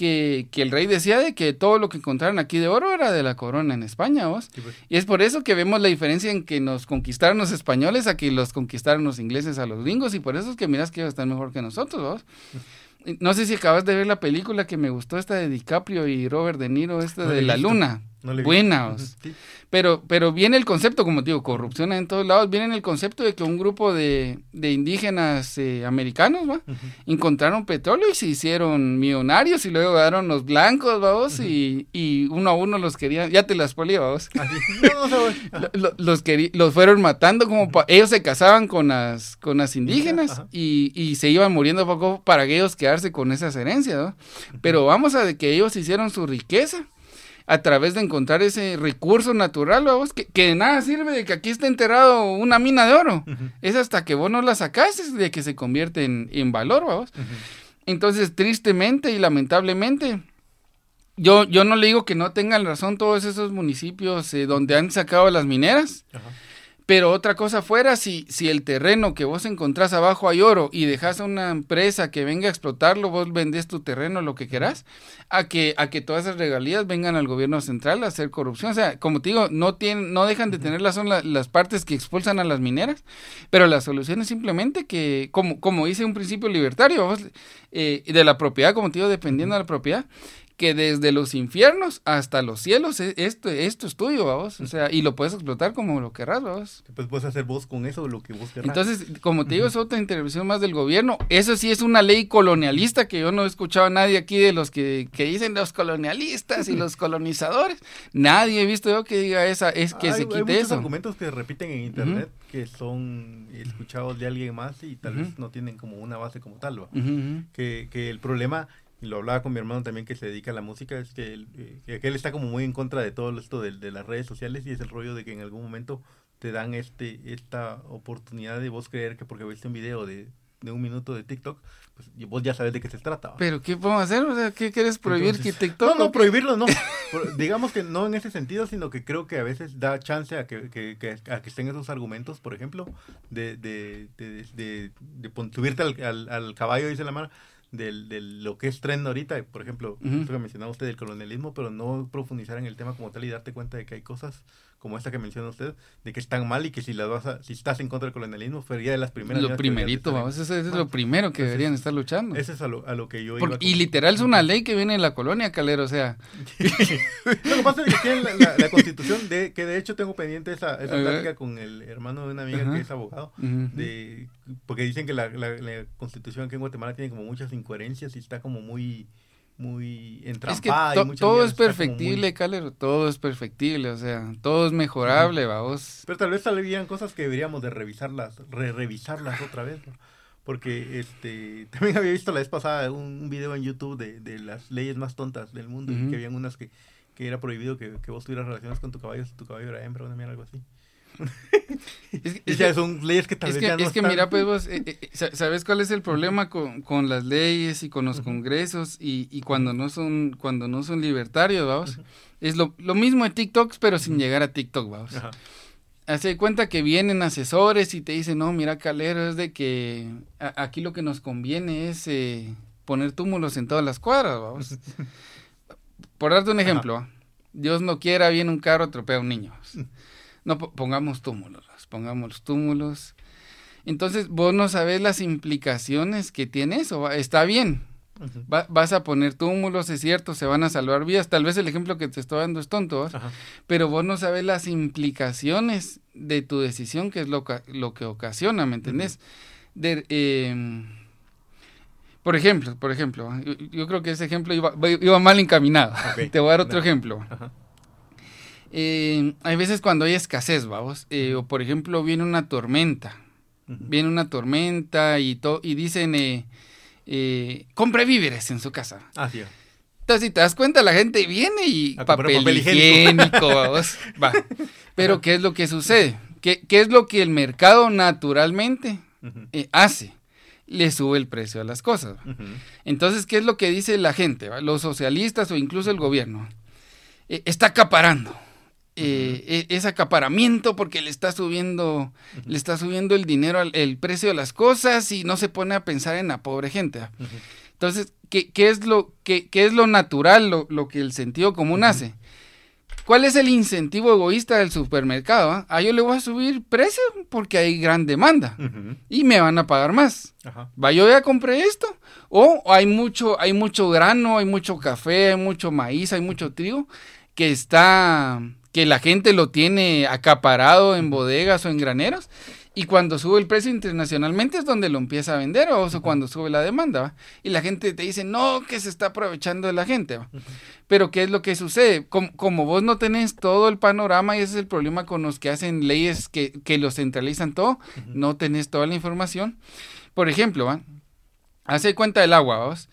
S2: que, el rey decía de que todo lo que encontraron aquí de oro era de la corona en España, ¿vos? Pues. Y es por eso que vemos la diferencia en que nos conquistaron los españoles a que los conquistaron los ingleses a los gringos, y por eso es que miras que ellos están mejor que nosotros, ¿vos? No sé si acabas de ver la película que me gustó, esta de DiCaprio y Robert De Niro, esta de La Luna. Buena, pero, pero viene el concepto, como te digo, corrupción en todos lados, viene el concepto de que un grupo de, de indígenas eh, americanos, ¿va? Encontraron petróleo y se hicieron millonarios y luego quedaron los blancos, vamos, y, y, uno a uno los querían, ya te las polí, vamos. los, los fueron matando como ellos se casaban con las, con las indígenas y, y, se iban muriendo poco para que ellos quedarse con esas herencias, ¿no? Pero vamos a que ellos hicieron su riqueza a través de encontrar ese recurso natural, vos, que, que, de nada sirve de que aquí esté enterrado una mina de oro. Es hasta que vos no la sacas de que se convierte en, valor, vamos. Entonces, tristemente y lamentablemente, yo, yo no le digo que no tengan razón todos esos municipios eh, donde han sacado las mineras. Pero otra cosa fuera, si, si el terreno que vos encontrás abajo hay oro y dejas a una empresa que venga a explotarlo, vos vendés tu terreno, lo que querás, a que, a que todas esas regalías vengan al gobierno central a hacer corrupción. O sea, como te digo, no, tienen, no dejan de tener razón las partes que expulsan a las mineras, pero la solución es simplemente que, como, como dice un principio libertario, eh, de la propiedad, como te digo, dependiendo de la propiedad, que desde los infiernos hasta los cielos, e, esto, esto es tuyo, vamos. O sea, y lo puedes explotar como lo querrás, vamos.
S1: Pues puedes hacer vos con eso lo que vos querrás.
S2: Entonces, como te digo, es otra intervención más del gobierno. Eso sí es una ley colonialista que yo no he escuchado a nadie aquí de los que, que dicen los colonialistas y los colonizadores. Nadie he visto yo que diga esa, es que se quite hay muchos
S1: argumentos que repiten en internet que son escuchados de alguien más y tal vez no tienen como una base como tal, que, que el problema y lo hablaba con mi hermano también que se dedica a la música, es que él, eh, que él está como muy en contra de todo esto de, de, las redes sociales y es el rollo de que en algún momento te dan este esta oportunidad de vos creer que porque viste un video de, de un minuto de TikTok, pues vos ya sabes de qué se trata.
S2: ¿Pero qué podemos hacer? O sea, ¿qué quieres prohibir que TikTok?
S1: No, no, prohibirlo no. Digamos que no en ese sentido, sino que creo que a veces da chance a que, que, que a que estén esos argumentos, por ejemplo, de, de, de, de, subirte al, al, al, caballo, dice la mano, del, del, lo que es tren ahorita, por ejemplo, uh que mencionaba usted del colonialismo, pero no profundizar en el tema como tal y darte cuenta de que hay cosas como esta que menciona usted, de que están mal y que si las vas a, si estás en contra del colonialismo, sería de las primeras.
S2: Lo primerito, vamos, eso es lo primero que deberían estar luchando.
S1: Eso es a lo, a lo que yo
S2: iba Y literal es una ley que viene de la colonia, Calero, o sea.
S1: lo que pasa es que tiene la, la, constitución, de, que de hecho tengo pendiente esa, esa plática con el hermano de una amiga que es abogado, de, porque dicen que la, la, constitución aquí en Guatemala tiene como muchas incoherencias y está como muy muy entrampada.
S2: Es que todo es perfectible, Calero, todo es perfectible, o sea, todo es mejorable, vamos.
S1: Pero tal vez salían cosas que deberíamos de revisarlas, re revisarlas otra vez, Porque este también había visto la vez pasada un, video en YouTube de, de, las leyes más tontas del mundo y que habían unas que, que era prohibido que, que, vos tuvieras relaciones con tu caballo si tu caballo era hembra o algo así. Es, que, son leyes que tal vez
S2: ya no Es que mira, pues vos, eh, eh, ¿sabes cuál es el problema con, con las leyes y con los congresos y, y, cuando no son cuando no son libertarios, vamos? Es lo, lo, mismo de TikTok, pero sin llegar a TikTok, vamos. Hace cuenta que vienen asesores y te dicen, no, mira, Calero, es de que aquí lo que nos conviene es eh, poner túmulos en todas las cuadras, vamos. Por darte un ejemplo, Dios no quiera, viene un carro, atropella a un niño. No, pongamos túmulos, pongamos túmulos. Entonces, vos no sabes las implicaciones que tiene eso. Está bien. vas a poner túmulos, es cierto, se van a salvar vidas. Tal vez el ejemplo que te estoy dando es tonto, pero vos no sabes las implicaciones de tu decisión, que es lo, lo que ocasiona, ¿me entendés? de, em, por ejemplo, por ejemplo, yo, creo que ese ejemplo iba, iba mal encaminado. Te voy a dar otro ejemplo. Eh, hay veces cuando hay escasez, vamos, eh, o por ejemplo viene una tormenta, viene una tormenta y, y dicen, eh, eh, compre víveres en su casa.
S1: Ah, sí.
S2: Entonces, si te das cuenta, la gente viene y papel, higiénico, vamos, va. Pero, ¿qué es lo que sucede? ¿Qué, ¿Qué, es lo que el mercado naturalmente hace? Le sube el precio a las cosas. Entonces, ¿qué es lo que dice la gente? Los socialistas o incluso el gobierno. está acaparando eh, e, ese acaparamiento porque le está subiendo, le está subiendo el dinero, el precio de las cosas y no se pone a pensar en la pobre gente. Entonces, ¿qué, ¿qué, es lo, qué, qué es lo natural, lo, lo, que el sentido común hace? ¿Cuál es el incentivo egoísta del supermercado? Ah, ah yo le voy a subir precio porque hay gran demanda y me van a pagar más. Va, yo ya compré esto. O hay mucho, hay mucho grano, hay mucho café, hay mucho maíz, hay mucho trigo que está que la gente lo tiene acaparado en bodegas o en graneros y cuando sube el precio internacionalmente es donde lo empieza a vender o cuando sube la demanda y la gente te dice no que se está aprovechando de la gente pero qué es lo que sucede como, vos no tenés todo el panorama y ese es el problema con los que hacen leyes que, que lo centralizan todo no tenés toda la información. Por ejemplo hace cuenta del agua vos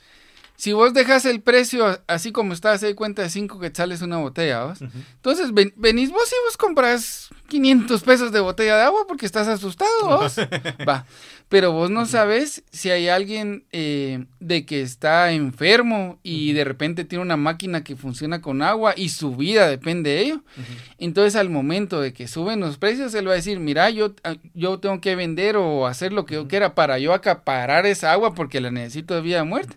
S2: si vos dejas el precio así como está, se cuenta de 5 quetzales una botella, ¿vos? entonces venís vos y vos compras 500 pesos de botella de agua porque estás asustado, ¿vos? Va, pero vos no sabes si hay alguien eh, de que está enfermo y de repente tiene una máquina que funciona con agua y su vida depende de ello. Entonces al momento de que suben los precios, él va a decir, mira, yo, ah, yo tengo que vender o hacer lo que yo quiera para yo acaparar esa agua porque la necesito de vida o muerte.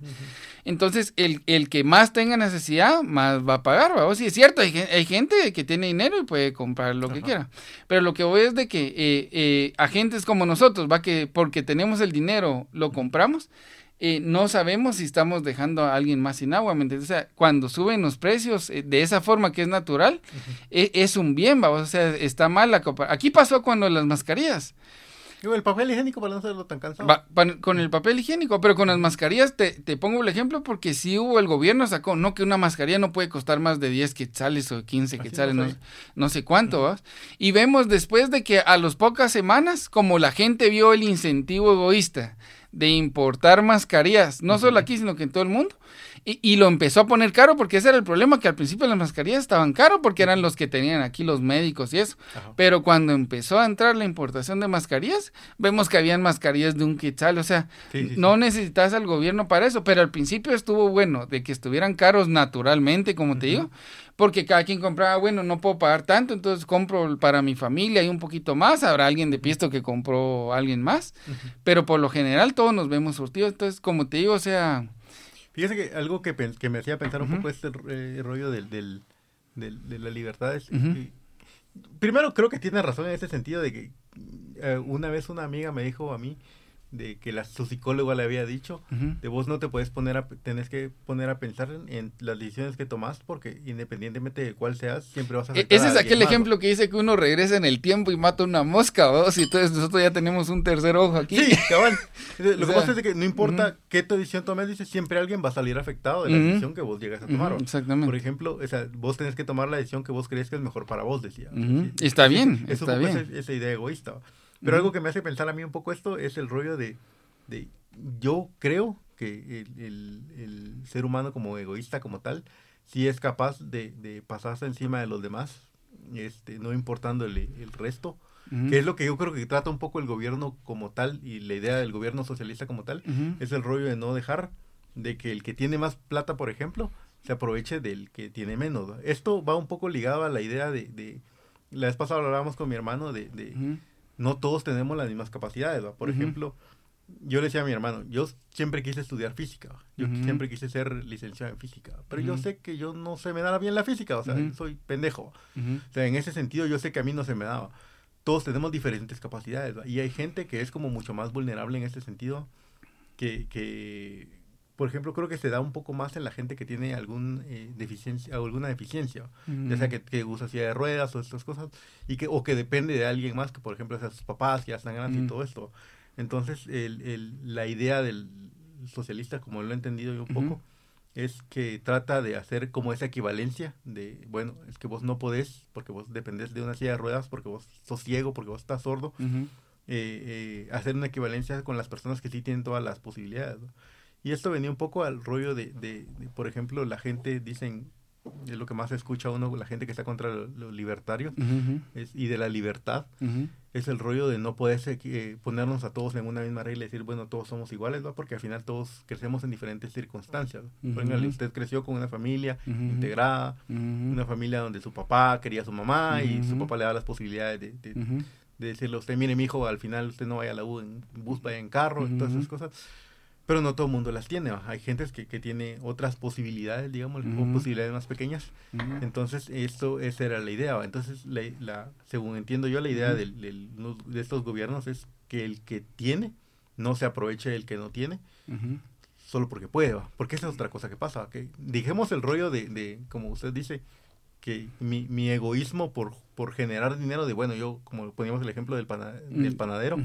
S2: Entonces, el, el, que más tenga necesidad, más va a pagar, ¿verdad? Sí, es cierto, hay, hay, gente que tiene dinero y puede comprar lo que quiera. Pero lo que voy es de que eh, eh, agentes como nosotros, va que porque tenemos el dinero lo compramos, eh, no sabemos si estamos dejando a alguien más sin agua, ¿me entiendes? O sea, cuando suben los precios eh, de esa forma que es natural, e, es un bien, vamos, o sea, está mal la Aquí pasó cuando las mascarillas.
S1: El papel higiénico para no serlo tan cansado.
S2: con el papel higiénico, pero con las mascarillas te, te, pongo el ejemplo porque si hubo, el gobierno sacó, no que una mascarilla no puede costar más de 10 quetzales o 15 quetzales, no, no, sé cuánto. Y vemos después de que a las pocas semanas, como la gente vio el incentivo egoísta de importar mascarillas, no solo aquí, sino que en todo el mundo. Y, lo empezó a poner caro porque ese era el problema, que al principio las mascarillas estaban caro porque eran los que tenían aquí los médicos y eso. Pero cuando empezó a entrar la importación de mascarillas, vemos que habían mascarillas de un quetzal, o sea, no necesitas al gobierno para eso, pero al principio estuvo bueno de que estuvieran caros naturalmente, como te digo, porque cada quien compraba, bueno, no puedo pagar tanto, entonces compro para mi familia y un poquito más, habrá alguien de pisto que compró alguien más, pero por lo general todos nos vemos surtidos, entonces como te digo, o sea...
S1: Fíjese que algo que, que me hacía pensar un poco este eh, rollo del, del, de la libertad es... primero creo que tiene razón en ese sentido de que eh, una vez una amiga me dijo a mí, de que la, su psicólogo le había dicho, de vos no te puedes poner a, tenés que poner a pensar en, las decisiones que tomás porque independientemente de cuál seas, siempre vas a
S2: e, Ese es aquel ejemplo que dice que uno regresa en el tiempo y mata una mosca, vos, y entonces nosotros ya tenemos un tercer ojo aquí.
S1: Sí, cabal. Lo que pasa es que no importa qué tu decisión tomes, dice, siempre alguien va a salir afectado de la decisión que vos llegas a tomar.
S2: exactamente.
S1: Por ejemplo, o sea, vos tenés que tomar la decisión que vos crees que es mejor para vos, decía.
S2: está bien, está bien.
S1: esa idea egoísta. Pero algo que me hace pensar a mí un poco esto es el rollo de, de yo creo que el, el, ser humano como egoísta como tal, sí es capaz de, de pasarse encima de los demás, este, no importando el, el resto, que es lo que yo creo que trata un poco el gobierno como tal y la idea del gobierno socialista como tal, es el rollo de no dejar de que el que tiene más plata, por ejemplo, se aproveche del que tiene menos. Esto va un poco ligado a la idea de, de la vez pasada hablábamos con mi hermano de, de no todos tenemos las mismas capacidades. Por ejemplo, yo le decía a mi hermano, yo siempre quise estudiar física, yo siempre quise ser licenciado en física, pero yo sé que yo no se me da bien la física, o sea, soy pendejo. O sea, en ese sentido yo sé que a mí no se me daba. Todos tenemos diferentes capacidades y hay gente que es como mucho más vulnerable en ese sentido que, que por ejemplo, creo que se da un poco más en la gente que tiene algún eh, deficiencia, alguna deficiencia, ya sea que, que, usa silla de ruedas o estas cosas, y que, o que depende de alguien más, que por ejemplo, sea sus papás que ya están grandes y todo esto. Entonces, el, el, la idea del socialista, como lo he entendido yo un poco, es que trata de hacer como esa equivalencia de, bueno, es que vos no podés, porque vos dependés de una silla de ruedas, porque vos sos ciego, porque vos estás sordo, eh, eh, hacer una equivalencia con las personas que sí tienen todas las posibilidades. Y esto venía un poco al rollo de, de, por ejemplo, la gente dicen, es lo que más escucha uno, la gente que está contra los, libertarios y de la libertad, es el rollo de no poder eh, ponernos a todos en una misma regla y decir, bueno, todos somos iguales, ¿no? porque al final todos crecemos en diferentes circunstancias. Por ejemplo, usted creció con una familia integrada, una familia donde su papá quería a su mamá y su papá le daba las posibilidades de, de, decirle a usted, mire, mi hijo, al final usted no vaya a la U en bus, vaya en carro, todas esas cosas pero no todo el mundo las tiene. Hay gente que, que tiene otras posibilidades, digamos, posibilidades más pequeñas. Entonces, esto, esa era la idea. Entonces, la, según entiendo yo, la idea del, de estos gobiernos es que el que tiene no se aproveche del que no tiene, solo porque puede. Porque esa es otra cosa que pasa. que Dijemos el rollo de, de, como usted dice, que mi, mi egoísmo por, por generar dinero, de bueno, yo, como poníamos el ejemplo del, del panadero,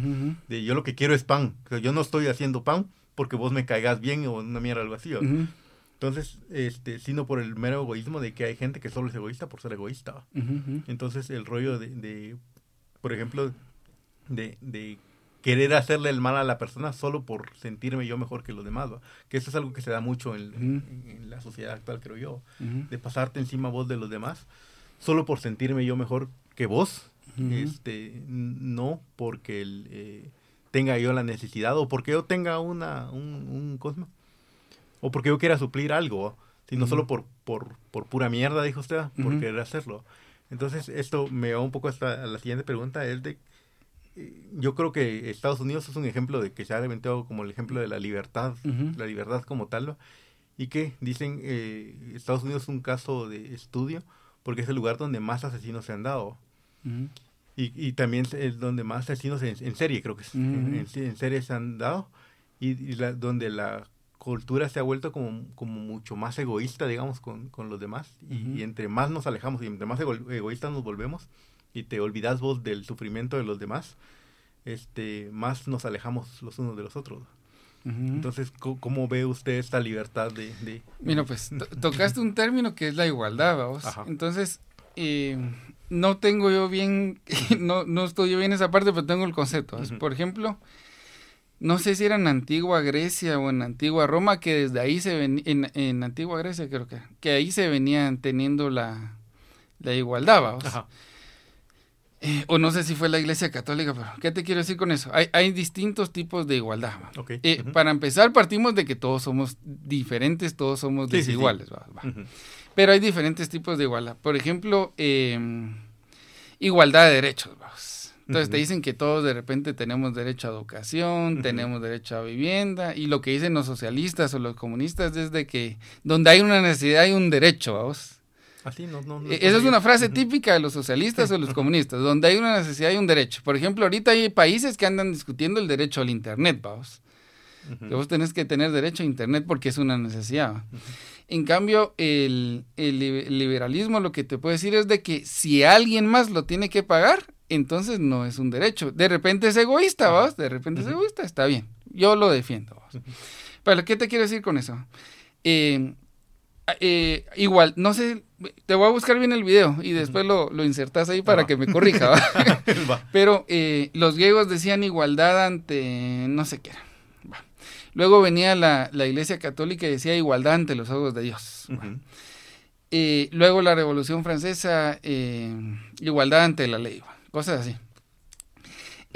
S1: de yo lo que quiero es pan. yo no estoy haciendo pan porque vos me caigas bien o una mierda algo así. Entonces, este, sino por el mero egoísmo de que hay gente que solo es egoísta por ser egoísta. Entonces, el rollo de, de por ejemplo, de, de, querer hacerle el mal a la persona solo por sentirme yo mejor que los demás, que eso es algo que se da mucho en, en, la sociedad actual, creo yo, de pasarte encima vos de los demás, solo por sentirme yo mejor que vos, este, no porque el... Eh, tenga yo la necesidad o porque yo tenga una, un, un cosmo, o porque yo quiera suplir algo, sino solo por, por, por pura mierda, dijo usted, por querer hacerlo. Entonces, esto me va un poco hasta a la siguiente pregunta, es de, eh, yo creo que Estados Unidos es un ejemplo de que se ha inventado como el ejemplo de la libertad, la libertad como tal, y que dicen, eh, Estados Unidos es un caso de estudio, porque es el lugar donde más asesinos se han dado. Y, y también es donde más asesinos en, serie, creo que es, en, serie se han dado. y, donde la cultura se ha vuelto como, como mucho más egoísta, digamos, con, con los demás. y, entre más nos alejamos y entre más egoístas nos volvemos y te olvidas vos del sufrimiento de los demás, este, más nos alejamos los unos de los otros. Entonces, ¿cómo, ve usted esta libertad de...?
S2: Mira, pues, tocaste un término que es la igualdad, vamos. Entonces, eh, no tengo yo bien, no, no estoy yo bien esa parte, pero tengo el concepto. Por ejemplo, no sé si era en Antigua Grecia o en Antigua Roma, que desde ahí se venía, en, en, Antigua Grecia creo que, que ahí se venían teniendo la, la igualdad, vamos. Eh, o no sé si fue la Iglesia Católica, pero ¿qué te quiero decir con eso? Hay, hay distintos tipos de igualdad. Eh, para empezar, partimos de que todos somos diferentes, todos somos desiguales. Pero hay diferentes tipos de igualdad. Por ejemplo, em, igualdad de derechos. Entonces te dicen que todos de repente tenemos derecho a educación, tenemos derecho a vivienda, y lo que dicen los socialistas o los comunistas es de que donde hay una necesidad hay un derecho, vamos. Eh, esa es una frase típica de los socialistas o los comunistas, donde hay una necesidad y un derecho. Por ejemplo, ahorita hay países que andan discutiendo el derecho al Internet, vamos. Que vos tenés que tener derecho a Internet porque es una necesidad. En cambio, el, liberalismo lo que te puede decir es de que si alguien más lo tiene que pagar, entonces no es un derecho. De repente es egoísta, vos, de repente es egoísta, está bien. Yo lo defiendo. Vos. Pero, ¿qué te quiero decir con eso? Eh, eh, igual, no sé, te voy a buscar bien el video y después lo, lo insertas ahí para que me corrija. Pero eh, los griegos decían igualdad ante no sé qué. Luego venía la, la, iglesia católica y decía igualdad ante los ojos de Dios. Eh, luego la revolución francesa, igualdad ante la ley. Cosas así.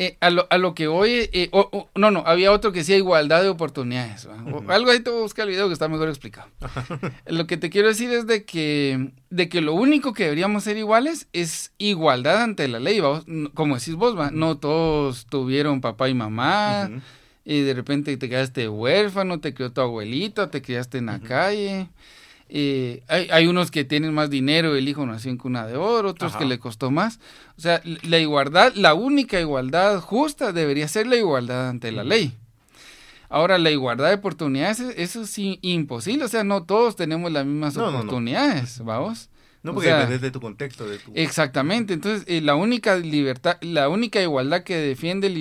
S2: Eh, a, lo, a, lo, que hoy, eh, no, no, había otro que decía igualdad de oportunidades. algo ahí te voy a buscar el video que está mejor explicado. lo que te quiero decir es de que, de que lo único que deberíamos ser iguales es igualdad ante la ley. Como decís vos, ¿va? no todos tuvieron papá y mamá. Y de repente te quedaste huérfano, te crió tu abuelito, te criaste en la calle. Eh, hay, hay, unos que tienen más dinero, el hijo nació en cuna de oro, otros que le costó más. O sea, la igualdad, la única igualdad justa debería ser la igualdad ante la ley. Ahora, la igualdad de oportunidades, eso sí, imposible. O sea, no todos tenemos las mismas oportunidades, vamos.
S1: No, porque depende de tu contexto. De tu...
S2: Exactamente. Entonces, eh, la única libertad, la única igualdad que defiende el,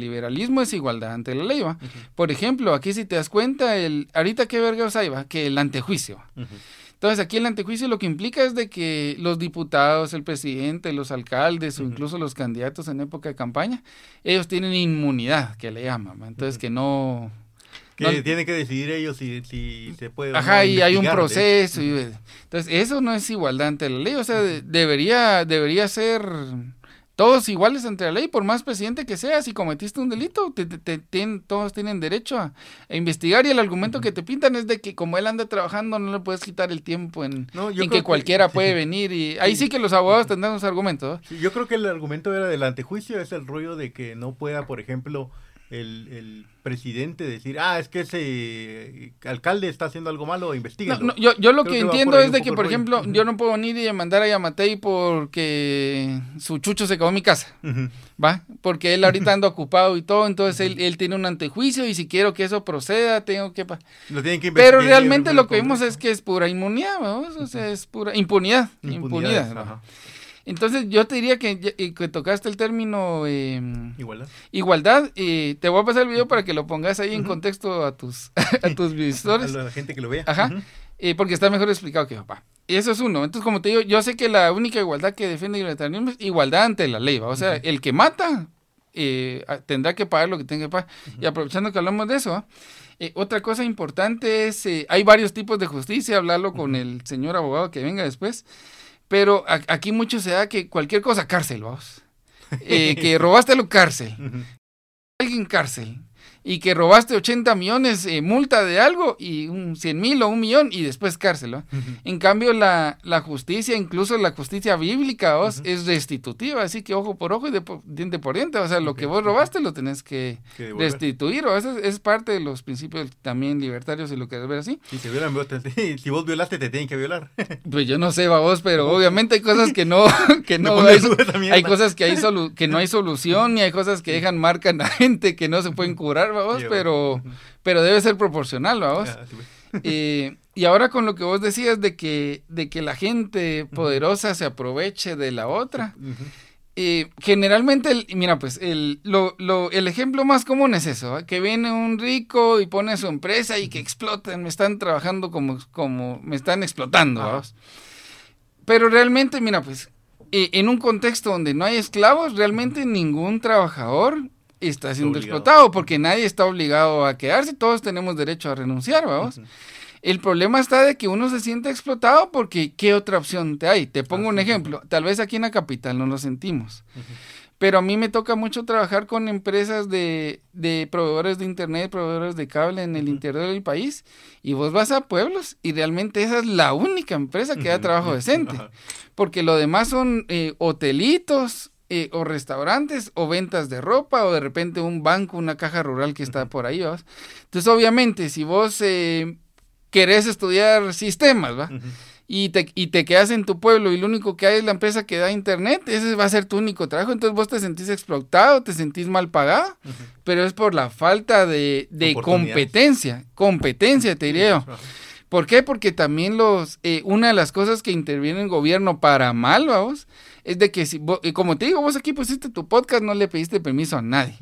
S2: liberalismo es igualdad ante la ley, ¿va? Por ejemplo, aquí si te das cuenta, el ahorita qué vergas hay, ¿va? Que el antejuicio. Entonces, aquí el antejuicio lo que implica es de que los diputados, el presidente, los alcaldes o incluso los candidatos en época de campaña, ellos tienen inmunidad, que le llaman, Entonces, que no
S1: que tienen que decidir ellos si, si se puede.
S2: Ajá, y hay un proceso. entonces, eso no es igualdad ante la ley. O sea, debería, debería ser todos iguales ante la ley, por más presidente que seas, si cometiste un delito, te, todos tienen derecho a, investigar y el argumento que te pintan es de que como él anda trabajando no le puedes quitar el tiempo en, en que cualquiera puede venir y ahí sí que los abogados tendrán los argumentos.
S1: yo creo que el argumento era del antejuicio, es el rollo de que no pueda, por ejemplo, el, el, presidente decir, ah, es que ese alcalde está haciendo algo malo, investiga.
S2: No, yo, yo lo que, entiendo es de que, por ejemplo, yo no puedo venir y mandar a Yamatei porque su chucho se quedó en mi casa, ¿va? Porque él ahorita anda ocupado y todo, entonces él, él, tiene un antejuicio y si quiero que eso proceda, tengo que... Lo tienen que Pero realmente lo que vemos es que es pura inmunidad. O sea, es pura impunidad, impunidad. Entonces yo te diría que, eh, que tocaste el término em,
S1: igualdad.
S2: Igualdad. y te voy a pasar el video para que lo pongas ahí en contexto a tus, a tus visitores.
S1: A la gente que lo vea.
S2: Ajá. Eh, porque está mejor explicado que papá. Y eso es uno. Entonces, como te digo, yo sé que la única igualdad que defiende el libertarianismo es igualdad ante la ley. O sea, el que mata eh, tendrá que pagar lo que tenga que pagar. Y aprovechando que hablamos de eso, otra cosa importante es, hay varios tipos de justicia, hablarlo con el señor abogado que venga después. Pero aquí mucho se da que cualquier cosa, cárcel, vamos. Eh, que robaste lo cárcel. Alguien cárcel y que robaste 80 millones eh, multa de algo y un 100 mil o un millón y después cárcel. En cambio, la, la, justicia, incluso la justicia bíblica, es restitutiva, así que ojo por ojo y de, diente por diente. O sea, lo que vos robaste lo tenés que, restituir. O eso es, parte de los principios también libertarios y lo que debe ver así.
S1: Si, violan, si vos violaste, te tienen que violar.
S2: pues yo no sé, vos, pero obviamente hay cosas que no, que no hay, hay cosas que, hay que no hay solución y hay cosas que dejan marca en la gente que no se pueden curar vamos, pero, pero debe ser proporcional, vamos. Eh, y ahora con lo que vos decías de que, de que la gente poderosa se aproveche de la otra. Eh, generalmente, mira, pues el, lo, lo, el ejemplo más común es eso, que viene un rico y pone su empresa y que explotan, me están trabajando como, como me están explotando. Pero realmente, mira, pues eh, en un contexto donde no hay esclavos, realmente ningún trabajador está siendo explotado porque nadie está obligado a quedarse, todos tenemos derecho a renunciar, vamos. El problema está de que uno se siente explotado porque ¿qué otra opción te hay? Te pongo un ejemplo. Tal vez aquí en la capital no lo sentimos. Pero a mí me toca mucho trabajar con empresas de, de proveedores de internet, proveedores de cable en el interior del país. Y vos vas a pueblos y realmente esa es la única empresa que da trabajo decente. Porque lo demás son eh, hotelitos, eh, o restaurantes o ventas de ropa o de repente un banco, una caja rural que está por ahí, ¿vas? Entonces, obviamente, si vos eh, querés estudiar sistemas, ¿va? y, te, y te quedas en tu pueblo y lo único que hay es la empresa que da internet, ese va a ser tu único trabajo, entonces vos te sentís explotado, te sentís mal pagado, pero es por la falta de, de competencia, competencia te diría yo. ¿Por qué? Porque también los, eh, una de las cosas que interviene el gobierno para mal, vamos, es de que si, como te digo, vos aquí pusiste tu podcast, no le pediste permiso a nadie.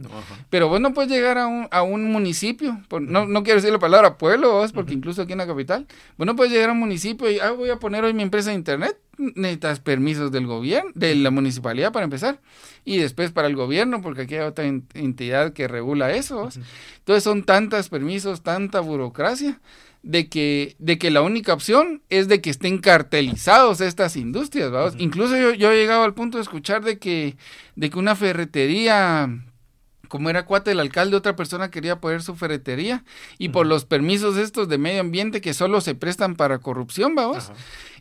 S2: Pero vos no puedes llegar a un, a un municipio, no, no quiero decir la palabra pueblo, vos, porque incluso aquí en la capital, vos no puedes llegar a un municipio y, ah, voy a poner hoy mi empresa de internet, necesitas permisos del gobierno, de la municipalidad para empezar, y después para el gobierno, porque aquí hay otra entidad que regula eso. Entonces son tantos permisos, tanta burocracia de que, de que la única opción es de que estén cartelizados estas industrias, ¿vamos? Incluso yo, yo, he llegado al punto de escuchar de que, de que una ferretería, como era cuate del alcalde, otra persona quería poner su ferretería y por los permisos estos de medio ambiente que solo se prestan para corrupción, vamos,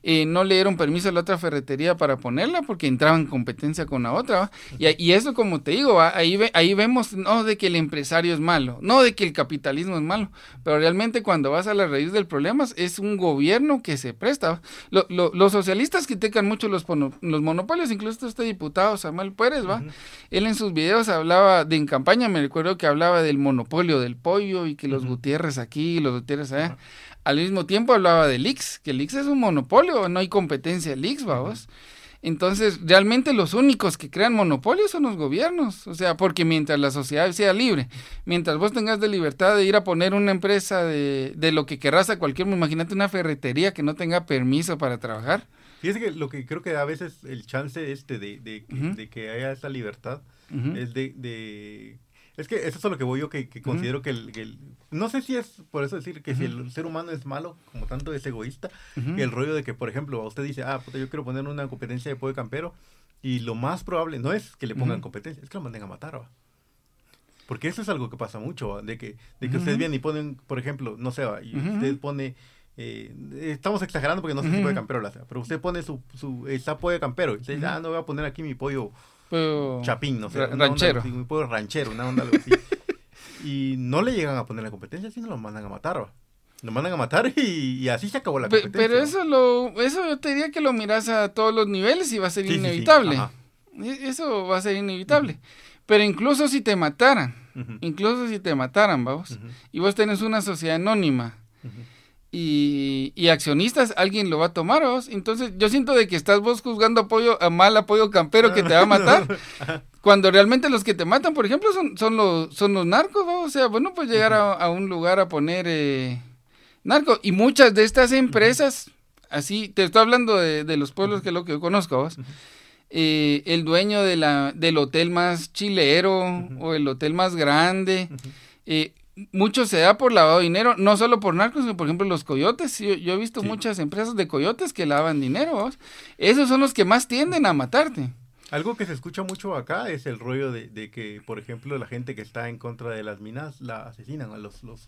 S2: eh, no le dieron permiso a la otra ferretería para ponerla porque entraba en competencia con la otra. Y, y, eso, como te digo, ahí, ahí vemos no de que el empresario es malo, no de que el capitalismo es malo, pero realmente cuando vas a la raíz del problema es un gobierno que se presta. los socialistas critican mucho los, los monopolios, incluso este diputado Samuel Pérez, ¿va? Él en sus videos hablaba, de en campaña me recuerdo que hablaba del monopolio del pollo y que los Gutiérrez aquí, los Gutiérrez allá. Al mismo tiempo hablaba del Ix, que el Ix es un monopolio, no hay competencia el Ix, vamos. Entonces, realmente los únicos que crean monopolios son los gobiernos. O sea, porque mientras la sociedad sea libre, mientras vos tengas de libertad de ir a poner una empresa de, de lo que querrás a cualquier, imagínate una ferretería que no tenga permiso para trabajar.
S1: Fíjese que lo que creo que a veces el chance este de, de, que haya esa libertad es de es que eso es a lo que voy yo, que, considero que, el, No sé si es por eso decir que si el ser humano es malo, como tanto es egoísta, el rollo de que, por ejemplo, usted dice, ah, puta, yo quiero poner una competencia de pollo campero, y lo más probable no es que le pongan competencia, es que lo manden a matar, ¿va? Porque eso es algo que pasa mucho, de que, de que ustedes vienen y ponen, por ejemplo, no sé, y usted pone... Eh, estamos exagerando porque no sé si pollo campero la sea, pero usted pone su, su está pollo campero y dice, ah, no voy a poner aquí mi pollo Chapín, no sé.
S2: ranchero.
S1: un pueblo ranchero, una onda así. Y no le llegan a poner la competencia, sino lo mandan a matar, Lo mandan a matar y, así se acabó la competencia.
S2: Pero eso lo, eso yo te diría que lo miras a todos los niveles y va a ser inevitable. E, eso va a ser inevitable. Pero incluso si te mataran, incluso si te mataran, vamos, y vos tenés una sociedad anónima, y, y, accionistas, alguien lo va a tomar, vos. Entonces, yo siento de que estás vos juzgando apoyo a mal apoyo campero que te va a matar. cuando realmente los que te matan, por ejemplo, son, son, los, son los narcos, ¿no? O sea, bueno, pues llegar a, un lugar a poner eh, narco. Y muchas de estas empresas, así, te estoy hablando de, de los pueblos que es lo que yo conozco, vos. Eh, el dueño de la, del hotel más chilero o el hotel más grande. Eh, mucho se da por lavado de dinero, no solo por narcos, sino por ejemplo los coyotes. Yo, he visto muchas empresas de coyotes que lavan dinero. Esos son los que más tienden a matarte.
S1: Algo que se escucha mucho acá es el rollo de, que, por ejemplo, la gente que está en contra de las minas la asesinan, a los, los,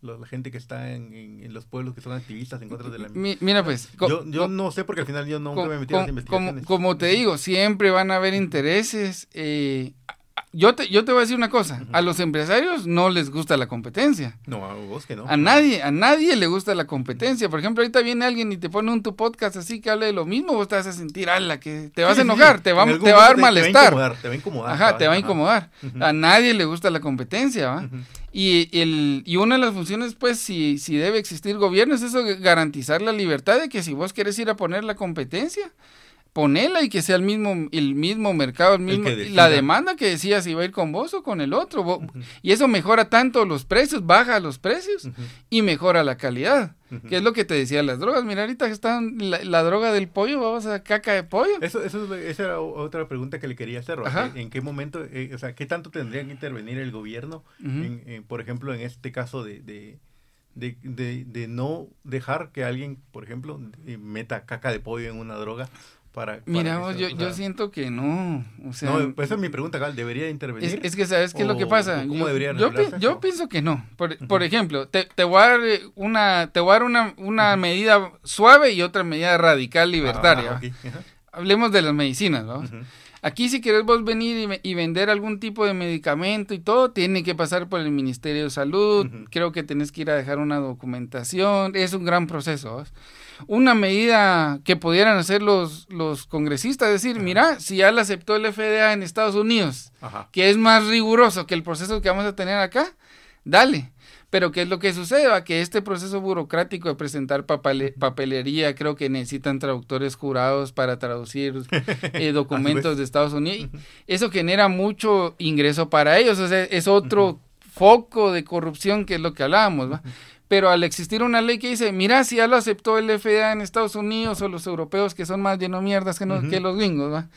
S1: la gente que está en, los pueblos que son activistas en contra de la
S2: mina. Mira, pues.
S1: Yo, no sé porque al final yo nunca me metí en las investigaciones.
S2: Como, como, te digo, siempre van a haber intereses. Eh, yo te, yo te voy a decir una cosa, a los empresarios no les gusta la competencia.
S1: No, a vos que no.
S2: A nadie, a nadie le gusta la competencia. Por ejemplo, ahorita viene alguien y te pone un tu podcast así que hable de lo mismo, vos te vas a sentir, ala, que te vas a enojar, te va, te va a dar malestar.
S1: Te va a incomodar.
S2: Ajá, te va a incomodar. A nadie le gusta la competencia, ¿va? Y, el, y una de las funciones, pues, si, si debe existir gobierno, es eso, garantizar la libertad de que si vos querés ir a poner la competencia, ponela y que sea el mismo, el mismo mercado, el mismo, la demanda que decía si va a ir con vos o con el otro. Y eso mejora tanto los precios, baja los precios y mejora la calidad. Que es lo que te decía las drogas. Mira, ahorita están la, droga del pollo, vamos a caca de pollo.
S1: Eso, eso, esa era otra pregunta que le quería hacer. ¿En qué momento, eh, o sea, qué tanto tendría que intervenir el gobierno, por ejemplo, en este caso de, de de, de, de, no dejar que alguien, por ejemplo, eh, meta caca de pollo en una droga
S2: Mira, yo, yo siento que no. O sea,
S1: no, esa es mi pregunta, Gal. ¿Debería intervenir?
S2: Es, que, ¿sabes qué es lo que pasa? ¿Cómo yo, debería yo, yo pienso que no. Por, por ejemplo, te, te, voy a dar una, te voy a dar una, una medida suave y otra medida radical libertaria. Ah, Hablemos de las medicinas, ¿vamos? Aquí si quieres vos venir y, vender algún tipo de medicamento y todo, tiene que pasar por el Ministerio de Salud, creo que tenés que ir a dejar una documentación, es un gran proceso. Una medida que pudieran hacer los, los congresistas, decir, mira, si ya la aceptó el FDA en Estados Unidos, que es más riguroso que el proceso que vamos a tener acá, dale. Pero ¿qué es lo que sucede? Que este proceso burocrático de presentar papelería, creo que necesitan traductores jurados para traducir eh, documentos de Estados Unidos. Eso genera mucho ingreso para ellos. O sea, es otro foco de corrupción que es lo que hablábamos. ¿va? Pero al existir una ley que dice, mira, si ya lo aceptó el FDA en Estados Unidos o los europeos que son más llenos mierdas que, que los gringos, ¿va?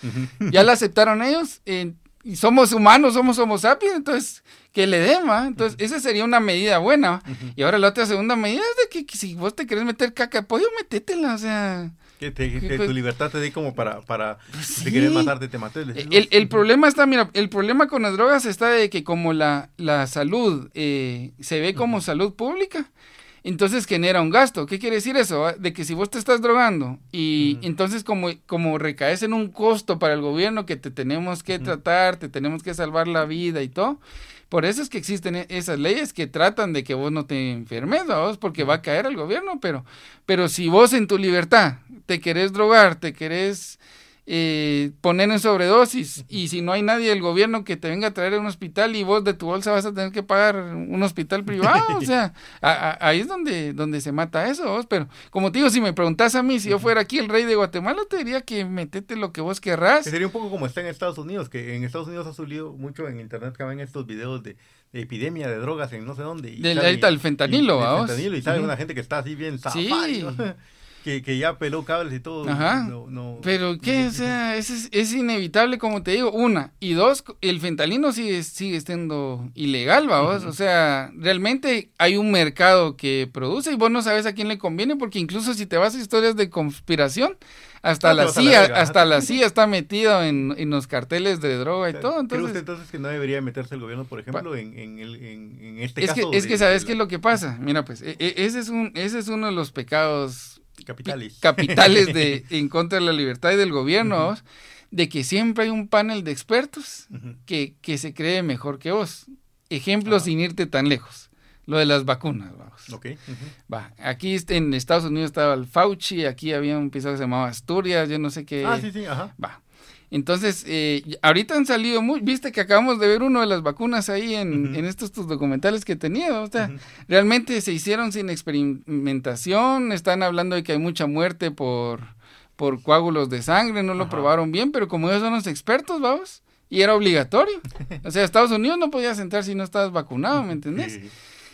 S2: ya la aceptaron ellos, eh, y somos humanos, somos homo sapiens, entonces que le den, ¿va? Entonces, esa sería una medida buena. Y ahora la otra segunda medida es de que, si vos te querés meter caca de pollo, metétela, o sea.
S1: Que, tu libertad te dé como para, para pues si querés matarte, te mates.
S2: El, el, problema está, mira, el problema con las drogas está de que como la, la salud eh, se ve como salud pública, entonces genera un gasto. ¿Qué quiere decir eso? Ah, de que si vos te estás drogando y entonces como, como recaes en un costo para el gobierno que te tenemos que tratar, te tenemos que salvar la vida y todo, por eso es que existen e, esas leyes que tratan de que vos no te enfermes, vos, porque va a caer el gobierno, pero, pero si vos en tu libertad te querés drogar, te querés eh, poner en sobredosis y si no hay nadie del gobierno que te venga a traer a un hospital y vos de tu bolsa vas a tener que pagar un hospital privado, o sea, ahí es donde, donde se mata eso, vos. pero como te digo, si me preguntas a mí si yo fuera aquí el rey de Guatemala, te diría que metete lo que vos querrás.
S1: sería un poco como está en Estados Unidos, que en Estados Unidos ha salido mucho en internet que ven estos videos de, epidemia de drogas en no sé dónde.
S2: Y ahorita el fentanilo,
S1: y, fentanilo, y sabe una gente que está así bien sí. que, que, ya peló cables y todo.
S2: Ajá. Pero qué, o sea, es, es, inevitable, como te digo, una. Y dos, el fentalino sigue, sigue siendo ilegal, vamos. O sea, realmente hay un mercado que produce y vos no sabes a quién le conviene, porque incluso si te vas a historias de conspiración, hasta la CIA, hasta la CIA está metido en, en, los carteles de droga y todo. Entonces,
S1: ¿Cree usted entonces que no debería meterse el gobierno, por ejemplo, en, en, el, en, este
S2: es
S1: caso?
S2: Que, es que, ¿sabes qué es lo que pasa? Mira, pues, e, e, ese es, un, ese es uno de los pecados
S1: capitales,
S2: capitales de, en contra de la libertad y del gobierno, de que siempre hay un panel de expertos que, que, se cree mejor que vos. Ejemplo sin irte tan lejos. Lo de las vacunas, vamos. Va, aquí en Estados Unidos estaba el Fauci, aquí había un piso que se llamaba Asturias, yo no sé qué.
S1: Ah, sí, sí, ajá.
S2: Va. Entonces, eh, ahorita han salido muy, viste que acabamos de ver uno de las vacunas ahí en, en estos documentales que tenía, o sea, realmente se hicieron sin experimentación, están hablando de que hay mucha muerte por, por coágulos de sangre, no lo probaron bien, pero como ellos son los expertos, vamos, y era obligatorio. O sea, Estados Unidos no podías entrar si no estabas vacunado, ¿me entendés?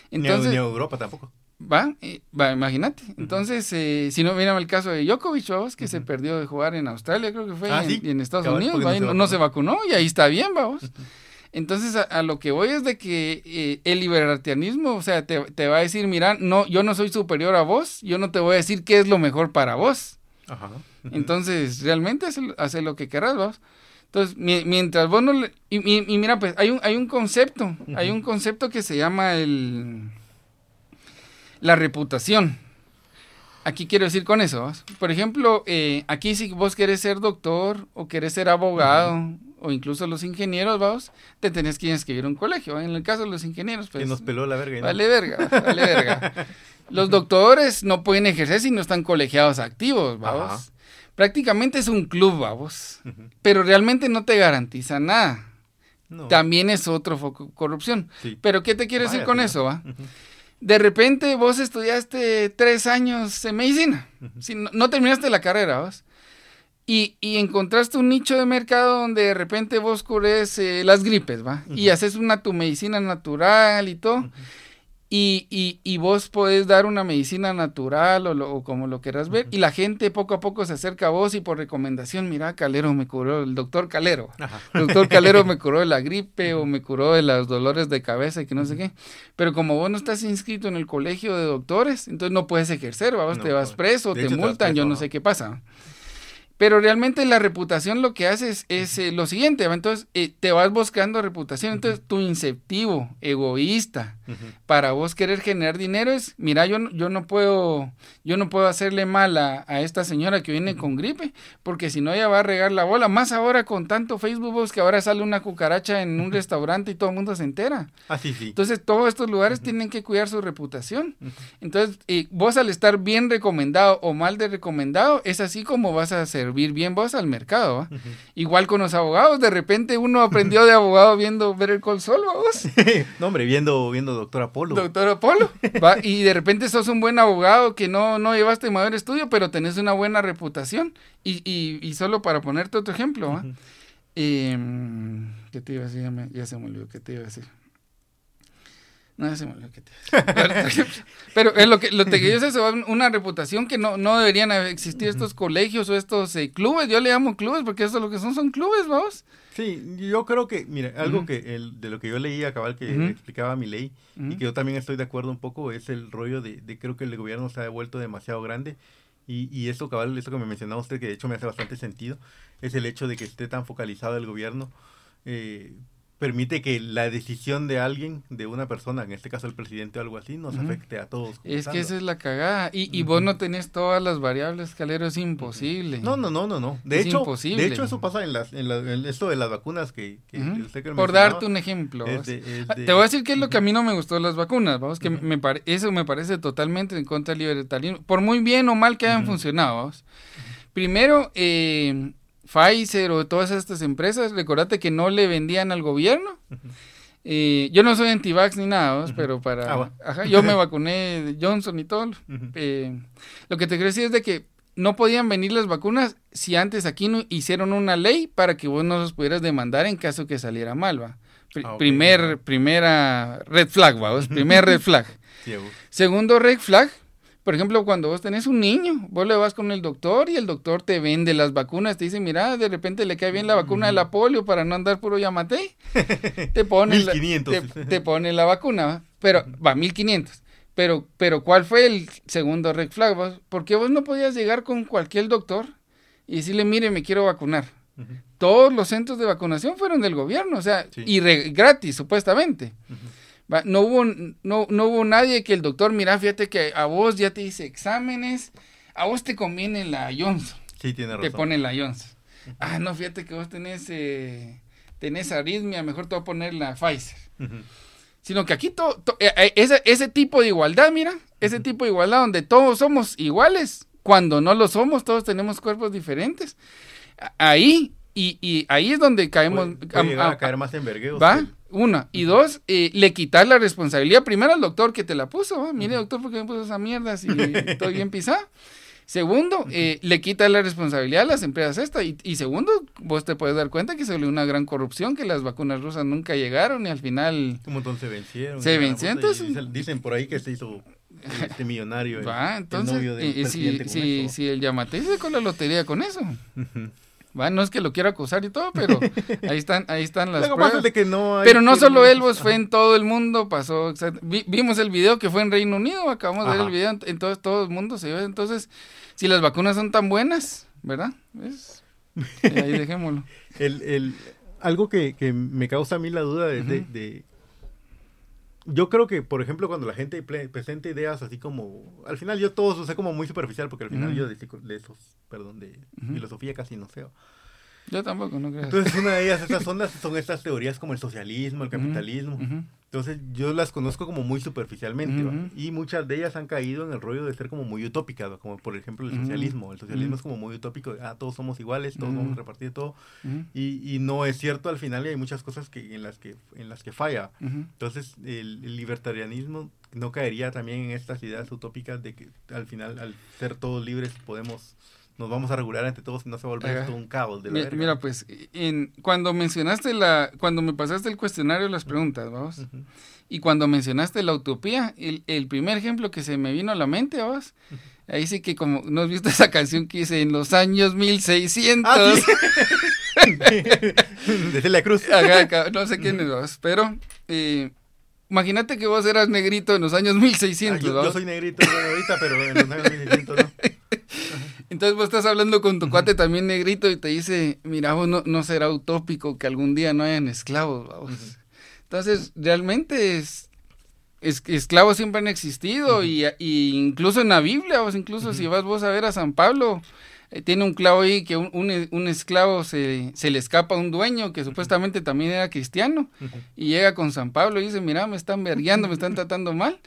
S1: Entonces, ni, Europa tampoco.
S2: Va, va imagínate. Entonces, eh, si no, mira el caso de Djokovic, vamos, que se perdió de jugar en Australia, creo que fue, ah, y, en, Estados Unidos, no, se vacunó y ahí está bien, vamos. Entonces, a, lo que voy es de que eh, el libertarianismo, o sea, te, te, va a decir, mira, no, yo no soy superior a vos, yo no te voy a decir qué es lo mejor para vos. Ajá. Entonces, realmente hace, lo que querrás, vos. Entonces, mientras vos no le... Y, y, mira, pues, hay un, hay un concepto, hay un concepto que se llama el la reputación. Aquí quiero decir con eso, por ejemplo, eh, aquí si vos querés ser doctor o querés ser abogado o incluso los ingenieros, vamos, te tenés que inscribir a un colegio. En el caso de los ingenieros, pues...
S1: Que nos peló la verga.
S2: Vale verga, vale verga. Los doctores no pueden ejercer si no están colegiados activos, vamos. Prácticamente es un club, vamos. Pero realmente no te garantiza nada también es otro foco de corrupción. Pero ¿qué te quiero decir con eso? Va? De repente vos estudiaste tres años en medicina, si no, terminaste la carrera, ¿vas? Y, y, encontraste un nicho de mercado donde de repente vos cures eh, las gripes, ¿va? Y haces una tu medicina natural y todo. Y, y, y, vos podés dar una medicina natural o, como lo quieras ver, y la gente poco a poco se acerca a vos y por recomendación, mira, Calero me curó, el doctor Calero, el doctor Calero me curó de la gripe o me curó de los dolores de cabeza y que no sé qué, pero como vos no estás inscrito en el colegio de doctores, entonces no puedes ejercer, vos te vas preso, te multan, yo no sé qué pasa. Pero realmente la reputación lo que hace es, eh, lo siguiente, entonces eh, te vas buscando reputación, entonces tu inceptivo, egoísta, para vos querer generar dinero es, mira, yo, yo no puedo, yo no puedo hacerle mal a, esta señora que viene con gripe, porque si no ella va a regar la bola, más ahora con tanto Facebook vos que ahora sale una cucaracha en un restaurante y todo el mundo se entera.
S1: Ah, sí.
S2: Entonces todos estos lugares tienen que cuidar su reputación. Entonces, eh, vos al estar bien recomendado o mal de recomendado, es así como vas a servir bien vos al mercado. Igual con los abogados, de repente uno aprendió de abogado viendo ver el Sol, vos.
S1: no, hombre, viendo, viendo doctor Apolo.
S2: Doctor Apolo. y de repente sos un buen abogado que no, no llevaste mayor estudio, pero tenés una buena reputación. Y, y, y solo para ponerte otro ejemplo, em, ¿qué te iba a decir? Ya, se me olvidó, ¿qué te iba a decir? No, se me olvidó qué te Pero es lo que, lo que yo sé, una reputación que no, no deberían existir estos colegios o estos eh, clubes. Yo le llamo clubes porque eso lo que son son clubes, vamos.
S1: Sí, yo creo que, mire, algo que el, de lo que yo leía, cabal, que explicaba mi ley, y que yo también estoy de acuerdo un poco, es el rollo de, de creo que el gobierno se ha vuelto demasiado grande. Y, y eso, cabal, eso que me mencionaba usted, que de hecho me hace bastante sentido, es el hecho de que esté tan focalizado el gobierno. Eh, permite que la decisión de alguien, de una persona, en este caso el presidente o algo así, nos afecte a todos.
S2: Es que esa es la cagada. Y, y vos no tenés todas las variables, Calero, es imposible.
S1: No, no, no, no, no. De hecho, de hecho eso pasa en, las, en, esto de las vacunas que,
S2: Por darte un ejemplo. Ah, te voy a decir qué es lo que a mí no me gustó de las vacunas, vamos, que me eso me parece totalmente en contra del libertarismo, por muy bien o mal que hayan funcionado. ¿vamos? Primero, eh, Pfizer o todas estas empresas, recordate que no le vendían al gobierno. Eh, yo no soy anti-vax ni nada, pero para... Ah, ajá, yo me vacuné de Johnson y todo. Eh, lo que te quiero decir es de que no podían venir las vacunas si antes aquí no hicieron una ley para que vos no los pudieras demandar en caso que saliera mal, va. Ah, primer, primera red flag, va, primer red flag. Segundo red flag, por ejemplo, cuando vos tenés un niño, vos le vas con el doctor y el doctor te vende las vacunas, te dice, mira, de repente le cae bien la vacuna de la polio para no andar puro yamate. Te pone, la, te, pone la vacuna, pero va, 1500. Pero, pero ¿cuál fue el segundo red flag? ¿Por qué vos no podías llegar con cualquier doctor y decirle, mire, me quiero vacunar? Todos los centros de vacunación fueron del gobierno, o sea, y gratis, supuestamente. No hubo, no, no hubo nadie que el doctor, mira, fíjate que a vos ya te dice exámenes, a vos te conviene la Johnson.
S1: Sí, tiene razón.
S2: Te pone la Johnson. Ah, no, fíjate que vos tenés, eh, tenés arritmia, mejor te voy a poner la Pfizer. Sino que aquí todo, eh, eh, ese, ese tipo de igualdad, mira, ese tipo de igualdad donde todos somos iguales, cuando no lo somos, todos tenemos cuerpos diferentes. Ahí, y, y ahí es donde caemos.
S1: a, caer más en.
S2: ¿Va? Una. Y dos, eh, le quitar la responsabilidad primero al doctor que te la puso. Mire, doctor, ¿por qué me puso esa mierda si estoy bien pisado? Segundo, eh, le quita la responsabilidad a las empresas esta. Y, segundo, vos te puedes dar cuenta que se una gran corrupción, que las vacunas rusas nunca llegaron y al final...
S1: Un montón se vencieron.
S2: Se vencieron.
S1: dicen por ahí que se hizo este millonario.
S2: Va, entonces, y, si, si, el Yamate se con la lotería con eso. No es que lo quiera acusar y todo, pero ahí están, ahí están las pruebas.
S1: que no
S2: pero no solo él, vos fue en todo el mundo, pasó, vimos el video que fue en Reino Unido, acabamos de ver el video, en todo, el mundo se ve, entonces, si las vacunas son tan buenas, ¿verdad? ahí dejémoslo.
S1: el, el, algo que, que, me causa a mí la duda de, de yo creo que, por ejemplo, cuando la gente presenta ideas así como, al final yo todo sé como muy superficial, porque al final yo de, de, esos, perdón, de filosofía casi no sé.
S2: Yo tampoco, no creo.
S1: Entonces, una de ellas, esas ondas son estas teorías como el socialismo, el capitalismo. Entonces yo las conozco como muy superficialmente y muchas de ellas han caído en el rollo de ser como muy utópicas, como por ejemplo el socialismo. El socialismo es como muy utópico, ah, todos somos iguales, todos vamos a repartir todo y, y, no es cierto al final y hay muchas cosas que, en, las que, en las que falla. Entonces el, libertarianismo no caería también en estas ideas utópicas de que al final al ser todos libres podemos nos vamos a regular entre todos y no se vuelve todo un caos de
S2: la mira, pues en, cuando mencionaste la cuando me pasaste el cuestionario las preguntas vamos y cuando mencionaste la utopía el, el, primer ejemplo que se me vino a la mente vamos ahí sí que como no has visto esa canción que hice en los años 1600 ah,
S1: desde la cruz.
S2: No sé quién es pero eh, Imagínate que vos eras negrito en los años 1600.
S1: yo, yo, soy negrito ahorita, pero en los años 1600 no.
S2: Entonces vos estás hablando con tu cuate también negrito y te dice, mira, vos no, no será utópico que algún día no hayan esclavos. Entonces, realmente es, esclavos siempre han existido y, incluso en la Biblia, vos incluso si vas vos a ver a San Pablo, eh, tiene un clavo ahí que un, un, esclavo se, se, le escapa a un dueño que supuestamente también era cristiano y llega con San Pablo y dice, mira, me están vergueando, me están tratando mal.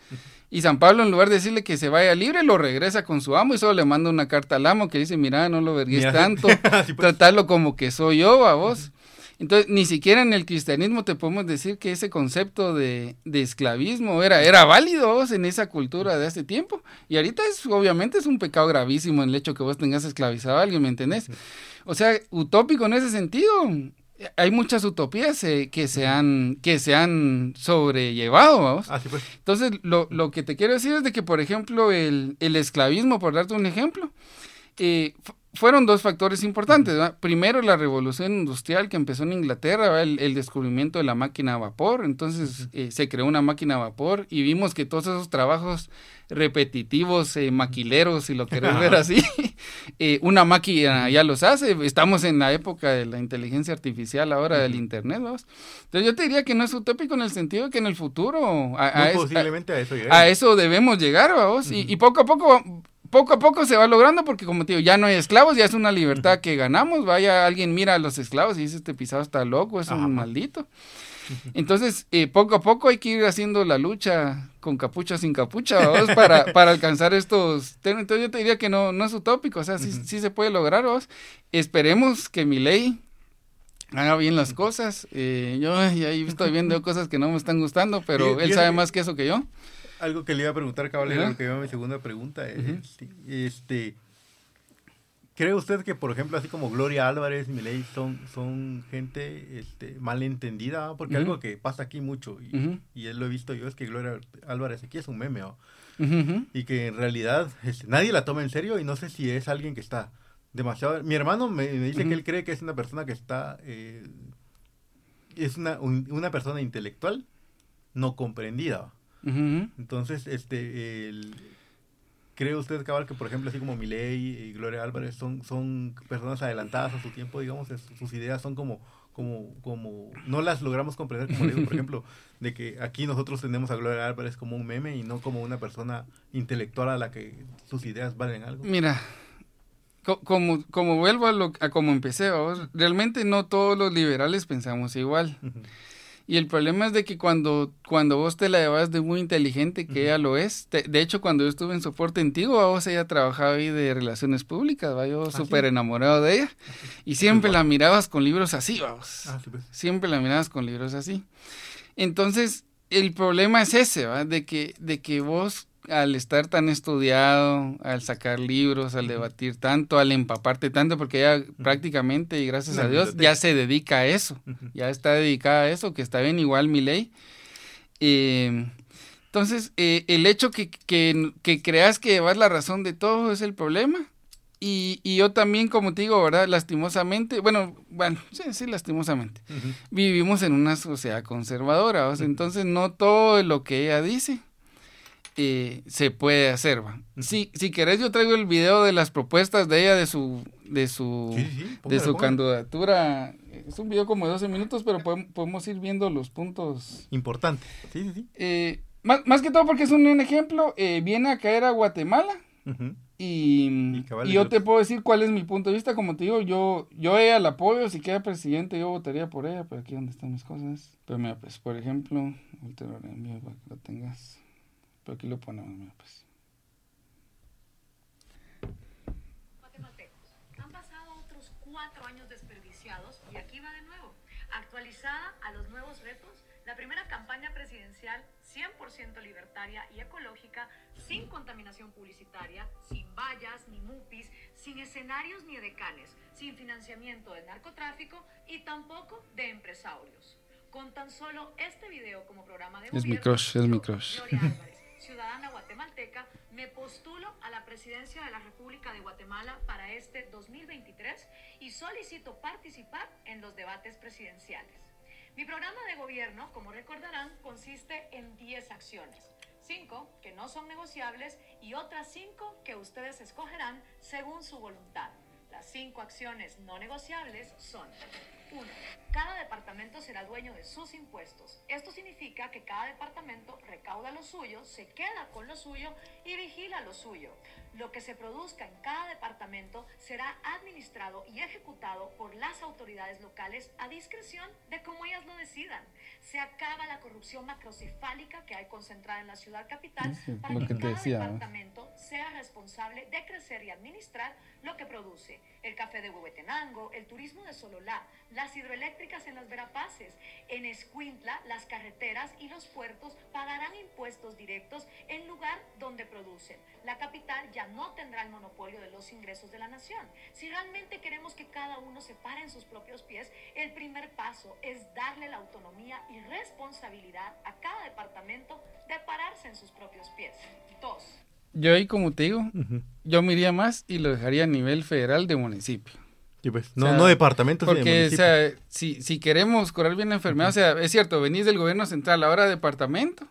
S2: Y San Pablo, en lugar de decirle que se vaya libre, lo regresa con su amo y solo le manda una carta al amo que dice, mira, no lo vergues tanto, pues. tratarlo como que soy yo a vos. Entonces, ni siquiera en el cristianismo te podemos decir que ese concepto de, de esclavismo era, era válido en esa cultura de hace tiempo. Y ahorita es, obviamente, es un pecado gravísimo el hecho que vos tengas esclavizado a alguien, ¿me entendés? O sea, utópico en ese sentido hay muchas utopías eh, que, se han, que se han sobrellevado, vamos.
S1: Ah, pues.
S2: Entonces, lo, lo, que te quiero decir es de que, por ejemplo, el, el esclavismo, por darte un ejemplo, eh, fueron dos factores importantes. Primero, la revolución industrial que empezó en Inglaterra, el, el, descubrimiento de la máquina a vapor. Entonces, eh, se creó una máquina a vapor y vimos que todos esos trabajos repetitivos, eh, maquileros, si lo querés ver así, eh, una máquina ya los hace. Estamos en la época de la inteligencia artificial ahora, del Internet. Entonces, yo te diría que no es utópico en el sentido de que en el futuro...
S1: A, posiblemente a, eso
S2: A eso debemos llegar, vamos. y, y poco a poco poco a poco se va logrando porque como te digo, ya no hay esclavos, ya es una libertad que ganamos. Vaya, alguien mira a los esclavos y dice, este pisado está loco, es un maldito. Entonces, eh, poco a poco hay que ir haciendo la lucha con capucha sin capucha, ¿vos? Para, para alcanzar estos... Entonces yo te diría que no, no es utópico, o sea, sí, sí se puede lograr, ¿vos? Esperemos que mi ley haga bien las cosas. Eh, yo ahí estoy viendo cosas que no me están gustando, pero él sabe más que eso que yo.
S1: Algo que le iba a preguntar, caballero, que iba a mi segunda pregunta. este, este, ¿Cree usted que, por ejemplo, así como Gloria Álvarez y Miley son, son gente este, malentendida? Porque algo que pasa aquí mucho, y, y, él lo he visto yo, es que Gloria Álvarez aquí es un meme, y que en realidad este, nadie la toma en serio y no sé si es alguien que está demasiado... Mi hermano me, dice que él cree que es una persona que está... Eh, es una, una persona intelectual no comprendida. Entonces, este, el, ¿cree usted, cabal, que por ejemplo, así como Milei y Gloria Álvarez son, son personas adelantadas a su tiempo, digamos, sus ideas son como, como, como, no las logramos comprender, como digo, por ejemplo, de que aquí nosotros tenemos a Gloria Álvarez como un meme y no como una persona intelectual a la que sus ideas valen algo?
S2: Mira, como, como vuelvo a, lo, a como empecé, realmente no todos los liberales pensamos igual. Y el problema es de que cuando, cuando vos te la llevas de muy inteligente, que ella lo es, de hecho cuando yo estuve en soporte antiguo, vos ella trabajaba ahí de relaciones públicas, ¿va? yo ah, súper enamorado de ella, y siempre la mirabas con libros así, vamos, ah, pues. siempre la mirabas con libros así. Entonces, el problema es ese, ¿va? De que, de que vos al estar tan estudiado, al sacar libros, al debatir tanto, al empaparte tanto, porque ella prácticamente, y gracias a Dios, ya se dedica a eso, ya está dedicada a eso, que está bien igual mi ley. Eh, entonces, eh, el hecho que, que, que, creas que llevas la razón de todo es el problema. Y, y, yo también, como te digo, ¿verdad? Lastimosamente, bueno, bueno, sí, sí, lastimosamente. Vivimos en una sociedad conservadora, entonces no todo lo que ella dice eh, se puede hacer. ¿va? Si, si querés, yo traigo el video de las propuestas de ella, de su, de su, de su candidatura. Es un video como de 12 minutos, pero podemos, ir viendo los puntos.
S1: Importantes. Sí,
S2: eh, más, más, que todo porque es un, ejemplo, eh, viene a caer a Guatemala Y, yo te puedo decir cuál es mi punto de vista. Como te digo, yo, yo ella la apoyo. Si queda presidente, yo votaría por ella. Pero aquí donde están mis cosas. Pero mira, pues, por ejemplo, te lo envío para que lo tengas. Pero aquí lo ponemos, mira, pues.
S4: Han pasado otros cuatro años desperdiciados y aquí va de nuevo. Actualizada a los nuevos retos, la primera campaña presidencial 100% libertaria y ecológica, sin contaminación publicitaria, sin vallas ni mupis, sin escenarios ni edecanes, sin financiamiento del narcotráfico y tampoco de empresarios. Con tan solo este video como programa de
S2: es mi crush, es mi crush.
S4: Ciudadana guatemalteca, me postulo a la presidencia de la República de Guatemala para este 2023 y solicito participar en los debates presidenciales. Mi programa de gobierno, como recordarán, consiste en 10 acciones. 5 que no son negociables y otras 5 que ustedes escogerán según su voluntad. Las 5 acciones no negociables son 1. Cada departamento será dueño de sus impuestos. Esto significa que cada departamento recauda lo suyo, se queda con lo suyo y vigila lo suyo. Lo que se produzca en cada departamento será administrado y ejecutado por las autoridades locales a discreción de cómo ellas lo decidan. Se acaba la corrupción macrocefálica que hay concentrada en la ciudad capital para que, cada departamento sea responsable de crecer y administrar lo que produce. El café de Huehuetenango, el turismo de Sololá, las hidroeléctricas en las Verapaces, en Escuintla, las carreteras y los puertos pagarán impuestos directos en lugar donde producen. La capital ya no tendrá el monopolio de los ingresos de la nación. Si realmente queremos que cada uno se pare en sus propios pies, el primer paso es darle la autonomía y responsabilidad a cada departamento de pararse en sus propios pies. Dos.
S2: Yo ahí, como te digo, yo me iría más y lo dejaría a nivel federal de municipio.
S1: Pues, no, no departamentos.
S2: Porque, o sea, si, si queremos curar bien la enfermedad, o sea, es cierto, venís del gobierno central, ahora departamento,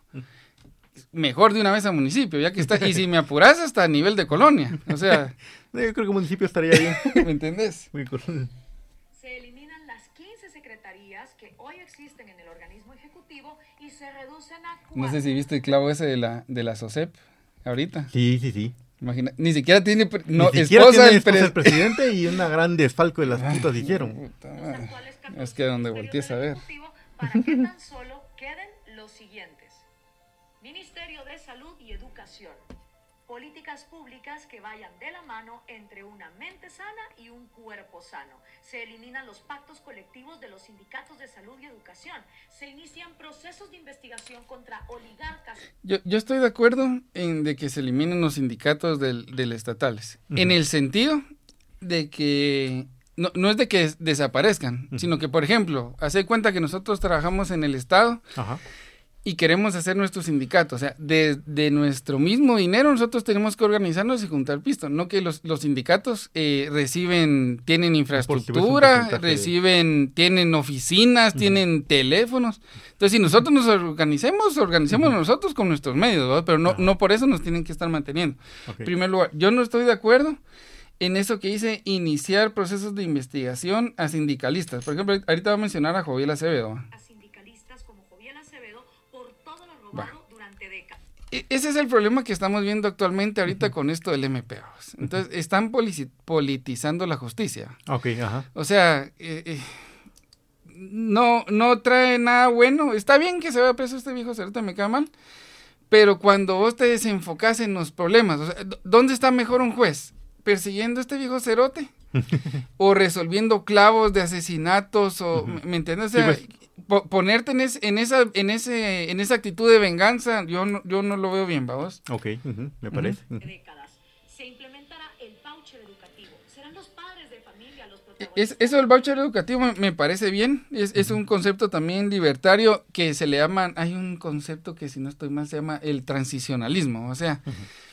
S2: mejor de una vez a municipio, ya que está, y si me apuras hasta a nivel de colonia, o sea.
S1: yo creo que municipio estaría bien.
S2: ¿Me entendés?
S4: Se eliminan las 15 secretarías que hoy existen en el organismo ejecutivo y se reducen a
S2: No sé si viste el clavo ese de la, de la SOCEP ahorita.
S1: Sí, sí, sí.
S2: Imagina, ni siquiera tiene
S1: no, ni siquiera esposa, tiene el presidente y una gran desfalco de las putas hicieron.
S2: Es que donde voltees a ver.
S4: Para que tan solo Salud y Educación políticas públicas que vayan de la mano entre una mente sana y un cuerpo sano. Se eliminan los pactos colectivos de los sindicatos de salud y educación. Se inician procesos de investigación contra oligarcas.
S2: Yo, yo estoy de acuerdo en de que se eliminen los sindicatos del, del estatales, en el sentido de que no, no, es de que desaparezcan, sino que, por ejemplo, hace cuenta que nosotros trabajamos en el Estado Ajá y queremos hacer nuestro sindicato. O sea, de, nuestro mismo dinero nosotros tenemos que organizarnos y juntar pisto. No que los, los sindicatos eh, reciben, tienen infraestructura, reciben, tienen oficinas, tienen teléfonos. Entonces, si nosotros nos organicemos, organicemos nosotros con nuestros medios, pero no, no por eso nos tienen que estar manteniendo. En primer lugar, yo no estoy de acuerdo en eso que dice iniciar procesos de investigación a sindicalistas. Por ejemplo, ahorita va a mencionar a Joviel Acevedo. E, ese es el problema que estamos viendo actualmente ahorita con esto del MPO. Entonces, están politizando la justicia.
S1: Ok, ajá.
S2: O sea, eh, eh, no, no trae nada bueno. Está bien que se vaya preso este viejo cerote, me queda mal. Pero cuando vos te desenfocas en los problemas, o sea, ¿dónde está mejor un juez? ¿Persiguiendo a este viejo cerote? o resolviendo clavos de asesinatos, o, ¿me entiendes? O sea, pues, ponerte en, en, esa, en, ese, en esa actitud de venganza, yo no, yo no lo veo bien, vamos.
S1: Ok, me parece.
S4: Se implementará el voucher educativo. Serán los padres de familia los
S2: Es, eso del voucher educativo me, parece bien. Es, es, un concepto también libertario que se le llama, hay un concepto que si no estoy mal se llama el transicionalismo. O sea,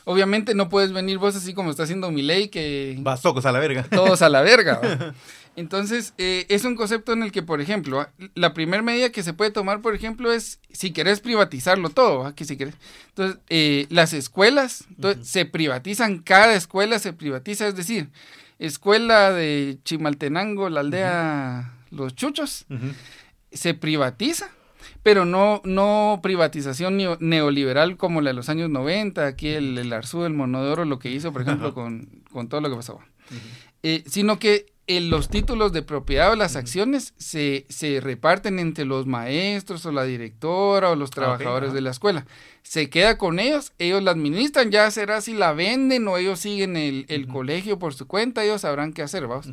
S2: obviamente no puedes venir vos así como está haciendo mi ley que...
S1: Vas tocos a la verga.
S2: Todos a la verga. Entonces, eh, es un concepto en el que, por ejemplo, la primera medida que se puede tomar, por ejemplo, es si querés privatizarlo todo, que si querés. Entonces, eh, las escuelas se privatizan, cada escuela se privatiza, es decir, escuela de Chimaltenango, la aldea Los Chuchos, se privatiza pero no, no privatización neoliberal como la de los años 90, aquí el, el Arzú, el Monodoro, lo que hizo, por ejemplo, con, con, todo lo que pasó. Eh, sino que los títulos de propiedad o las acciones se, se, reparten entre los maestros o la directora o los trabajadores de la escuela. Se queda con ellos, ellos la administran, ya será si la venden o ellos siguen el, el colegio por su cuenta, ellos sabrán qué hacer, vamos.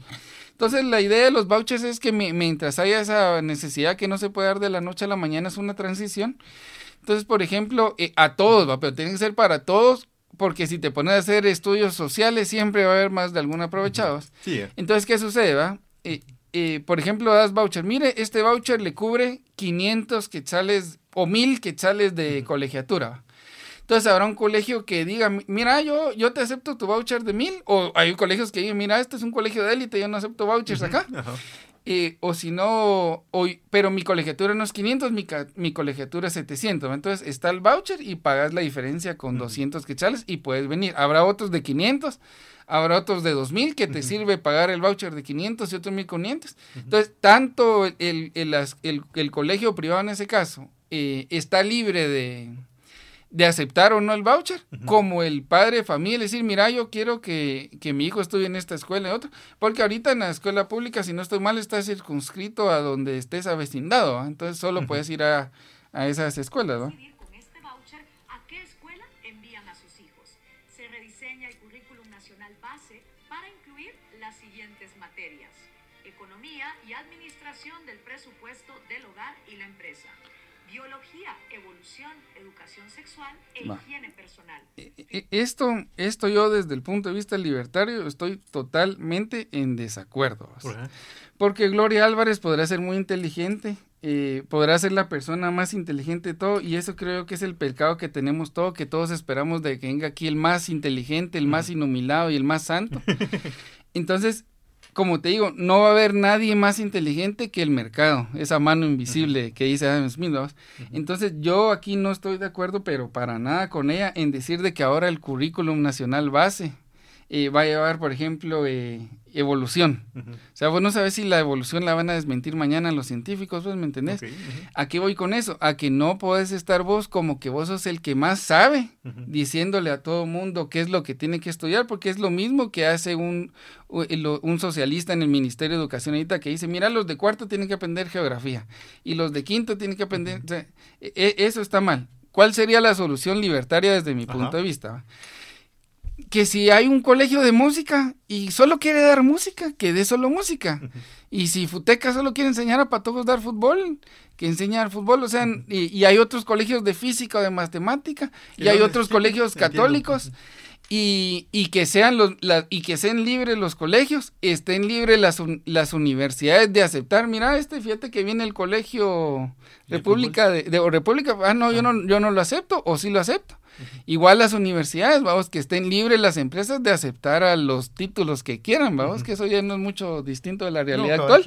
S2: Entonces la idea de los vouchers es que mientras haya esa necesidad que no se puede dar de la noche a la mañana es una transición. Entonces, por ejemplo, eh, a todos, ¿va? pero tiene que ser para todos porque si te pones a hacer estudios sociales siempre va a haber más de algún aprovechados. Sí, eh. Entonces, ¿qué sucede? Va? Eh, eh, por ejemplo, das voucher. Mire, este voucher le cubre 500 quetzales o 1000 quetzales de colegiatura. Entonces habrá un colegio que diga, mira, yo, yo te acepto tu voucher de 1000. O hay colegios que digan, mira, este es un colegio de élite, yo no acepto vouchers acá. Eh, o si no, hoy, pero mi colegiatura no es 500, mi, mi colegiatura es 700. Entonces está el voucher y pagas la diferencia con 200 quetzales y puedes venir. Habrá otros de 500, habrá otros de 2000 que te sirve pagar el voucher de 500 y otros 1500. Entonces, tanto el, el, el, colegio privado en ese caso eh, está libre de, de aceptar o no el voucher, como el padre de familia, decir, mira, yo quiero que, mi hijo estudie en esta escuela y otra, porque ahorita en la escuela pública, si no estoy mal, está circunscrito a donde estés avecindado, entonces solo puedes ir a, a esas escuelas, ¿no?
S4: Sexual e higiene personal. E,
S2: e, esto, esto yo desde el punto de vista libertario estoy totalmente en desacuerdo. Porque Gloria Álvarez podrá ser muy inteligente, eh, podrá ser la persona más inteligente de todo y eso creo que es el pecado que tenemos todo, que todos esperamos de que venga aquí el más inteligente, el más inhumilado y el más santo. Entonces, como te digo, no va a haber nadie más inteligente que el mercado, esa mano invisible que dice Adam Smith. Entonces yo aquí no estoy de acuerdo, pero para nada con ella en decir de que ahora el currículum nacional base eh, va a llevar, por ejemplo, eh, evolución. O sea, vos no sabes si la evolución la van a desmentir mañana los científicos, pues, ¿me entendés? ¿A qué voy con eso? A que no podés estar vos como que vos sos el que más sabe, diciéndole a todo mundo qué es lo que tiene que estudiar, porque es lo mismo que hace un, un socialista en el Ministerio de Educación ahorita que dice, mira, los de cuarto tienen que aprender geografía y los de quinto tienen que aprender... E, e, eso está mal. ¿Cuál sería la solución libertaria desde mi punto de vista? Que si hay un colegio de música y solo quiere dar música, que dé solo música. Y si Futeca solo quiere enseñar a patojos dar fútbol, que enseñar fútbol, o sea, y, hay otros colegios de física o de matemática, y hay otros colegios católicos. Y, y, que sean los y que sean libres los colegios, estén libres las, las universidades de aceptar, mira, este fíjate que viene el colegio República de, de, República, ah no, yo no yo no lo acepto o sí lo acepto. Igual las universidades, vamos, que estén libres las empresas de aceptar a los títulos que quieran, vamos, que eso ya no es mucho distinto de la realidad actual.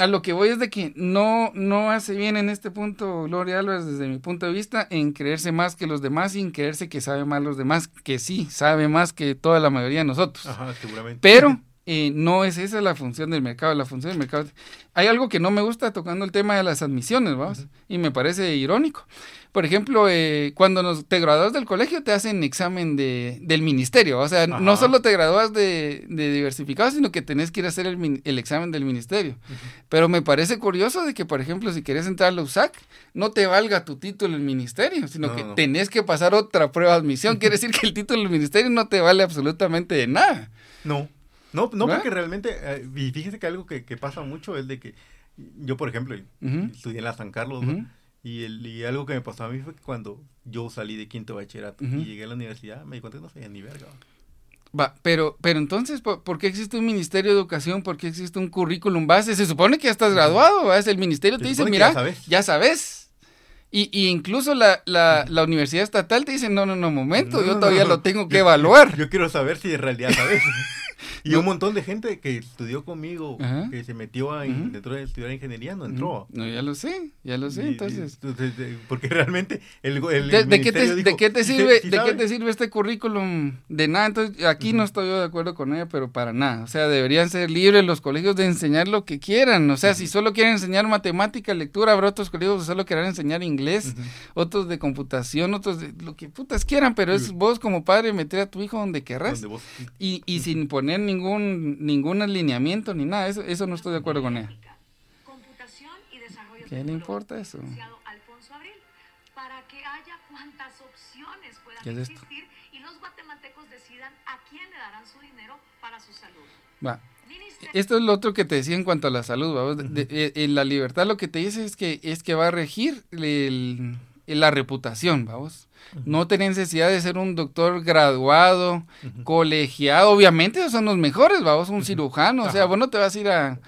S2: A lo que voy es de que no, no hace bien en este punto Gloria Álvarez, desde mi punto de vista, en creerse más que los demás y en creerse que sabe más los demás, que sí, sabe más que toda la mayoría de nosotros. Ajá, seguramente. Pero eh, no es esa la función del mercado. La función del mercado. Hay algo que no me gusta tocando el tema de las admisiones, vamos, y me parece irónico. Por ejemplo, eh, cuando nos, te gradúas del colegio te hacen examen de, del ministerio. O sea, no solo te gradúas de, de, diversificado, sino que tenés que ir a hacer el, el examen del ministerio. Pero me parece curioso de que, por ejemplo, si quieres entrar a la USAC, no te valga tu título el ministerio, sino que tenés que pasar otra prueba de admisión. Quiere decir que el título del ministerio no te vale absolutamente de nada.
S1: No. No, no porque realmente, eh, y fíjese que algo que, pasa mucho es de que yo, por ejemplo, estudié en la San Carlos, y, el, y algo que me pasó a mí fue que cuando yo salí de quinto bachillerato y llegué a la universidad, me di cuenta que no sabía ni verga.
S2: Va, pero, pero entonces, ¿por, qué existe un Ministerio de Educación? ¿Por qué existe un currículum base? Se supone que ya estás graduado, es el ministerio te dice, mira, ya sabes. Y, y, incluso la, la, la, universidad estatal te dice, no, no, no, momento, yo todavía lo tengo que evaluar.
S1: Yo quiero saber si en realidad sabes. y un montón de gente que estudió conmigo, que se metió a, dentro de estudiar ingeniería, no entró.
S2: No, ya lo sé, ya lo sé, entonces.
S1: porque realmente el,
S2: ¿De, qué te, ¿De, qué te, sirve, ¿de qué te sirve este currículum? De nada, entonces aquí no estoy yo de acuerdo con ella, pero para nada. O sea, deberían ser libres los colegios de enseñar lo que quieran. O sea, si solo quieren enseñar matemática, lectura, habrá otros colegios que solo quieran enseñar inglés, otros de computación, otros de lo que putas quieran, pero es vos como padre meter a tu hijo donde querrás. Y, y sin poner ningún, ningún alineamiento ni nada, eso, eso no estoy de acuerdo con ella. ¿Qué le importa eso?
S4: para que haya cuantas opciones puedan existir y los guatemaltecos decidan a quién le darán su dinero para su salud.
S2: Va. Esto es lo otro que te decía en cuanto a la salud, ¿vamos? Eh, en la libertad lo que te dice es que es que va a regir la reputación, vamos. No tener necesidad de ser un doctor graduado, colegiado, obviamente esos son los mejores, vamos, un cirujano, o sea, vos no te vas a ir a,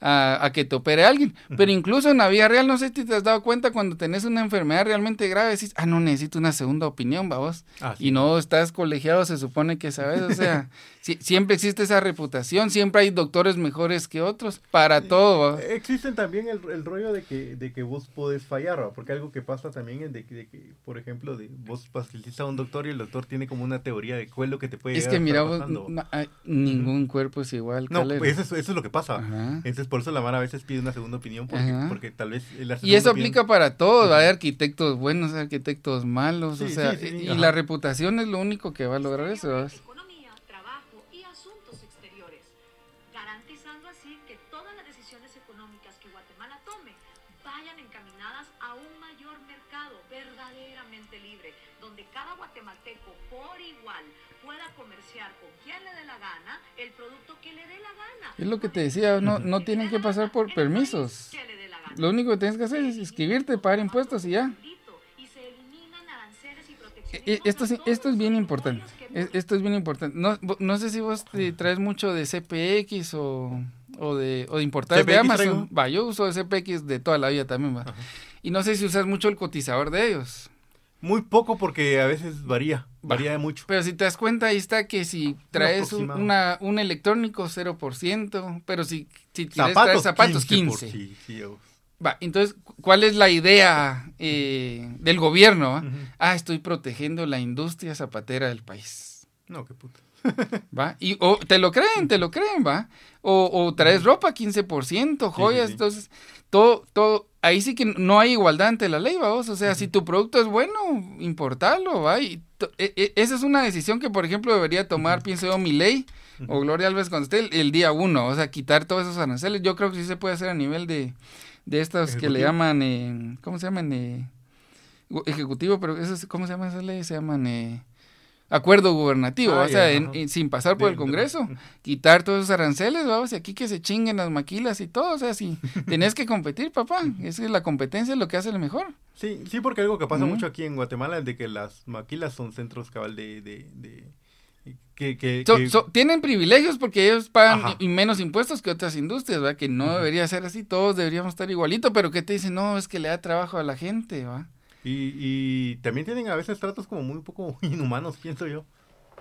S2: a, que te opere alguien. Pero incluso en la vida real, no sé si te has dado cuenta cuando tenés una enfermedad realmente grave, decís, ah, no necesito una segunda opinión, vamos. Ah, y no estás colegiado, se supone que sabes, o sea, siempre existe esa reputación, siempre hay doctores mejores que otros, para todo.
S1: Existen también el, rollo de que, de que vos podés fallar, porque algo que pasa también es de, que, por ejemplo, de, vos facilitas a un doctor y el doctor tiene como una teoría de cuál es lo que te puede
S2: Es que mira, vos, ningún cuerpo es igual.
S1: No, pues eso, eso, es lo que pasa. Entonces, por eso la Mara a veces pide una segunda opinión, porque, porque tal vez...
S2: y eso aplica para todo, hay arquitectos buenos, arquitectos malos, o sea, y la reputación es lo único que va a lograr eso. Es lo que te decía, no, no tienen que pasar por permisos. Lo único que tienes que hacer es inscribirte, pagar impuestos y ya. E, e, esto, esto es bien importante. E, esto es bien importante. No, no sé si vos te traes mucho de CPX o, o de, o de importar de Amazon. Va, yo uso de CPX de toda la vida también. Va. Y no sé si usas mucho el cotizador de ellos.
S1: Muy poco porque a veces varía, varía mucho.
S2: Pero si te das cuenta, ahí está que si traes una, un electrónico 0%, pero si, si zapatos, traes zapatos 15. Va, entonces, ¿cuál es la idea eh, del gobierno? Ah, estoy protegiendo la industria zapatera del país.
S1: No, qué puta.
S2: ¿Va? Y o, te lo creen, te lo creen, ¿va? O, o traes ropa 15%, joyas, entonces, todo, todo, ahí sí que no hay igualdad ante la ley, vamos. O sea, si tu producto es bueno, importarlo, va. Y e, e, esa es una decisión que, por ejemplo, debería tomar, pienso yo, mi ley o Gloria Alves esté el, día uno. O sea, quitar todos esos aranceles. Yo creo que sí se puede hacer a nivel de, de estos que le llaman, eh, ¿cómo se llaman? Eh, ejecutivo, pero eso, ¿cómo se llaman esas leyes? Se llaman... Eh, acuerdo gubernativo, ah, o sea, sin pasar por el Congreso, quitar todos esos aranceles, vamos, y aquí que se chinguen las maquilas y todo, o sea, si tenés que competir, papá, es que la competencia es lo que hace lo mejor.
S1: Sí, sí, porque algo que pasa mucho aquí en Guatemala es de que las maquilas son centros cabal de... de, que, que,
S2: tienen privilegios porque ellos pagan menos impuestos que otras industrias, ¿va? Que no debería ser así, todos deberíamos estar igualito, pero que te dicen, no, es que le da trabajo a la gente, ¿va?
S1: Y, y también tienen a veces tratos como muy poco inhumanos, pienso yo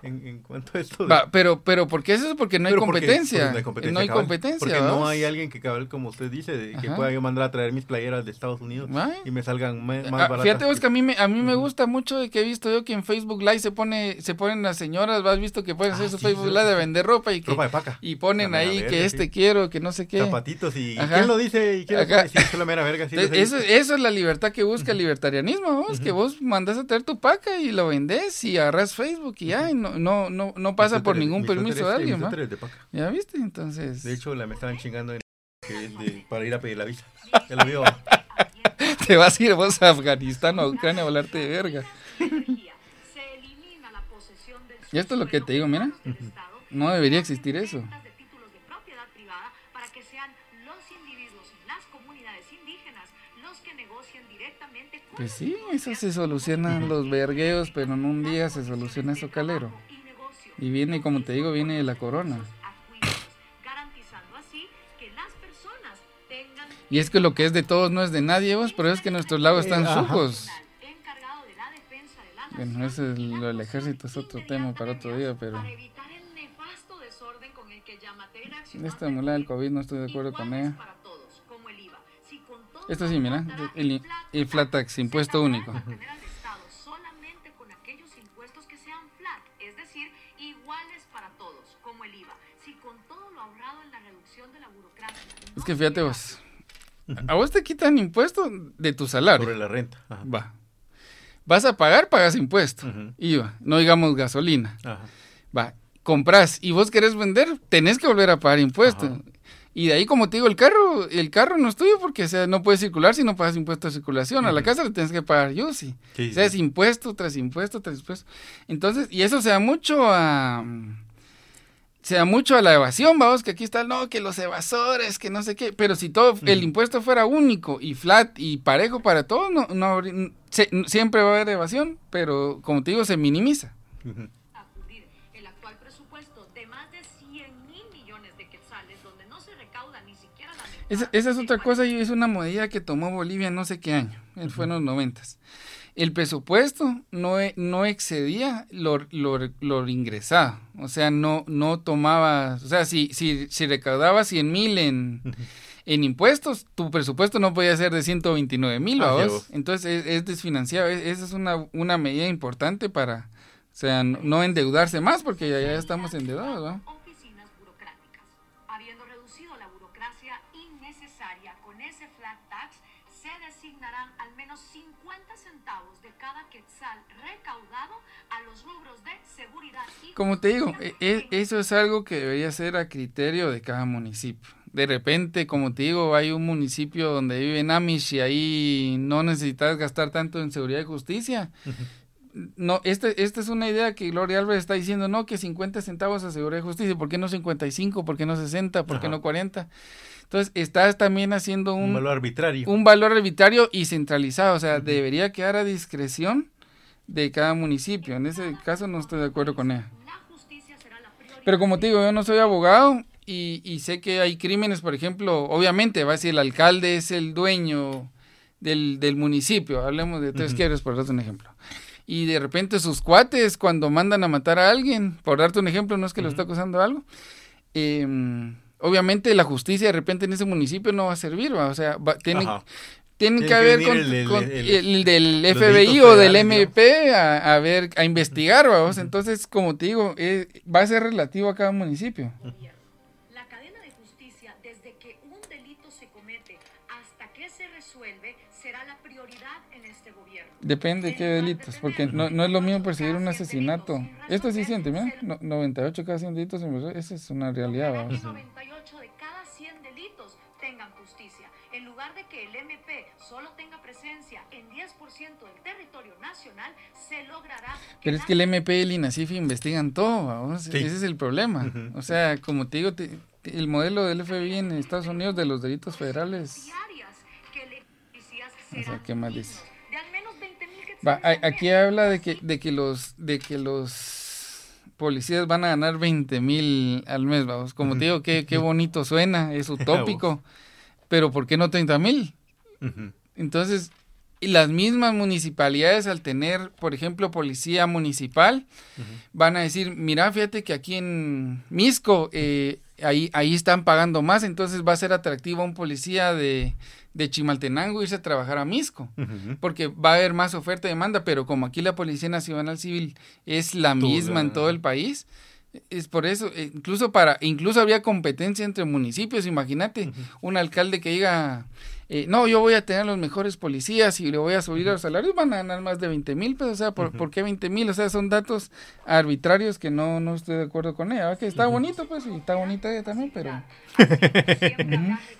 S1: en, en cuanto a esto.
S2: pero, pero, ¿por qué eso? Porque no hay competencia. no hay competencia.
S1: Porque no hay alguien que, cabal, como usted dice, que pueda yo mandar a traer mis playeras de Estados Unidos y me salgan más, ah, baratas.
S2: Fíjate vos que a mí me, a mí me gusta mucho de que he visto yo que en Facebook Live se pone se ponen las señoras, has visto que pueden hacer ah, su Facebook Live de vender ropa y que
S1: ropa de paca.
S2: y ponen ahí que este quiero, que no sé qué.
S1: Zapatitos y ¿quién lo dice? ¿Y quién es la mera verga?
S2: eso, eso, es la libertad que busca el libertarianismo, vos, que vos mandas a traer tu paca y lo vendes y agarras Facebook y ya, no, no, no, no pasa por ningún permiso de alguien, ¿no? ¿Ya viste? Entonces...
S1: De hecho, la me estaban chingando en... para ir a pedir la visa. Ya lo vio.
S2: Te vas a ir vos a Afganistán o a Ucrania a volarte de verga. Y esto es lo que te digo, mira. No debería existir eso. Pues sí, eso se soluciona los vergueos, pero en un día se soluciona eso calero. Y viene, como te digo, viene de la corona. Y es que lo que es de todos no es de nadie, vos, pero es que nuestros lagos están sucos. Bueno, ese es lo del ejército, es otro tema para otro día, pero... Esta mula del COVID no estoy de acuerdo con ella. Esto sí, mira, el, el flat tax, impuesto único. Es que fíjate vos, a vos te quitan impuesto de tu salario.
S1: Sobre la renta.
S2: Va. Vas a pagar, pagas impuesto. IVA, no digamos gasolina. Va. Compras y vos querés vender, tenés que volver a pagar impuesto. Y de ahí, como te digo, el carro, el carro no es tuyo porque sea, no puede circular si no pagas impuesto de circulación. A la casa le tienes que pagar yo, sí. o sea, es impuesto tras impuesto tras impuesto. Entonces, y eso se da mucho a se da mucho a la evasión, vamos, que aquí está, no, que los evasores, que no sé qué, pero si todo el impuesto fuera único y flat y parejo para todos, no, no siempre va a haber evasión, pero como te digo, se minimiza. El mitad. Esa, es otra cosa, y es una medida que tomó Bolivia no sé qué año, fue en los noventas el presupuesto no, e, no excedía lo, lo, ingresado. O sea, no, no tomaba, o sea, si, si, si recaudaba 100 mil en, en impuestos, tu presupuesto no podía ser de 129 mil, Entonces es, desfinanciado. Esa es una, una medida importante para, o sea, no, endeudarse más porque ya, ya estamos endeudados, ¿no? Como te digo, e, e, eso es algo que debería ser a criterio de cada municipio. De repente, como te digo, hay un municipio donde viven Amish y ahí no necesitas gastar tanto en seguridad y justicia. No, este, esta es una idea que Gloria Álvarez está diciendo, no, que 50 centavos a seguridad y justicia, ¿por qué no 55? ¿Por qué no 60? ¿Por qué no 40? Entonces, estás también haciendo un,
S1: un, valor arbitrario.
S2: Un valor arbitrario y centralizado, o sea, debería quedar a discreción de cada municipio. En ese caso no estoy de acuerdo con ella. Pero como te digo, yo no soy abogado y, y, sé que hay crímenes, por ejemplo, obviamente, va a decir el alcalde es el dueño del, del municipio, hablemos de tres uh por darte un ejemplo. Y de repente sus cuates, cuando mandan a matar a alguien, por darte un ejemplo, no es que lo está acusando algo, eh, obviamente la justicia de repente en ese municipio no va a servir, o sea, va, tiene, tienen que haber con, el, del FBI o del MP a, ver, a investigar, vamos. Entonces, como te digo, eh, va a ser relativo a cada municipio. La cadena de justicia, desde que un delito se comete hasta que se resuelve, será la prioridad en este gobierno. Depende de qué delitos, porque no, no es lo mismo perseguir un asesinato. Esto sí siente, mira, 98 cada 100 delitos, esa es una realidad, vamos. Se logrará. Pero es que el MP y el INACIF investigan todo, ese es el problema. O sea, como te digo, el modelo del FBI en Estados Unidos de los delitos federales. O sea, ¿qué más dice? aquí habla de que, de que los, de que los policías van a ganar 20 mil al mes, vamos. Como te digo, qué, qué bonito suena, es utópico. Pero ¿por qué no 30 mil? Entonces, y las mismas municipalidades al tener, por ejemplo, policía municipal, van a decir, mira, fíjate que aquí en Misco, eh, ahí, ahí están pagando más, entonces va a ser atractivo a un policía de, de Chimaltenango irse a trabajar a Misco, porque va a haber más oferta y demanda, pero como aquí la Policía Nacional Civil es la misma en todo el país, es por eso, eh, incluso para, incluso habría competencia entre municipios, imagínate, un alcalde que diga, eh, no, yo voy a tener los mejores policías y le voy a subir los salarios, van a ganar más de 20 mil pesos, o sea, ¿por, qué 20 mil? O sea, son datos arbitrarios que no, no estoy de acuerdo con ella, que está bonito, pues, y está bonita ella también, pero...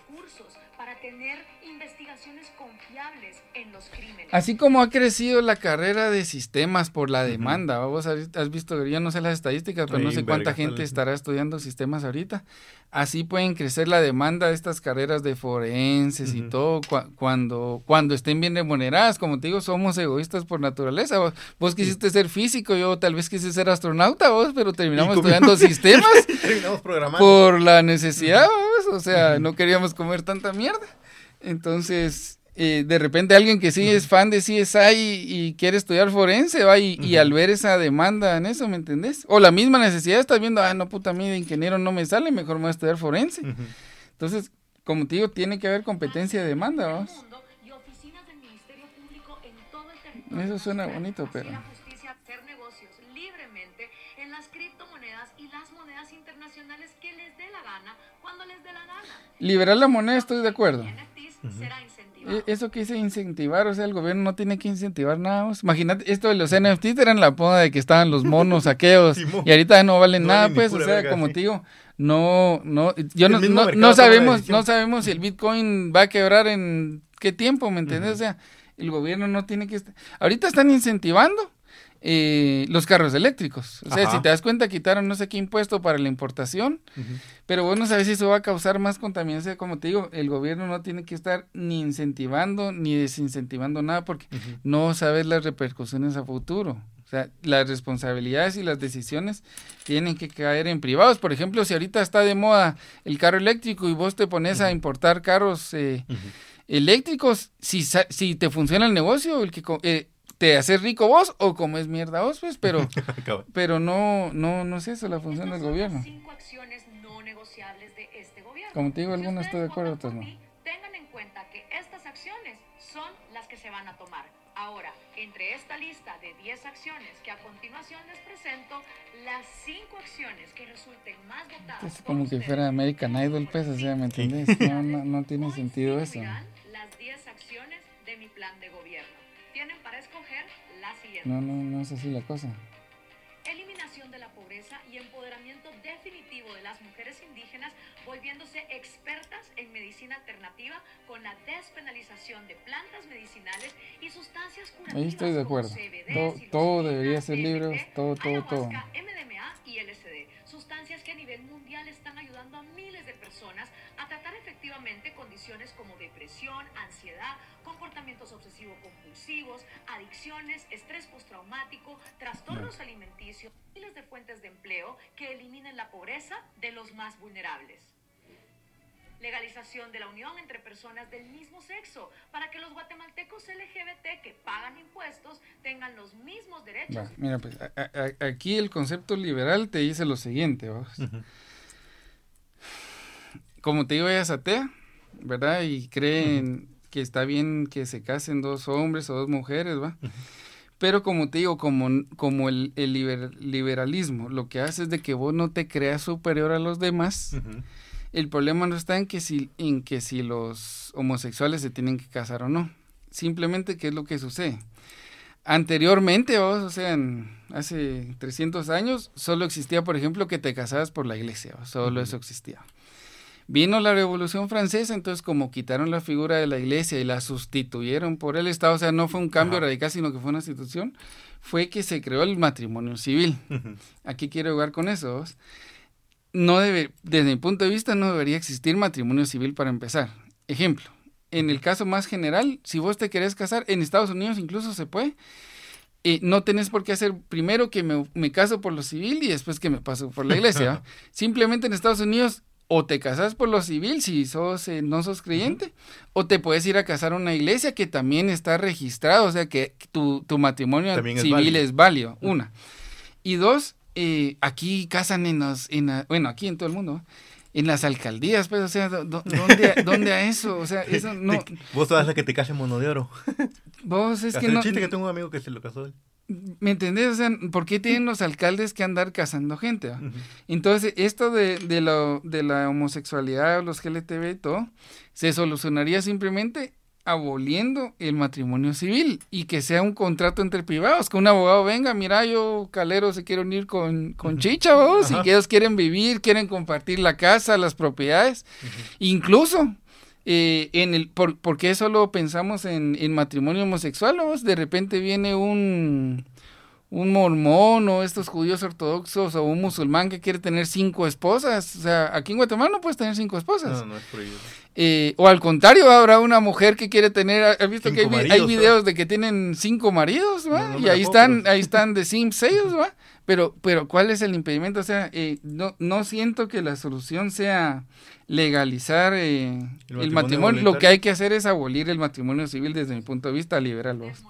S2: Así como ha crecido la carrera de sistemas por la demanda, vos has visto, yo no sé las estadísticas, pero no sé cuánta gente estará estudiando sistemas ahorita. Así pueden crecer la demanda de estas carreras de forenses y todo cuando, cuando estén bien remuneradas. Como te digo, somos egoístas por naturaleza. Vos, quisiste ser físico, yo tal vez quise ser astronauta, vos, pero terminamos estudiando sistemas terminamos programando. por la necesidad, o sea, no queríamos comer tanta mierda. Entonces, eh, de repente alguien que sí es fan de CSI y, y quiere estudiar forense, va, y, al ver esa demanda en eso, ¿me entendés? O la misma necesidad, estás viendo, ah, no, puta, a mí de ingeniero no me sale, mejor me voy a estudiar forense. Entonces, como te digo, tiene que haber competencia de demanda, ¿vamos? Eso suena bonito, pero... Liberar la moneda, estoy de acuerdo. Eso que dice incentivar, o sea, el gobierno no tiene que incentivar nada. Más. Imagínate, esto de los NFTs eran la poda de que estaban los monos saqueos y ahorita no valen nada, pues, o sea, como te digo, no, no, yo no, no, sabemos, no sabemos si el Bitcoin va a quebrar en qué tiempo, ¿me entiendes? O sea, el gobierno no tiene que estar, ahorita están incentivando eh, los carros eléctricos. O sea, si te das cuenta, quitaron no sé qué impuesto para la importación, pero bueno, sabes si eso va a causar más contaminación. Como te digo, el gobierno no tiene que estar ni incentivando ni desincentivando nada porque no sabes las repercusiones a futuro. O sea, las responsabilidades y las decisiones tienen que caer en privados. Por ejemplo, si ahorita está de moda el carro eléctrico y vos te pones a importar carros eh, eléctricos, si, si te funciona el negocio, el que eh, te haces rico vos o como es mierda vos, pues, pero, pero no, no, no es eso la función del gobierno.
S4: Cinco acciones no negociables de este gobierno.
S2: Como te digo, algunas estoy de acuerdo, otras no.
S4: Tengan en cuenta que estas acciones son las que se van a tomar. Ahora, entre esta lista de 10 acciones que a continuación les presento, las cinco acciones que resulten más votadas.
S2: Es como que fuera American Idol, pues, o sea, ¿me entiendes? No, no, no tiene sentido eso.
S4: Las 10 acciones de mi plan de gobierno
S2: No, no, no es así la cosa.
S4: Eliminación de la pobreza y empoderamiento definitivo de las mujeres indígenas, volviéndose expertas en medicina alternativa con la despenalización de plantas medicinales y sustancias curativas.
S2: Ahí estoy de acuerdo. todo, todo debería ser libre, todo, todo, todo.
S4: MDMA y LSD, sustancias que a nivel mundial están ayudando a miles de personas a tratar efectivamente condiciones como depresión, ansiedad, comportamientos obsesivo-compulsivos, adicciones, estrés postraumático, trastornos alimenticios, miles de fuentes de empleo que eliminen la pobreza de los más vulnerables. Legalización de la unión entre personas del mismo sexo para que los guatemaltecos LGBT que pagan impuestos tengan los mismos derechos.
S2: mira, pues aquí el concepto liberal te dice lo siguiente, Como te digo, ella es atea, ¿verdad? Y creen que está bien que se casen dos hombres o dos mujeres, ¿va? Pero como te digo, como, como el, liberalismo lo que hace es de que vos no te creas superior a los demás, el problema no está en que, si, en que si los homosexuales se tienen que casar o no. Simplemente, ¿qué es lo que sucede? Anteriormente, vos, o sea, hace 300 años, solo existía, por ejemplo, que te casabas por la iglesia, solo eso existía. Vino la Revolución Francesa, entonces como quitaron la figura de la iglesia y la sustituyeron por el Estado, o sea, no fue un cambio radical, sino que fue una institución, fue que se creó el matrimonio civil. Aquí quiero jugar con eso. No debe, desde mi punto de vista, no debería existir matrimonio civil para empezar. Ejemplo, en el caso más general, si vos te querés casar, en Estados Unidos incluso se puede, eh, no tenés por qué hacer primero que me, me, caso por lo civil y después que me paso por la iglesia. Simplemente en Estados Unidos o te casas por lo civil si sos eh, no sos creyente, o te puedes ir a casar a una iglesia que también está registrada, o sea que tu, matrimonio civil es válido, una. Y dos, eh, aquí casan en los, en bueno, aquí en todo el mundo, en las alcaldías, pues, o sea, ¿dónde, ¿dónde a eso? O sea, eso no...
S1: Vos sos la que te case mono de oro.
S2: Vos es que no...
S1: chiste que tengo un amigo que se lo casó él.
S2: ¿Me entendés? O sea, ¿por qué tienen los alcaldes que andar casando gente? Entonces, esto de, de, lo, de la homosexualidad, los GLTV y todo, se solucionaría simplemente aboliendo el matrimonio civil y que sea un contrato entre privados, que un abogado venga, mira, yo, Calero, se quiero unir con, con Chicha, vos, y que ellos quieren vivir, quieren compartir la casa, las propiedades, incluso eh, en el, por, ¿por qué solo pensamos en, en matrimonio homosexual? De repente viene un, un mormón o estos judíos ortodoxos o un musulmán que quiere tener cinco esposas. O sea, aquí en Guatemala no puedes tener cinco esposas.
S1: No, no es prohibido.
S2: Eh, o al contrario, habrá una mujer que quiere tener, ¿has visto que hay, videos de que tienen cinco maridos, ¿va? y ahí están, ahí están de Sims ellos, ¿va? Pero, pero ¿cuál es el impedimento? O sea, eh, no, no siento que la solución sea legalizar eh, el matrimonio. Lo que hay que hacer es abolir el matrimonio civil desde mi punto de vista, liberarlos.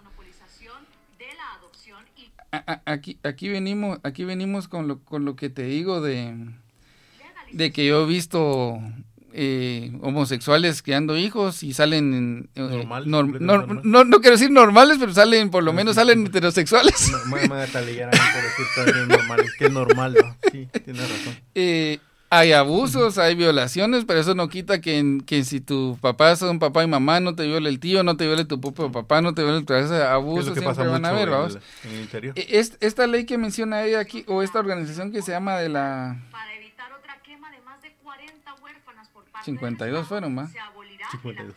S2: Aquí, aquí venimos, aquí venimos con lo, con lo que te digo de, de que yo he visto eh, homosexuales creando hijos y salen eh, normal, no, no, quiero decir normales pero salen por lo menos salen heterosexuales.
S1: No, normal, que es normal sí tienes razón.
S2: Eh, hay abusos, hay violaciones, pero eso no quita que, que si tu papá son papá y mamá, no te viole el tío, no te viole tu propio papá, no te viole tu abusos, siempre van a ver, vamos. E, esta ley que menciona ella aquí, o esta organización que se llama de la 52 fueron más. 52.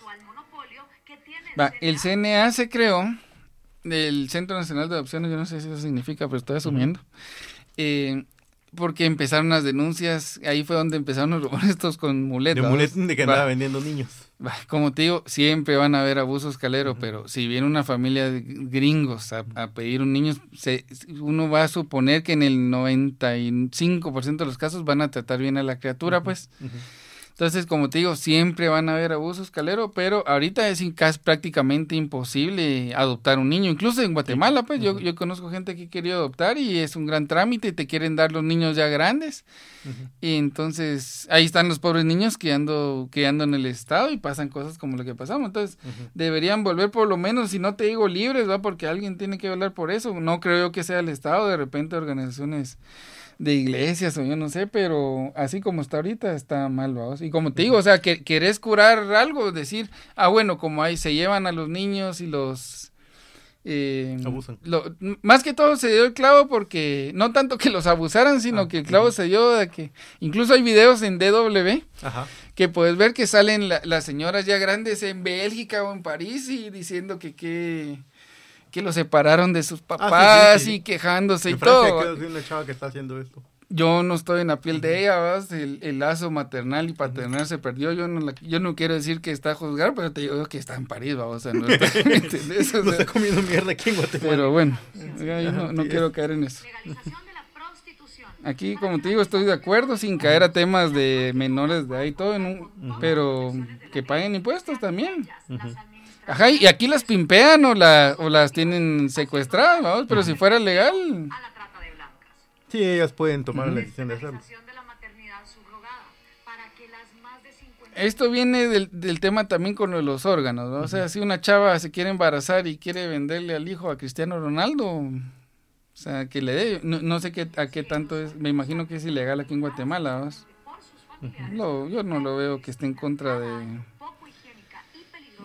S2: Va, el CNA se creó, el Centro Nacional de Adopciones, yo no sé si eso significa, pero estoy asumiendo. Eh, porque empezaron las denuncias, ahí fue donde empezaron los estos con muletas.
S1: De muletas de que andaba vendiendo niños.
S2: como te digo, siempre van a haber abusos calero, pero si viene una familia de gringos a, pedir un niño, se, uno va a suponer que en el 95% de los casos van a tratar bien a la criatura, pues. Entonces, como te digo, siempre van a haber abusos, Calero, pero ahorita es prácticamente imposible adoptar un niño. Incluso en Guatemala, pues yo, yo conozco gente que quiere adoptar y es un gran trámite y te quieren dar los niños ya grandes. Y entonces ahí están los pobres niños que ando, que ando en el Estado y pasan cosas como lo que pasamos. Entonces, deberían volver por lo menos, si no te digo libres, va, porque alguien tiene que hablar por eso. No creo yo que sea el Estado, de repente organizaciones de iglesias o yo no sé, pero así como está ahorita está mal, vamos. Y como te digo, o sea, que querés curar algo, decir, ah, bueno, como ahí se llevan a los niños y los... Eh, Abusan. más que todo se dio el clavo porque no tanto que los abusaran, sino ah, que el clavo se dio de que incluso hay videos en DW que puedes ver que salen las señoras ya grandes en Bélgica o en París y diciendo que qué que lo separaron de sus ah, papás y quejándose y todo.
S1: que está haciendo esto.
S2: Yo no estoy en la piel de ella, ¿vas? El, lazo maternal y paternal se perdió. Yo no, yo no quiero decir que está a juzgar, pero te digo que está en París, ¿va? O sea, no está,
S1: está comiendo mierda aquí en Guatemala.
S2: Pero bueno, yo no, no quiero caer en eso. Aquí, como te digo, estoy de acuerdo sin caer a temas de menores de ahí todo, pero que paguen impuestos también. Ajá, y aquí las pimpean o, la, o las tienen secuestradas, vamos, pero si fuera legal.
S1: Sí, ellas pueden tomar la decisión de hacerlo.
S2: Esto viene del, del, tema también con los órganos, ¿no? O sea, si una chava se quiere embarazar y quiere venderle al hijo a Cristiano Ronaldo, o sea, que le dé, no, sé qué, a qué tanto es, me imagino que es ilegal aquí en Guatemala, ¿no? yo no lo veo que esté en contra de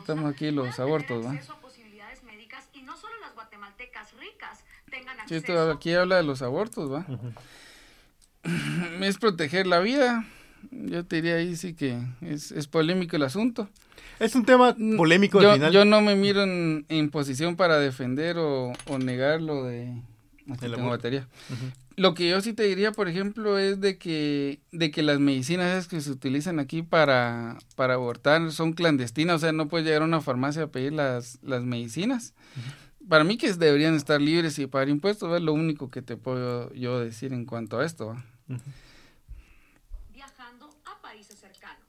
S2: estamos aquí los abortos, ¿no? Sí, esto aquí habla de los abortos, ¿va? Es proteger la vida. Yo te diría ahí sí que es, es polémico el asunto.
S1: Es un tema polémico
S2: yo,
S1: al final.
S2: Yo no me miro en, en posición para defender o, o negar lo de... tengo batería. Lo que yo sí te diría, por ejemplo, es de que, de que las medicinas que se utilizan aquí para, para abortar son clandestinas, o sea, no puedes llegar a una farmacia a pedir las, las medicinas. Para mí que deberían estar libres y pagar impuestos, es lo único que te puedo yo decir en cuanto a esto.
S4: Viajando a países cercanos.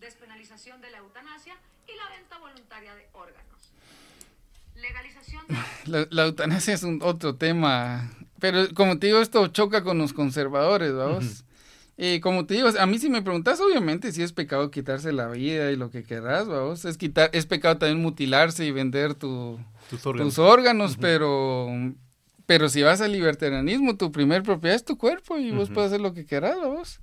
S4: Despenalización de la eutanasia y la venta voluntaria de órganos. Legalización
S2: de... La, eutanasia es un otro tema pero como te digo, esto choca con los conservadores, vamos. Y como te digo, a mí si me preguntas, obviamente sí es pecado quitarse la vida y lo que querrás, vamos. Es quitar, es pecado también mutilarse y vender tu, tus órganos, pero pero si vas al libertarianismo, tu primer propiedad es tu cuerpo y vos puedes hacer lo que querás, vos.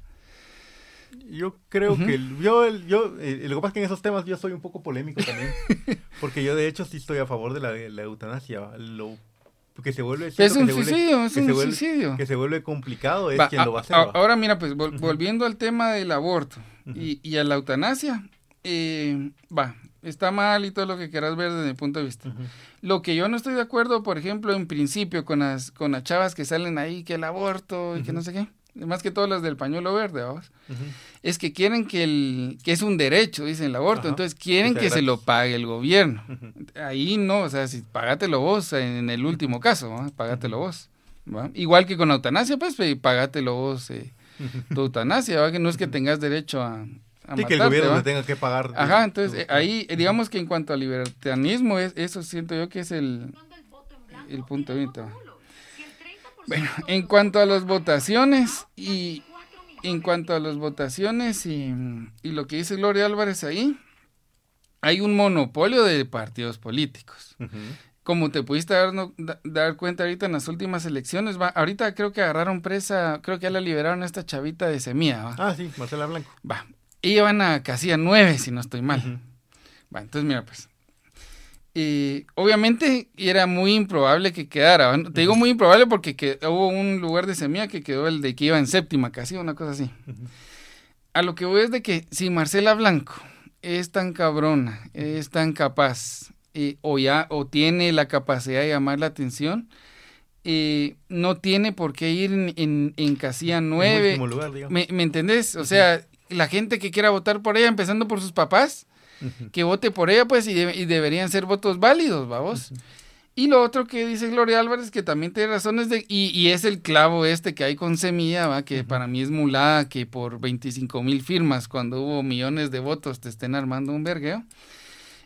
S1: Yo creo que yo, yo eh, lo que pasa es que en esos temas yo soy un poco polémico también, porque yo de hecho sí estoy a favor de la, la eutanasia. Lo porque se vuelve
S2: es un suicidio, es un suicidio.
S1: Que se vuelve complicado es quien lo va a hacer.
S2: ahora mira, pues volviendo al tema del aborto y, y, a la eutanasia, eh, va, está mal y todo lo que quieras ver desde mi punto de vista. Lo que yo no estoy de acuerdo, por ejemplo, en principio con las, con las chavas que salen ahí, que el aborto y que no sé qué, más que todas las del pañuelo verde, vamos, es que quieren que el, que es un derecho, dicen el aborto, entonces quieren que se lo pague el gobierno. Ahí no, o sea, si pagatelo vos en el último caso, ¿no? pagatelo vos. Igual que con eutanasia, pues pagátelo vos, eh, tu eutanasia, ¿va? que no es que tengas derecho a,
S1: a que el gobierno le tenga que pagar.
S2: Ajá, entonces eh, ahí, digamos que en cuanto al libertarianismo, es, eso siento yo que es el, el punto de vista. Bueno, en cuanto a las votaciones y en cuanto a las votaciones y, y lo que dice Gloria Álvarez ahí, hay un monopolio de partidos políticos. Como te pudiste dar, dar cuenta ahorita en las últimas elecciones, va, ahorita creo que agarraron presa, creo que ya la liberaron a esta chavita de Semilla. ¿va?
S1: Ah, sí, Marcela Blanco.
S2: Va, iban a casilla nueve, si no estoy mal. Va, entonces mira, pues, y obviamente era muy improbable que quedara. Te digo muy improbable porque hubo un lugar de semilla que quedó el de que iba en séptima, casi una cosa así. A lo que voy es de que si Marcela Blanco es tan cabrona, es tan capaz, o ya, o tiene la capacidad de llamar la atención, no tiene por qué ir en, en, casilla nueve. ¿Me, ¿Me, entendés? O sea, la gente que quiera votar por ella, empezando por sus papás, que vote por ella, pues, y, deberían ser votos válidos, vamos. Y lo otro que dice Gloria Álvarez, que también tiene razones de, y, es el clavo este que hay con Semilla, ¿va? que para mí es mulada que por 25 mil firmas, cuando hubo millones de votos, te estén armando un vergueo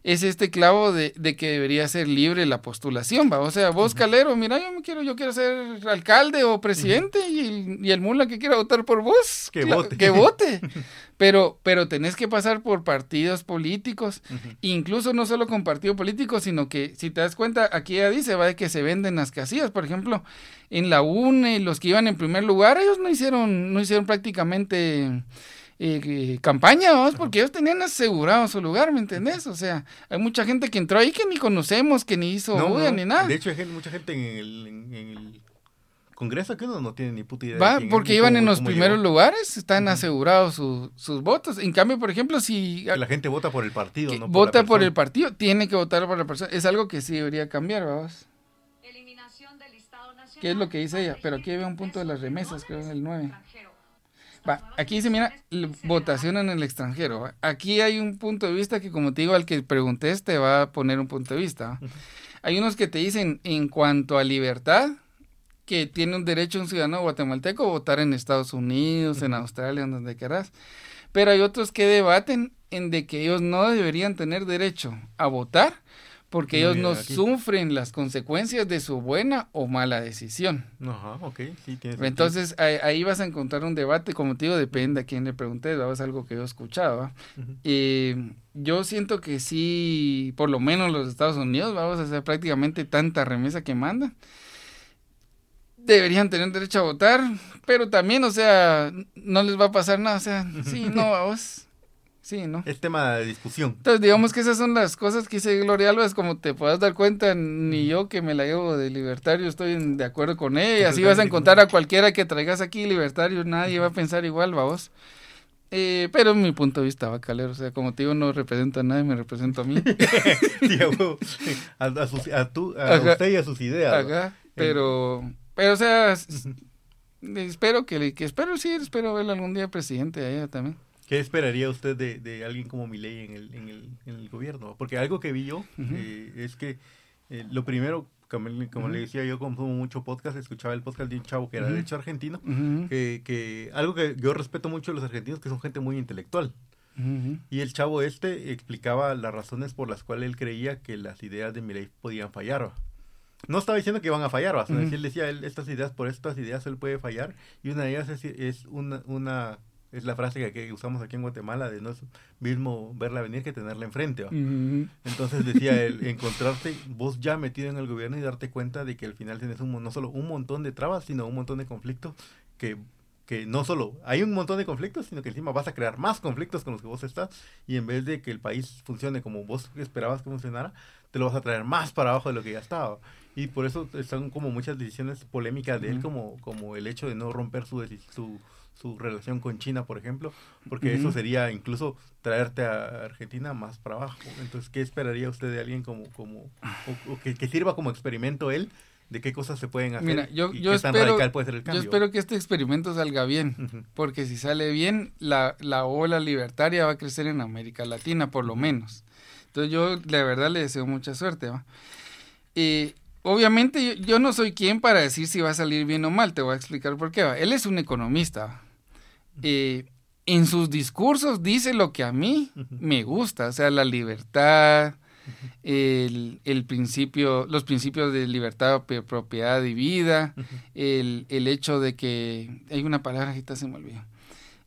S2: es este clavo de, que debería ser libre la postulación, ¿va? O sea, vos, Calero, mira, yo me quiero, yo quiero ser alcalde o presidente y, el, y, el, mula que quiera votar por vos,
S1: que vote.
S2: Que vote. pero, pero tenés que pasar por partidos políticos, incluso no solo con partidos políticos, sino que, si te das cuenta, aquí ya dice, va, de que se venden las casillas, por ejemplo, en la UNE, los que iban en primer lugar, ellos no hicieron, no hicieron prácticamente eh, campaña, vamos, porque ellos tenían asegurado su lugar, ¿me entendés? O sea, hay mucha gente que entró ahí que ni conocemos, que ni hizo ni nada.
S1: De hecho, hay mucha gente en el, Congreso que no, no tiene ni puta idea.
S2: Va, porque iban en los primeros lugares, están asegurados sus votos. En cambio, por ejemplo, si...
S1: la gente vota por el partido,
S2: no Vota por el partido, tiene que votar por la persona. Es algo que sí debería cambiar, vamos. Eliminación del ¿Qué es lo que dice ella? Pero aquí había un punto de las remesas, creo en el 9 aquí dice, mira, votación en el extranjero. Aquí hay un punto de vista que, como te digo, al que pregunté, te va a poner un punto de vista. Hay unos que te dicen, en cuanto a libertad, que tiene un derecho un ciudadano guatemalteco a votar en Estados Unidos, en Australia, en donde quieras. Pero hay otros que debaten en de que ellos no deberían tener derecho a votar porque ellos no sufren las consecuencias de su buena o mala decisión.
S1: Ajá, ok, sí,
S2: Entonces ahí, vas a encontrar un debate, como te digo, depende a quién le pregunté, es algo que yo escuchaba. Eh, yo siento que sí, por lo menos los Estados Unidos, vamos a hacer prácticamente tanta remesa que mandan. Deberían tener derecho a votar, pero también, o sea, no les va a pasar nada, o sea, sí, no, vamos. Sí, ¿no?
S1: Es tema de discusión.
S2: Entonces, digamos que esas son las cosas que dice Gloria Álvarez, como te puedas dar cuenta, ni yo que me la llevo de libertario estoy de acuerdo con ella. Así vas a encontrar a cualquiera que traigas aquí libertario, nadie va a pensar igual, vamos. Eh, pero mi punto de vista, va calero, o sea, como te digo, no representa a nadie, me represento a mí.
S1: a, a, usted y a sus ideas.
S2: pero, pero, o sea, espero que, que, espero, sí, espero verlo algún día presidente allá también.
S1: ¿Qué esperaría usted de, de alguien como Milei en el, en, el, en el gobierno? Porque algo que vi yo eh, es que eh, lo primero, como, le decía yo, como mucho podcast, escuchaba el podcast de un chavo que era de hecho argentino, que, que, algo que yo respeto mucho de los argentinos, que son gente muy intelectual. Y el chavo este explicaba las razones por las cuales él creía que las ideas de Milei podían fallar. No estaba diciendo que iban a fallar, él decía, él, estas ideas, por estas ideas él puede fallar, y una de ellas es, es una, una es la frase que, usamos aquí en Guatemala de no es mismo verla venir que tenerla enfrente. Entonces decía el encontrarte vos ya metido en el gobierno y darte cuenta de que al final tienes un, no solo un montón de trabas, sino un montón de conflictos que, que no solo hay un montón de conflictos, sino que encima vas a crear más conflictos con los que vos estás y en vez de que el país funcione como vos esperabas que funcionara, te lo vas a traer más para abajo de lo que ya estaba. Y por eso están como muchas decisiones polémicas de él, como, como el hecho de no romper su, su su relación con China, por ejemplo, porque eso sería incluso traerte a Argentina más para abajo. Entonces, ¿qué esperaría usted de alguien como, como o, que, sirva como experimento él? de qué cosas se pueden hacer
S2: Mira, yo, yo espero, Yo espero que este experimento salga bien, porque si sale bien, la, la ola libertaria va a crecer en América Latina, por lo menos. Entonces yo, la verdad, le deseo mucha suerte. ¿va? obviamente yo, no soy quien para decir si va a salir bien o mal, te voy a explicar por qué. Él es un economista. Eh, en sus discursos dice lo que a mí me gusta, o sea, la libertad, el, el, principio, los principios de libertad, propiedad y vida, el, el, hecho de que, hay una palabra que se me olvidó,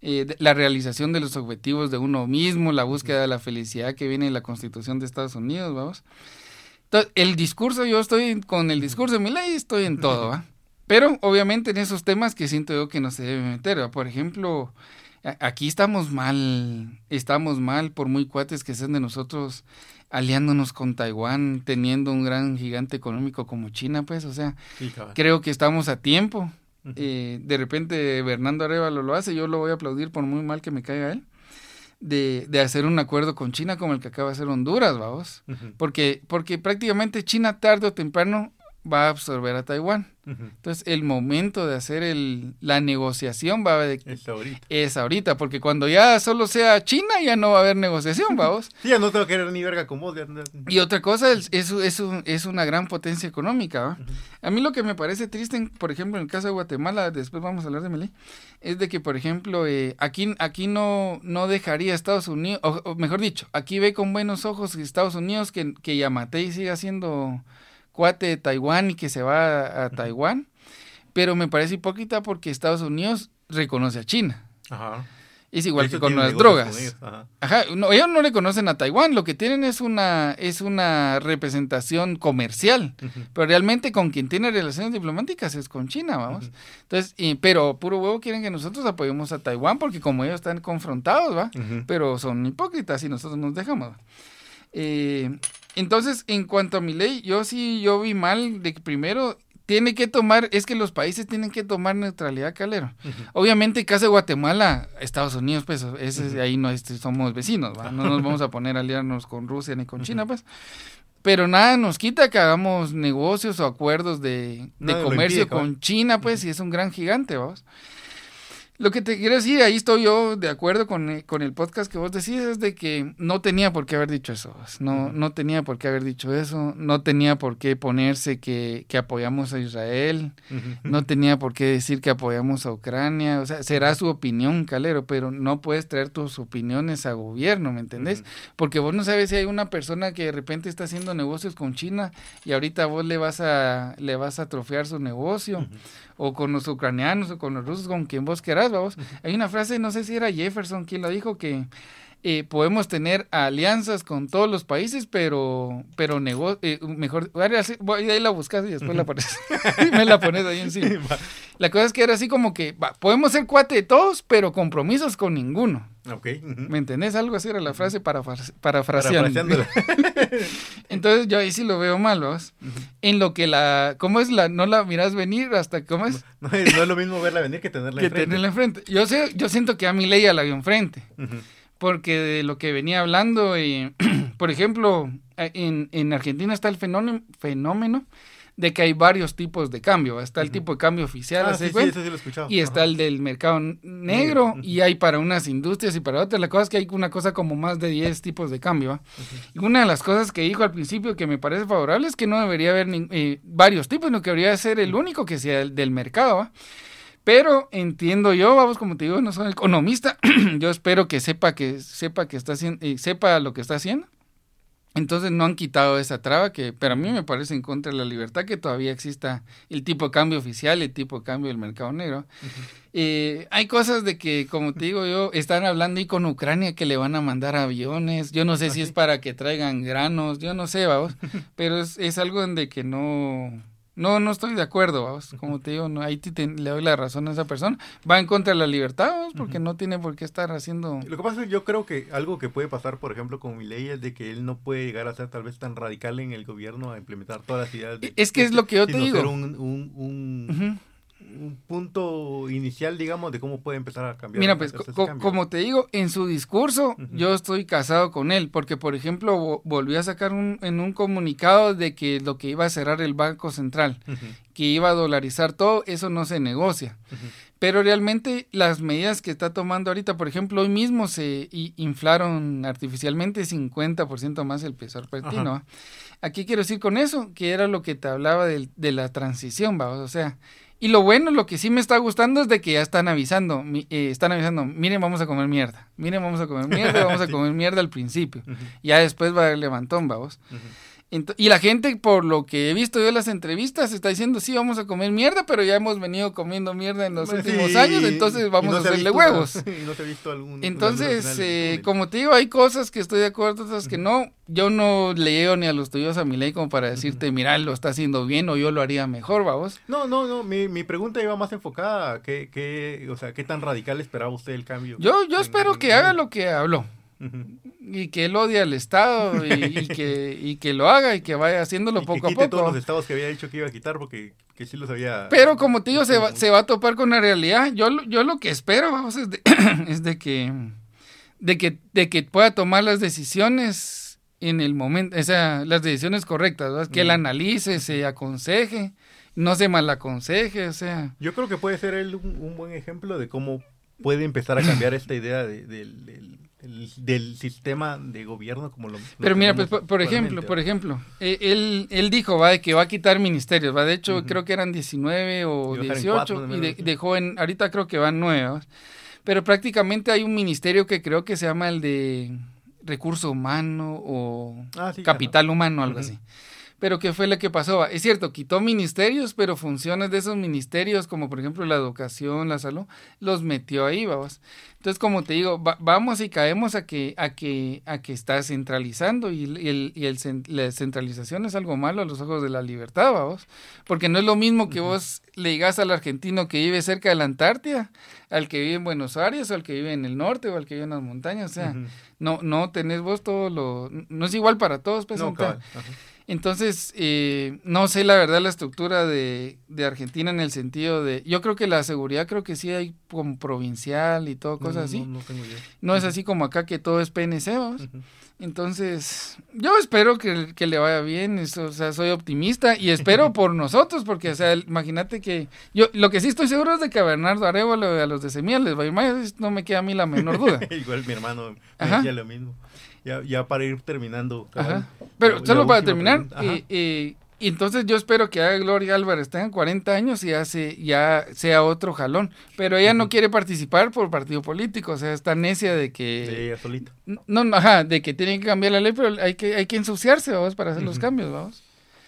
S2: eh, la realización de los objetivos de uno mismo, la búsqueda de la felicidad que viene en la Constitución de Estados Unidos, vamos. Entonces, el discurso, yo estoy con el discurso de mi ley, estoy en todo, ¿va? Pero obviamente en esos temas que siento yo que no se debe meter, por ejemplo, aquí estamos mal, estamos mal por muy cuates que sean de nosotros aliándonos con Taiwán, teniendo un gran gigante económico como China, pues, o sea, creo que estamos a tiempo. Eh, de repente Bernardo Arevalo lo hace, yo lo voy a aplaudir por muy mal que me caiga él. De, de, hacer un acuerdo con China como el que acaba de hacer Honduras, vamos. porque, porque prácticamente China tarde o temprano va a absorber a Taiwán. Entonces, el momento de hacer el, la negociación va a haber...
S1: Es ahorita.
S2: Es ahorita, porque cuando ya solo sea China, ya no va a haber negociación, vamos.
S1: sí, ya no tengo que querer ni verga con vos.
S2: Y otra cosa, es, es, es, es una gran potencia económica. ¿va? A mí lo que me parece triste, por ejemplo, en el caso de Guatemala, después vamos a hablar de Melé, es de que, por ejemplo, eh, aquí, aquí no, no dejaría Estados Unidos, o, mejor dicho, aquí ve con buenos ojos Estados Unidos que, que Yamatei siga siendo cuate de Taiwán y que se va a, Taiwán, pero me parece hipócrita porque Estados Unidos reconoce a China. Ajá. Es igual que con las drogas. Ajá. No, ellos no le conocen a Taiwán, lo que tienen es una, es una representación comercial, pero realmente con quien tiene relaciones diplomáticas es con China, vamos. Entonces, pero puro huevo quieren que nosotros apoyemos a Taiwán porque como ellos están confrontados, ¿va? Pero son hipócritas y nosotros nos dejamos. Eh, entonces, en cuanto a mi ley, yo sí, yo vi mal de que primero tiene que tomar, es que los países tienen que tomar neutralidad, Calero. Obviamente, caso de Guatemala, Estados Unidos, pues, ese, ahí no este, somos vecinos, no nos vamos a poner a aliarnos con Rusia ni con China, pues. Pero nada nos quita que hagamos negocios o acuerdos de, comercio con China, pues, y es un gran gigante, vamos. Lo que te quiero decir, ahí estoy yo de acuerdo con, eh, con, el podcast que vos decís, es de que no tenía por qué haber dicho eso. No, no tenía por qué haber dicho eso. No tenía por qué ponerse que, que apoyamos a Israel. No tenía por qué decir que apoyamos a Ucrania. O sea, será su opinión, Calero, pero no puedes traer tus opiniones a gobierno, ¿me entendés? Porque vos no sabes si hay una persona que de repente está haciendo negocios con China y ahorita vos le vas a, le vas a atrofiar su negocio o con los ucranianos o con los rusos, con quien vos querás, Hay una frase, no sé si era Jefferson quien lo dijo, que eh, podemos tener alianzas con todos los países, pero pero nego eh, mejor, voy, ahí la buscas y después la pones, me la pones ahí encima. la cosa es que era así como que podemos ser cuate de todos, pero compromisos con ninguno.
S1: Okay.
S2: ¿Me entendés? Algo así era la frase para, parafraseando. Entonces yo ahí sí lo veo mal, ¿vos? En lo que la... ¿Cómo es la... No la miras venir hasta... ¿Cómo es?
S1: No, es lo mismo verla venir que tenerla
S2: enfrente. Que tenerla enfrente. Yo, sé, yo siento que a mi ley ya la vio enfrente. Porque de lo que venía hablando, y, por ejemplo, en, en Argentina está el fenómeno, fenómeno de que hay varios tipos de cambio. Está el tipo de cambio oficial,
S1: ah, sí,
S2: y está el del mercado negro, y hay para unas industrias y para otras. La cosa es que hay una cosa como más de 10 tipos de cambio. Y una de las cosas que dijo al principio que me parece favorable es que no debería haber eh, varios tipos, sino que debería ser el único que sea el del mercado. Pero entiendo yo, vamos, como te digo, no soy economista, yo espero que sepa que sepa que está haciendo, eh, sepa lo que está haciendo. Entonces no han quitado esa traba que, pero a mí me parece en contra de la libertad que todavía exista el tipo de cambio oficial, el tipo de cambio del mercado negro. Eh, hay cosas de que, como te digo yo, están hablando ahí con Ucrania que le van a mandar aviones. Yo no sé si es para que traigan granos, yo no sé, vamos, pero es, es algo en de que no, no, no estoy de acuerdo, vamos. Como te digo, no, ahí le doy la razón a esa persona. Va en contra de la libertad, vamos, porque no tiene por qué estar haciendo...
S1: Lo que pasa es que yo creo que algo que puede pasar, por ejemplo, con mi ley es de que él no puede llegar a ser tal vez tan radical en el gobierno a implementar todas las ideas. De,
S2: es que es lo que yo te digo.
S1: un, un, un un punto inicial, digamos, de cómo puede empezar a cambiar.
S2: Mira, pues, como te digo, en su discurso yo estoy casado con él, porque, por ejemplo, volvió a sacar un, en un comunicado de que lo que iba a cerrar el Banco Central, que iba a dolarizar todo, eso no se negocia. pero realmente las medidas que está tomando ahorita, por ejemplo, hoy mismo se inflaron artificialmente 50% más el peso argentino. Aquí quiero decir con eso, que era lo que te hablaba de, de la transición, ¿va? o sea, y lo bueno, lo que sí me está gustando es de que ya están avisando, eh, están avisando, miren, vamos a comer mierda, miren, vamos a comer mierda, vamos a comer mierda al principio, ya después va a levantón, vamos y la gente, por lo que he visto yo en las entrevistas, está diciendo, sí, vamos a comer mierda, pero ya hemos venido comiendo mierda en los últimos años, entonces vamos a hacerle huevos. entonces, eh, como te digo, hay cosas que estoy de acuerdo, otras que no. Yo no leo ni a los tuyos a mi ley como para decirte, mira, lo está haciendo bien o yo lo haría mejor, vamos.
S1: No, no, no, mi, mi pregunta iba más enfocada a qué, qué, o sea, qué tan radical esperaba usted el cambio.
S2: Yo, yo espero que haga lo que habló y que él odia al Estado y, que, y que lo haga y que vaya haciéndolo poco a poco.
S1: todos los estados que había dicho que iba a quitar porque que sí los había...
S2: Pero como te digo, se va, se va a topar con la realidad. Yo, yo lo que espero vamos, es, de, es de, que, de, que, de que pueda tomar las decisiones en el momento, o sea, las decisiones correctas, que él analice, se aconseje, no se malaconseje, o sea...
S1: Yo creo que puede ser él un, buen ejemplo de cómo puede empezar a cambiar esta idea de, del del sistema de gobierno como lo,
S2: pero mira pues por, ejemplo por ejemplo eh, él él dijo va de que va a quitar ministerios va de hecho creo que eran 19 o 18 y dejó en ahorita creo que van nueve pero prácticamente hay un ministerio que creo que se llama el de recurso humano o ah, capital humano algo así pero ¿qué fue lo que pasó? Es cierto, quitó ministerios, pero funciones de esos ministerios, como por ejemplo la educación, la salud, los metió ahí, vamos. Entonces, como te digo, vamos y caemos a que, a que, a que está centralizando y, el, y el, la centralización es algo malo a los ojos de la libertad, vamos. Porque no es lo mismo que vos le digas al argentino que vive cerca de la Antártida, al que vive en Buenos Aires, o al que vive en el norte, o al que vive en las montañas. O sea, no, no tenés vos todo lo... No es igual para todos, pues. No, entonces, eh, no sé la verdad la estructura de, de, Argentina en el sentido de, yo creo que la seguridad creo que sí hay como provincial y todo, cosas así. No, tengo idea. no es así como acá que todo es PNC. Entonces, yo espero que, que, le vaya bien, eso, o sea, soy optimista y espero por nosotros, porque, o sea, imagínate que, yo lo que sí estoy seguro es de que a Bernardo Arevalo a los de Semilla les va a ir mal, no me queda a mí la menor duda.
S1: Igual mi hermano me decía lo mismo ya, ya para ir terminando.
S2: Pero solo para terminar, y, entonces yo espero que Gloria Álvarez tenga 40 años y ya, ya sea otro jalón. Pero ella no quiere participar por partido político, o sea, está necia de que...
S1: De ella solita.
S2: No, ajá, de que tienen que cambiar la ley, pero hay que, hay que ensuciarse, vamos, para hacer los cambios, vamos.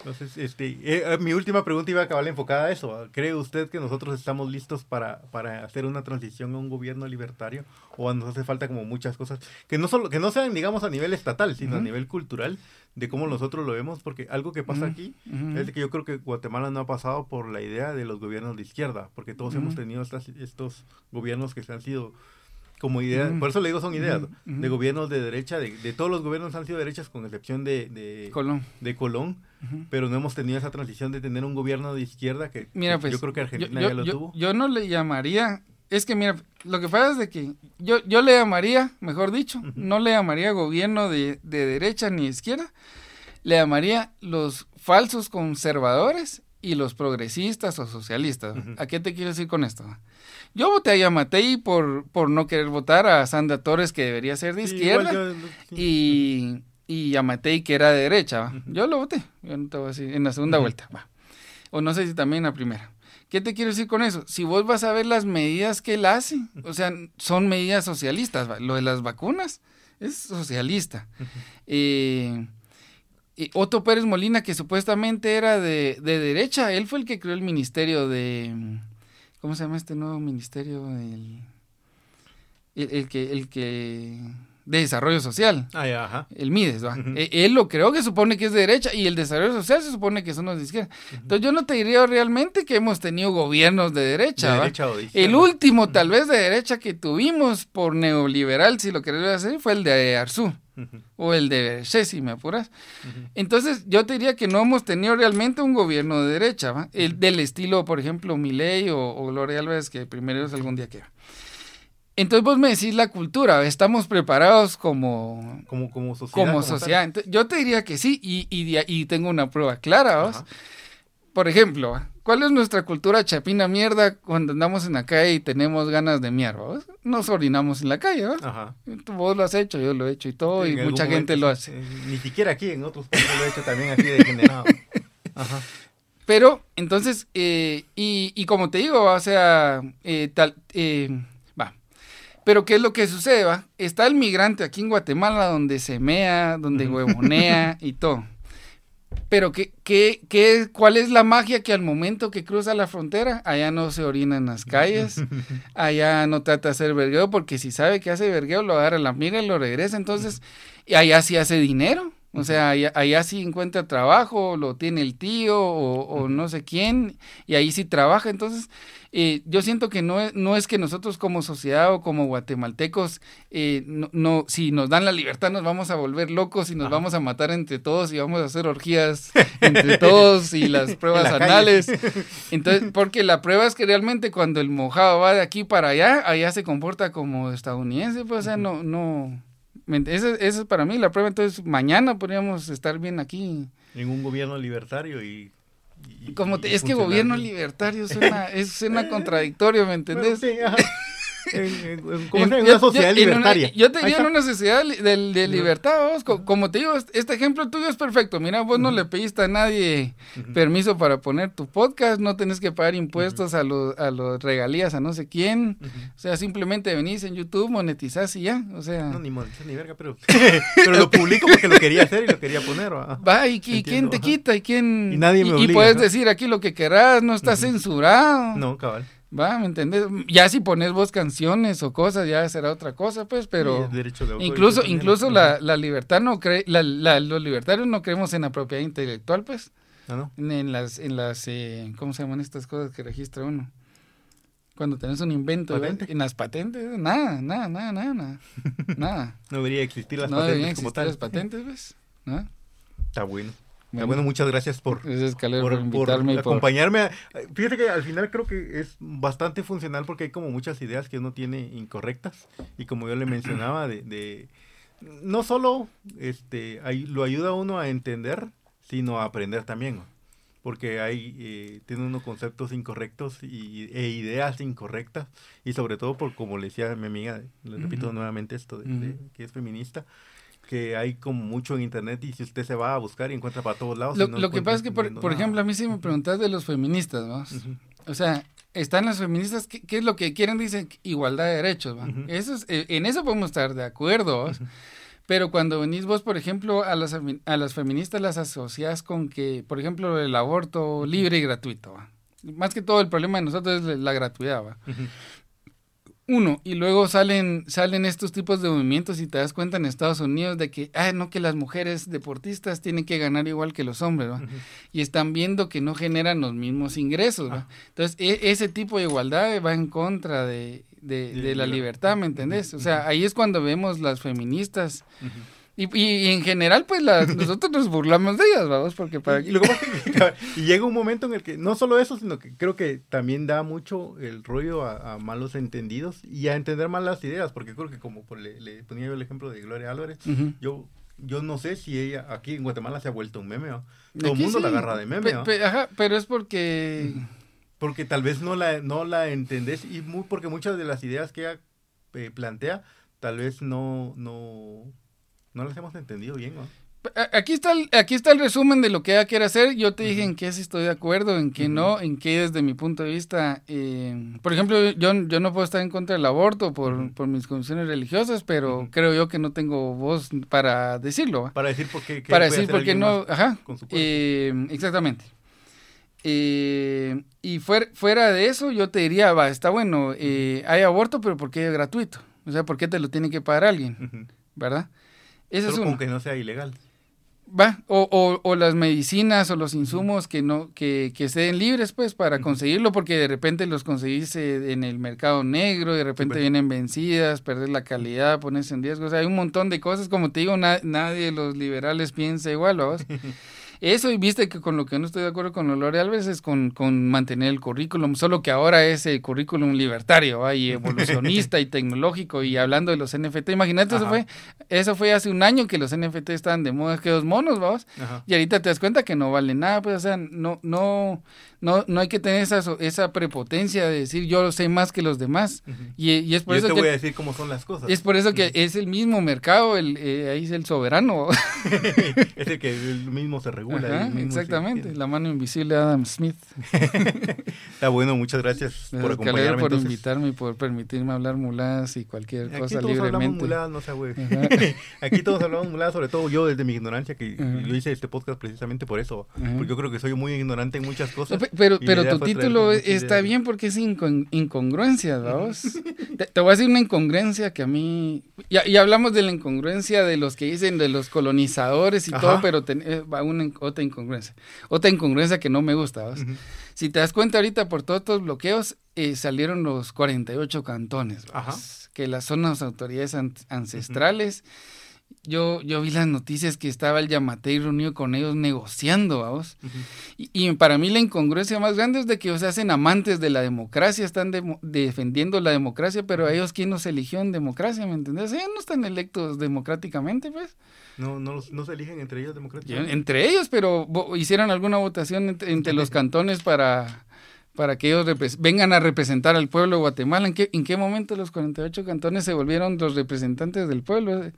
S1: Entonces, este, eh, eh, mi última pregunta iba a acabar enfocada a eso. ¿Cree usted que nosotros estamos listos para, para hacer una transición a un gobierno libertario? ¿O nos hace falta como muchas cosas? Que no, solo, que no sean, digamos, a nivel estatal, sino a nivel cultural, de cómo nosotros lo vemos. Porque algo que pasa aquí es que yo creo que Guatemala no ha pasado por la idea de los gobiernos de izquierda, porque todos hemos tenido estos gobiernos que se han sido como idea, por eso le digo son ideas, de gobiernos de derecha, de, de, todos los gobiernos han sido derechas con excepción de, de
S2: Colón,
S1: de Colón pero no hemos tenido esa transición de tener un gobierno de izquierda que,
S2: mira,
S1: pues, yo creo que Argentina
S2: yo,
S1: ya lo tuvo.
S2: Yo no le llamaría, es que mira, lo que pasa es de que yo, yo le llamaría, mejor dicho, no le llamaría gobierno de, de derecha ni izquierda, le llamaría los falsos conservadores y los progresistas o socialistas. ¿A qué te quiero decir con esto? Yo voté a Yamatei por, por no querer votar a Sandra Torres, que debería ser de izquierda, y, y Yamatei, que era de derecha. Yo lo voté, yo no te voy a decir, en la segunda vuelta. O no sé si también en la primera. ¿Qué te quiero decir con eso? Si vos vas a ver las medidas que él hace, o sea, son medidas socialistas. Lo de las vacunas es socialista. Eh, Otto Pérez Molina, que supuestamente era de, de derecha, él fue el que creó el ministerio de ¿Cómo se llama este nuevo ministerio? El, el, que, el que de desarrollo social.
S1: Ah, ajá.
S2: El MIDES, ¿va? E, él lo creo que supone que es de derecha y el desarrollo social se supone que son los de izquierda. Entonces yo no te diría realmente que hemos tenido gobiernos de derecha. De derecha o de el último tal vez de derecha que tuvimos por neoliberal, si lo querés hacer, fue el de Arzú. O el de si me apuras. Entonces, yo te diría que no hemos tenido realmente un gobierno de derecha, ¿va? El, del estilo, por ejemplo, Milei o, o Gloria Álvarez, que primero es algún día que Entonces vos me decís la cultura, ¿estamos preparados como,
S1: como, como sociedad?
S2: Como sociedad. yo te diría que sí, y, y, y tengo una prueba clara. Por ejemplo, ¿cuál es nuestra cultura chapina mierda cuando andamos en la calle y tenemos ganas de mierda? Nos orinamos en la calle, ¿no? Ajá. Vos lo has hecho, yo lo he hecho y todo, y mucha gente lo hace.
S1: ni siquiera aquí, en otros países lo he hecho también así de generado.
S2: Ajá. Pero, entonces, eh, y, y, como te digo, o sea, eh, tal, eh. Pero, ¿qué es lo que sucede, va? Está el migrante aquí en Guatemala donde se mea, donde huevonea y todo. Pero ¿qué, qué, qué, ¿cuál es la magia que al momento que cruza la frontera, allá no se orina en las calles, allá no trata de hacer vergueo, porque si sabe que hace vergueo, lo agarra la mira y lo regresa, entonces, y allá sí hace dinero, o sea, allá, sí encuentra trabajo, lo tiene el tío o, no sé quién, y ahí sí trabaja. Entonces, eh, yo siento que no es, no es que nosotros como sociedad o como guatemaltecos, eh, no, si nos dan la libertad nos vamos a volver locos y nos vamos a matar entre todos y vamos a hacer orgías entre todos y las pruebas anales. Entonces, porque la prueba es que realmente cuando el mojado va de aquí para allá, allá se comporta como estadounidense, pues, o sea, no, no esa, es para mí la prueba. Entonces, mañana podríamos estar bien aquí.
S1: En un gobierno libertario y.
S2: Como es que gobierno libertario suena, es, suena contradictorio, ¿me entendés? sí,
S1: como en, una sociedad libertaria.
S2: yo te digo en una sociedad de, libertad, como te digo, este ejemplo tuyo es perfecto. Mira, vos no le pediste a nadie permiso para poner tu podcast, no tenés que pagar impuestos a los a los regalías a no sé quién. O sea, simplemente venís en YouTube, monetizás y ya. O sea.
S1: No, ni monetizás ni verga, pero, pero lo publico porque lo quería hacer y lo quería poner.
S2: Va, y, quién te quita y quién. Y nadie me obliga, Y puedes decir aquí lo que querrás, no está censurado.
S1: No, cabal.
S2: Va, ¿me entendés? Ya si pones vos canciones o cosas, ya será otra cosa, pues, pero incluso incluso la, la, libertad no cree, la, los libertarios no creemos en la propiedad intelectual, pues. Ah, no? En las, en las, eh, ¿cómo se llaman estas cosas que registra uno? Cuando tenés un invento, en las patentes, nada, nada, nada, nada, nada.
S1: no debería existir las patentes deberían
S2: existir como las patentes, pues, ¿no?
S1: Está bueno. Bueno, muchas gracias por, por, acompañarme. Fíjate que al final creo que es bastante funcional porque hay como muchas ideas que uno tiene incorrectas y como yo le mencionaba, de, no solo este, lo ayuda a uno a entender, sino a aprender también. Porque hay, eh, tiene unos conceptos incorrectos y, e ideas incorrectas y sobre todo por, como le decía mi amiga, le repito nuevamente esto, de, que es feminista, que hay como mucho en internet y si usted se va a buscar y encuentra para todos lados.
S2: Lo, que pasa es que, por, ejemplo, a mí sí me preguntas de los feministas, ¿no? O sea, están las feministas, ¿qué, es lo que quieren? Dicen igualdad de derechos, ¿va? eso es, eh, en eso podemos estar de acuerdo, Pero cuando venís vos, por ejemplo, a las, a las feministas las asocias con que, por ejemplo, el aborto libre y gratuito, ¿va? Más que todo el problema de nosotros es la gratuidad, ¿va? Uno, y luego salen, salen estos tipos de movimientos y te das cuenta en Estados Unidos de que, ah, no, que las mujeres deportistas tienen que ganar igual que los hombres, ¿va? Y están viendo que no generan los mismos ingresos, ¿va? Ah. Entonces, e, ese tipo de igualdad va en contra de, de, la libertad, ¿me entendés? O sea, ahí es cuando vemos las feministas. Y, y, en general, pues nosotros nos burlamos de ellas, vamos, porque para...
S1: Y, y, llega un momento en el que no solo eso, sino que creo que también da mucho el rollo a, malos entendidos y a entender mal las ideas, porque creo que como le, ponía yo el ejemplo de Gloria Álvarez, yo yo no sé si ella aquí en Guatemala se ha vuelto un meme, Todo el mundo la agarra de meme,
S2: ajá, pero es porque...
S1: Porque tal vez no la, no la entendés y muy, porque muchas de las ideas que ella eh, plantea tal vez no, no no las hemos entendido bien, ¿no?
S2: Aquí está, el, aquí está el resumen de lo que ella quiere hacer. Yo te dije en qué sí estoy de acuerdo, en qué no, en qué desde mi punto de vista. Eh, por ejemplo, yo, yo no puedo estar en contra del aborto por, por mis convicciones religiosas, pero creo yo que no tengo voz para decirlo.
S1: Para decir por qué.
S2: Para decir por qué no. Ajá. Eh, exactamente. Eh, y fuera, fuera de eso, yo te diría, va, está bueno, hay aborto, pero ¿por qué es gratuito? O sea, ¿por qué te lo tiene que pagar alguien? ¿Verdad?
S1: Es Aunque no sea ilegal.
S2: Va, o, o, o, las medicinas o los insumos que no que, que estén libres pues para conseguirlo porque de repente los conseguís en el mercado negro, de repente vienen vencidas, perder la calidad, ponerse en riesgo, o sea, hay un montón de cosas, como te digo, nadie de los liberales piensa igual, ¿vos? Eso, y viste que con lo que no estoy de acuerdo con Lore Alves es con, con mantener el currículum, solo que ahora es el currículum libertario, y evolucionista y tecnológico, y hablando de los NFT. Imagínate, eso fue, eso fue hace un año que los NFT estaban de moda, que los monos, vamos. Y ahorita te das cuenta que no vale nada, pues, o sea, no, no, no, no hay que tener esa, esa prepotencia de decir yo sé más que los demás. y, es por eso
S1: te
S2: que,
S1: voy a decir cómo son las cosas.
S2: Es por eso que es el mismo mercado, el, eh, ahí es el soberano.
S1: es el que el mismo se regula.
S2: exactamente, la mano invisible de Adam Smith.
S1: Está bueno, muchas gracias
S2: por acompañarme. por invitarme y por permitirme hablar muladas y cualquier cosa
S1: todos
S2: libremente.
S1: Hablamos muladas, no güey. Aquí todos hablamos muladas, sobre todo yo desde mi ignorancia, que yo hice este podcast precisamente por eso. Porque yo creo que soy muy ignorante en muchas cosas.
S2: Pero, pero tu título está bien porque es incongruencia, ¿vamos? te, voy a decir una incongruencia que a mí... Ya, hablamos de la incongruencia de los que dicen de los colonizadores y todo, pero eh, va una otra incongruencia. Otra incongruencia que no me gusta, ¿vamos? Si te das cuenta ahorita por todos estos bloqueos, eh, salieron los 48 cantones, que las son las autoridades ancestrales yo, yo vi las noticias que estaba el Yamatei reunido con ellos negociando, vamos. y, para mí la incongruencia más grande es de que ellos se hacen amantes de la democracia, están defendiendo la democracia, pero a ellos quién nos eligió en democracia, ¿me entendés? Ellos no están electos democráticamente, pues.
S1: No, no, no se eligen entre ellos democráticamente.
S2: Entre ellos, pero hicieron alguna votación entre los cantones para para que ellos vengan a representar al pueblo de Guatemala. ¿En qué, ¿En qué momento los 48 cantones se volvieron los representantes del pueblo?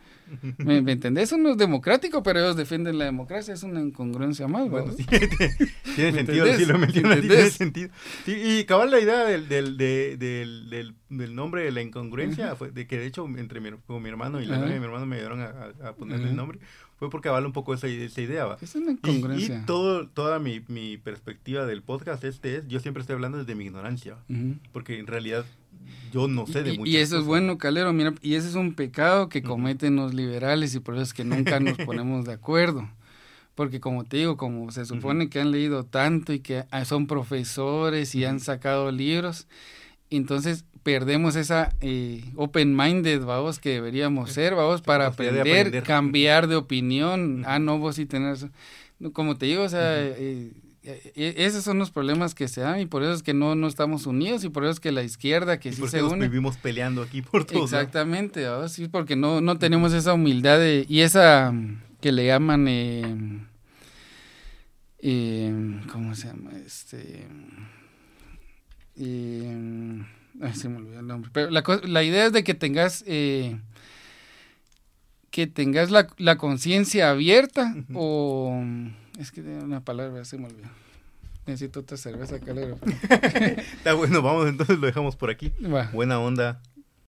S2: ¿Me, entendés? Eso no es democrático, pero ellos defienden la democracia. Es una incongruencia más. Bueno,
S1: tiene sentido, si lo mencionas, tiene sentido. y cabal la idea del, del, del, del, nombre de la incongruencia, fue de que de hecho entre mi, mi hermano y la novia de mi hermano me ayudaron a, a ponerle el nombre fue porque avala un poco esa, esa idea. ¿va?
S2: Es una incongruencia.
S1: Y, todo, toda mi, mi, perspectiva del podcast este es, yo siempre estoy hablando desde mi ignorancia, porque en realidad yo no sé de muchas
S2: Y eso es bueno, Calero, mira, y ese es un pecado que cometen los liberales y por eso es que nunca nos ponemos de acuerdo. Porque como te digo, como se supone que han leído tanto y que son profesores y han sacado libros, entonces perdemos esa eh, open-minded, vamos, que deberíamos ser, vamos, para aprender, cambiar de opinión. Ah, no, vos sí tenés... Como te digo, o sea, eh, eh, esos son los problemas que se dan y por eso es que no, no estamos unidos y por eso es que la izquierda que sí se une.
S1: vivimos peleando aquí por todos.
S2: Exactamente, sí, porque no, no tenemos esa humildad y esa que le llaman... ¿Cómo se llama? Este... Ay, se me olvidó el nombre. Pero la, la idea es de que tengas eh, que tengas la, la conciencia abierta o es que una palabra se me olvidó. Necesito otra cerveza calera.
S1: Está bueno, vamos entonces lo dejamos por aquí. Buena onda.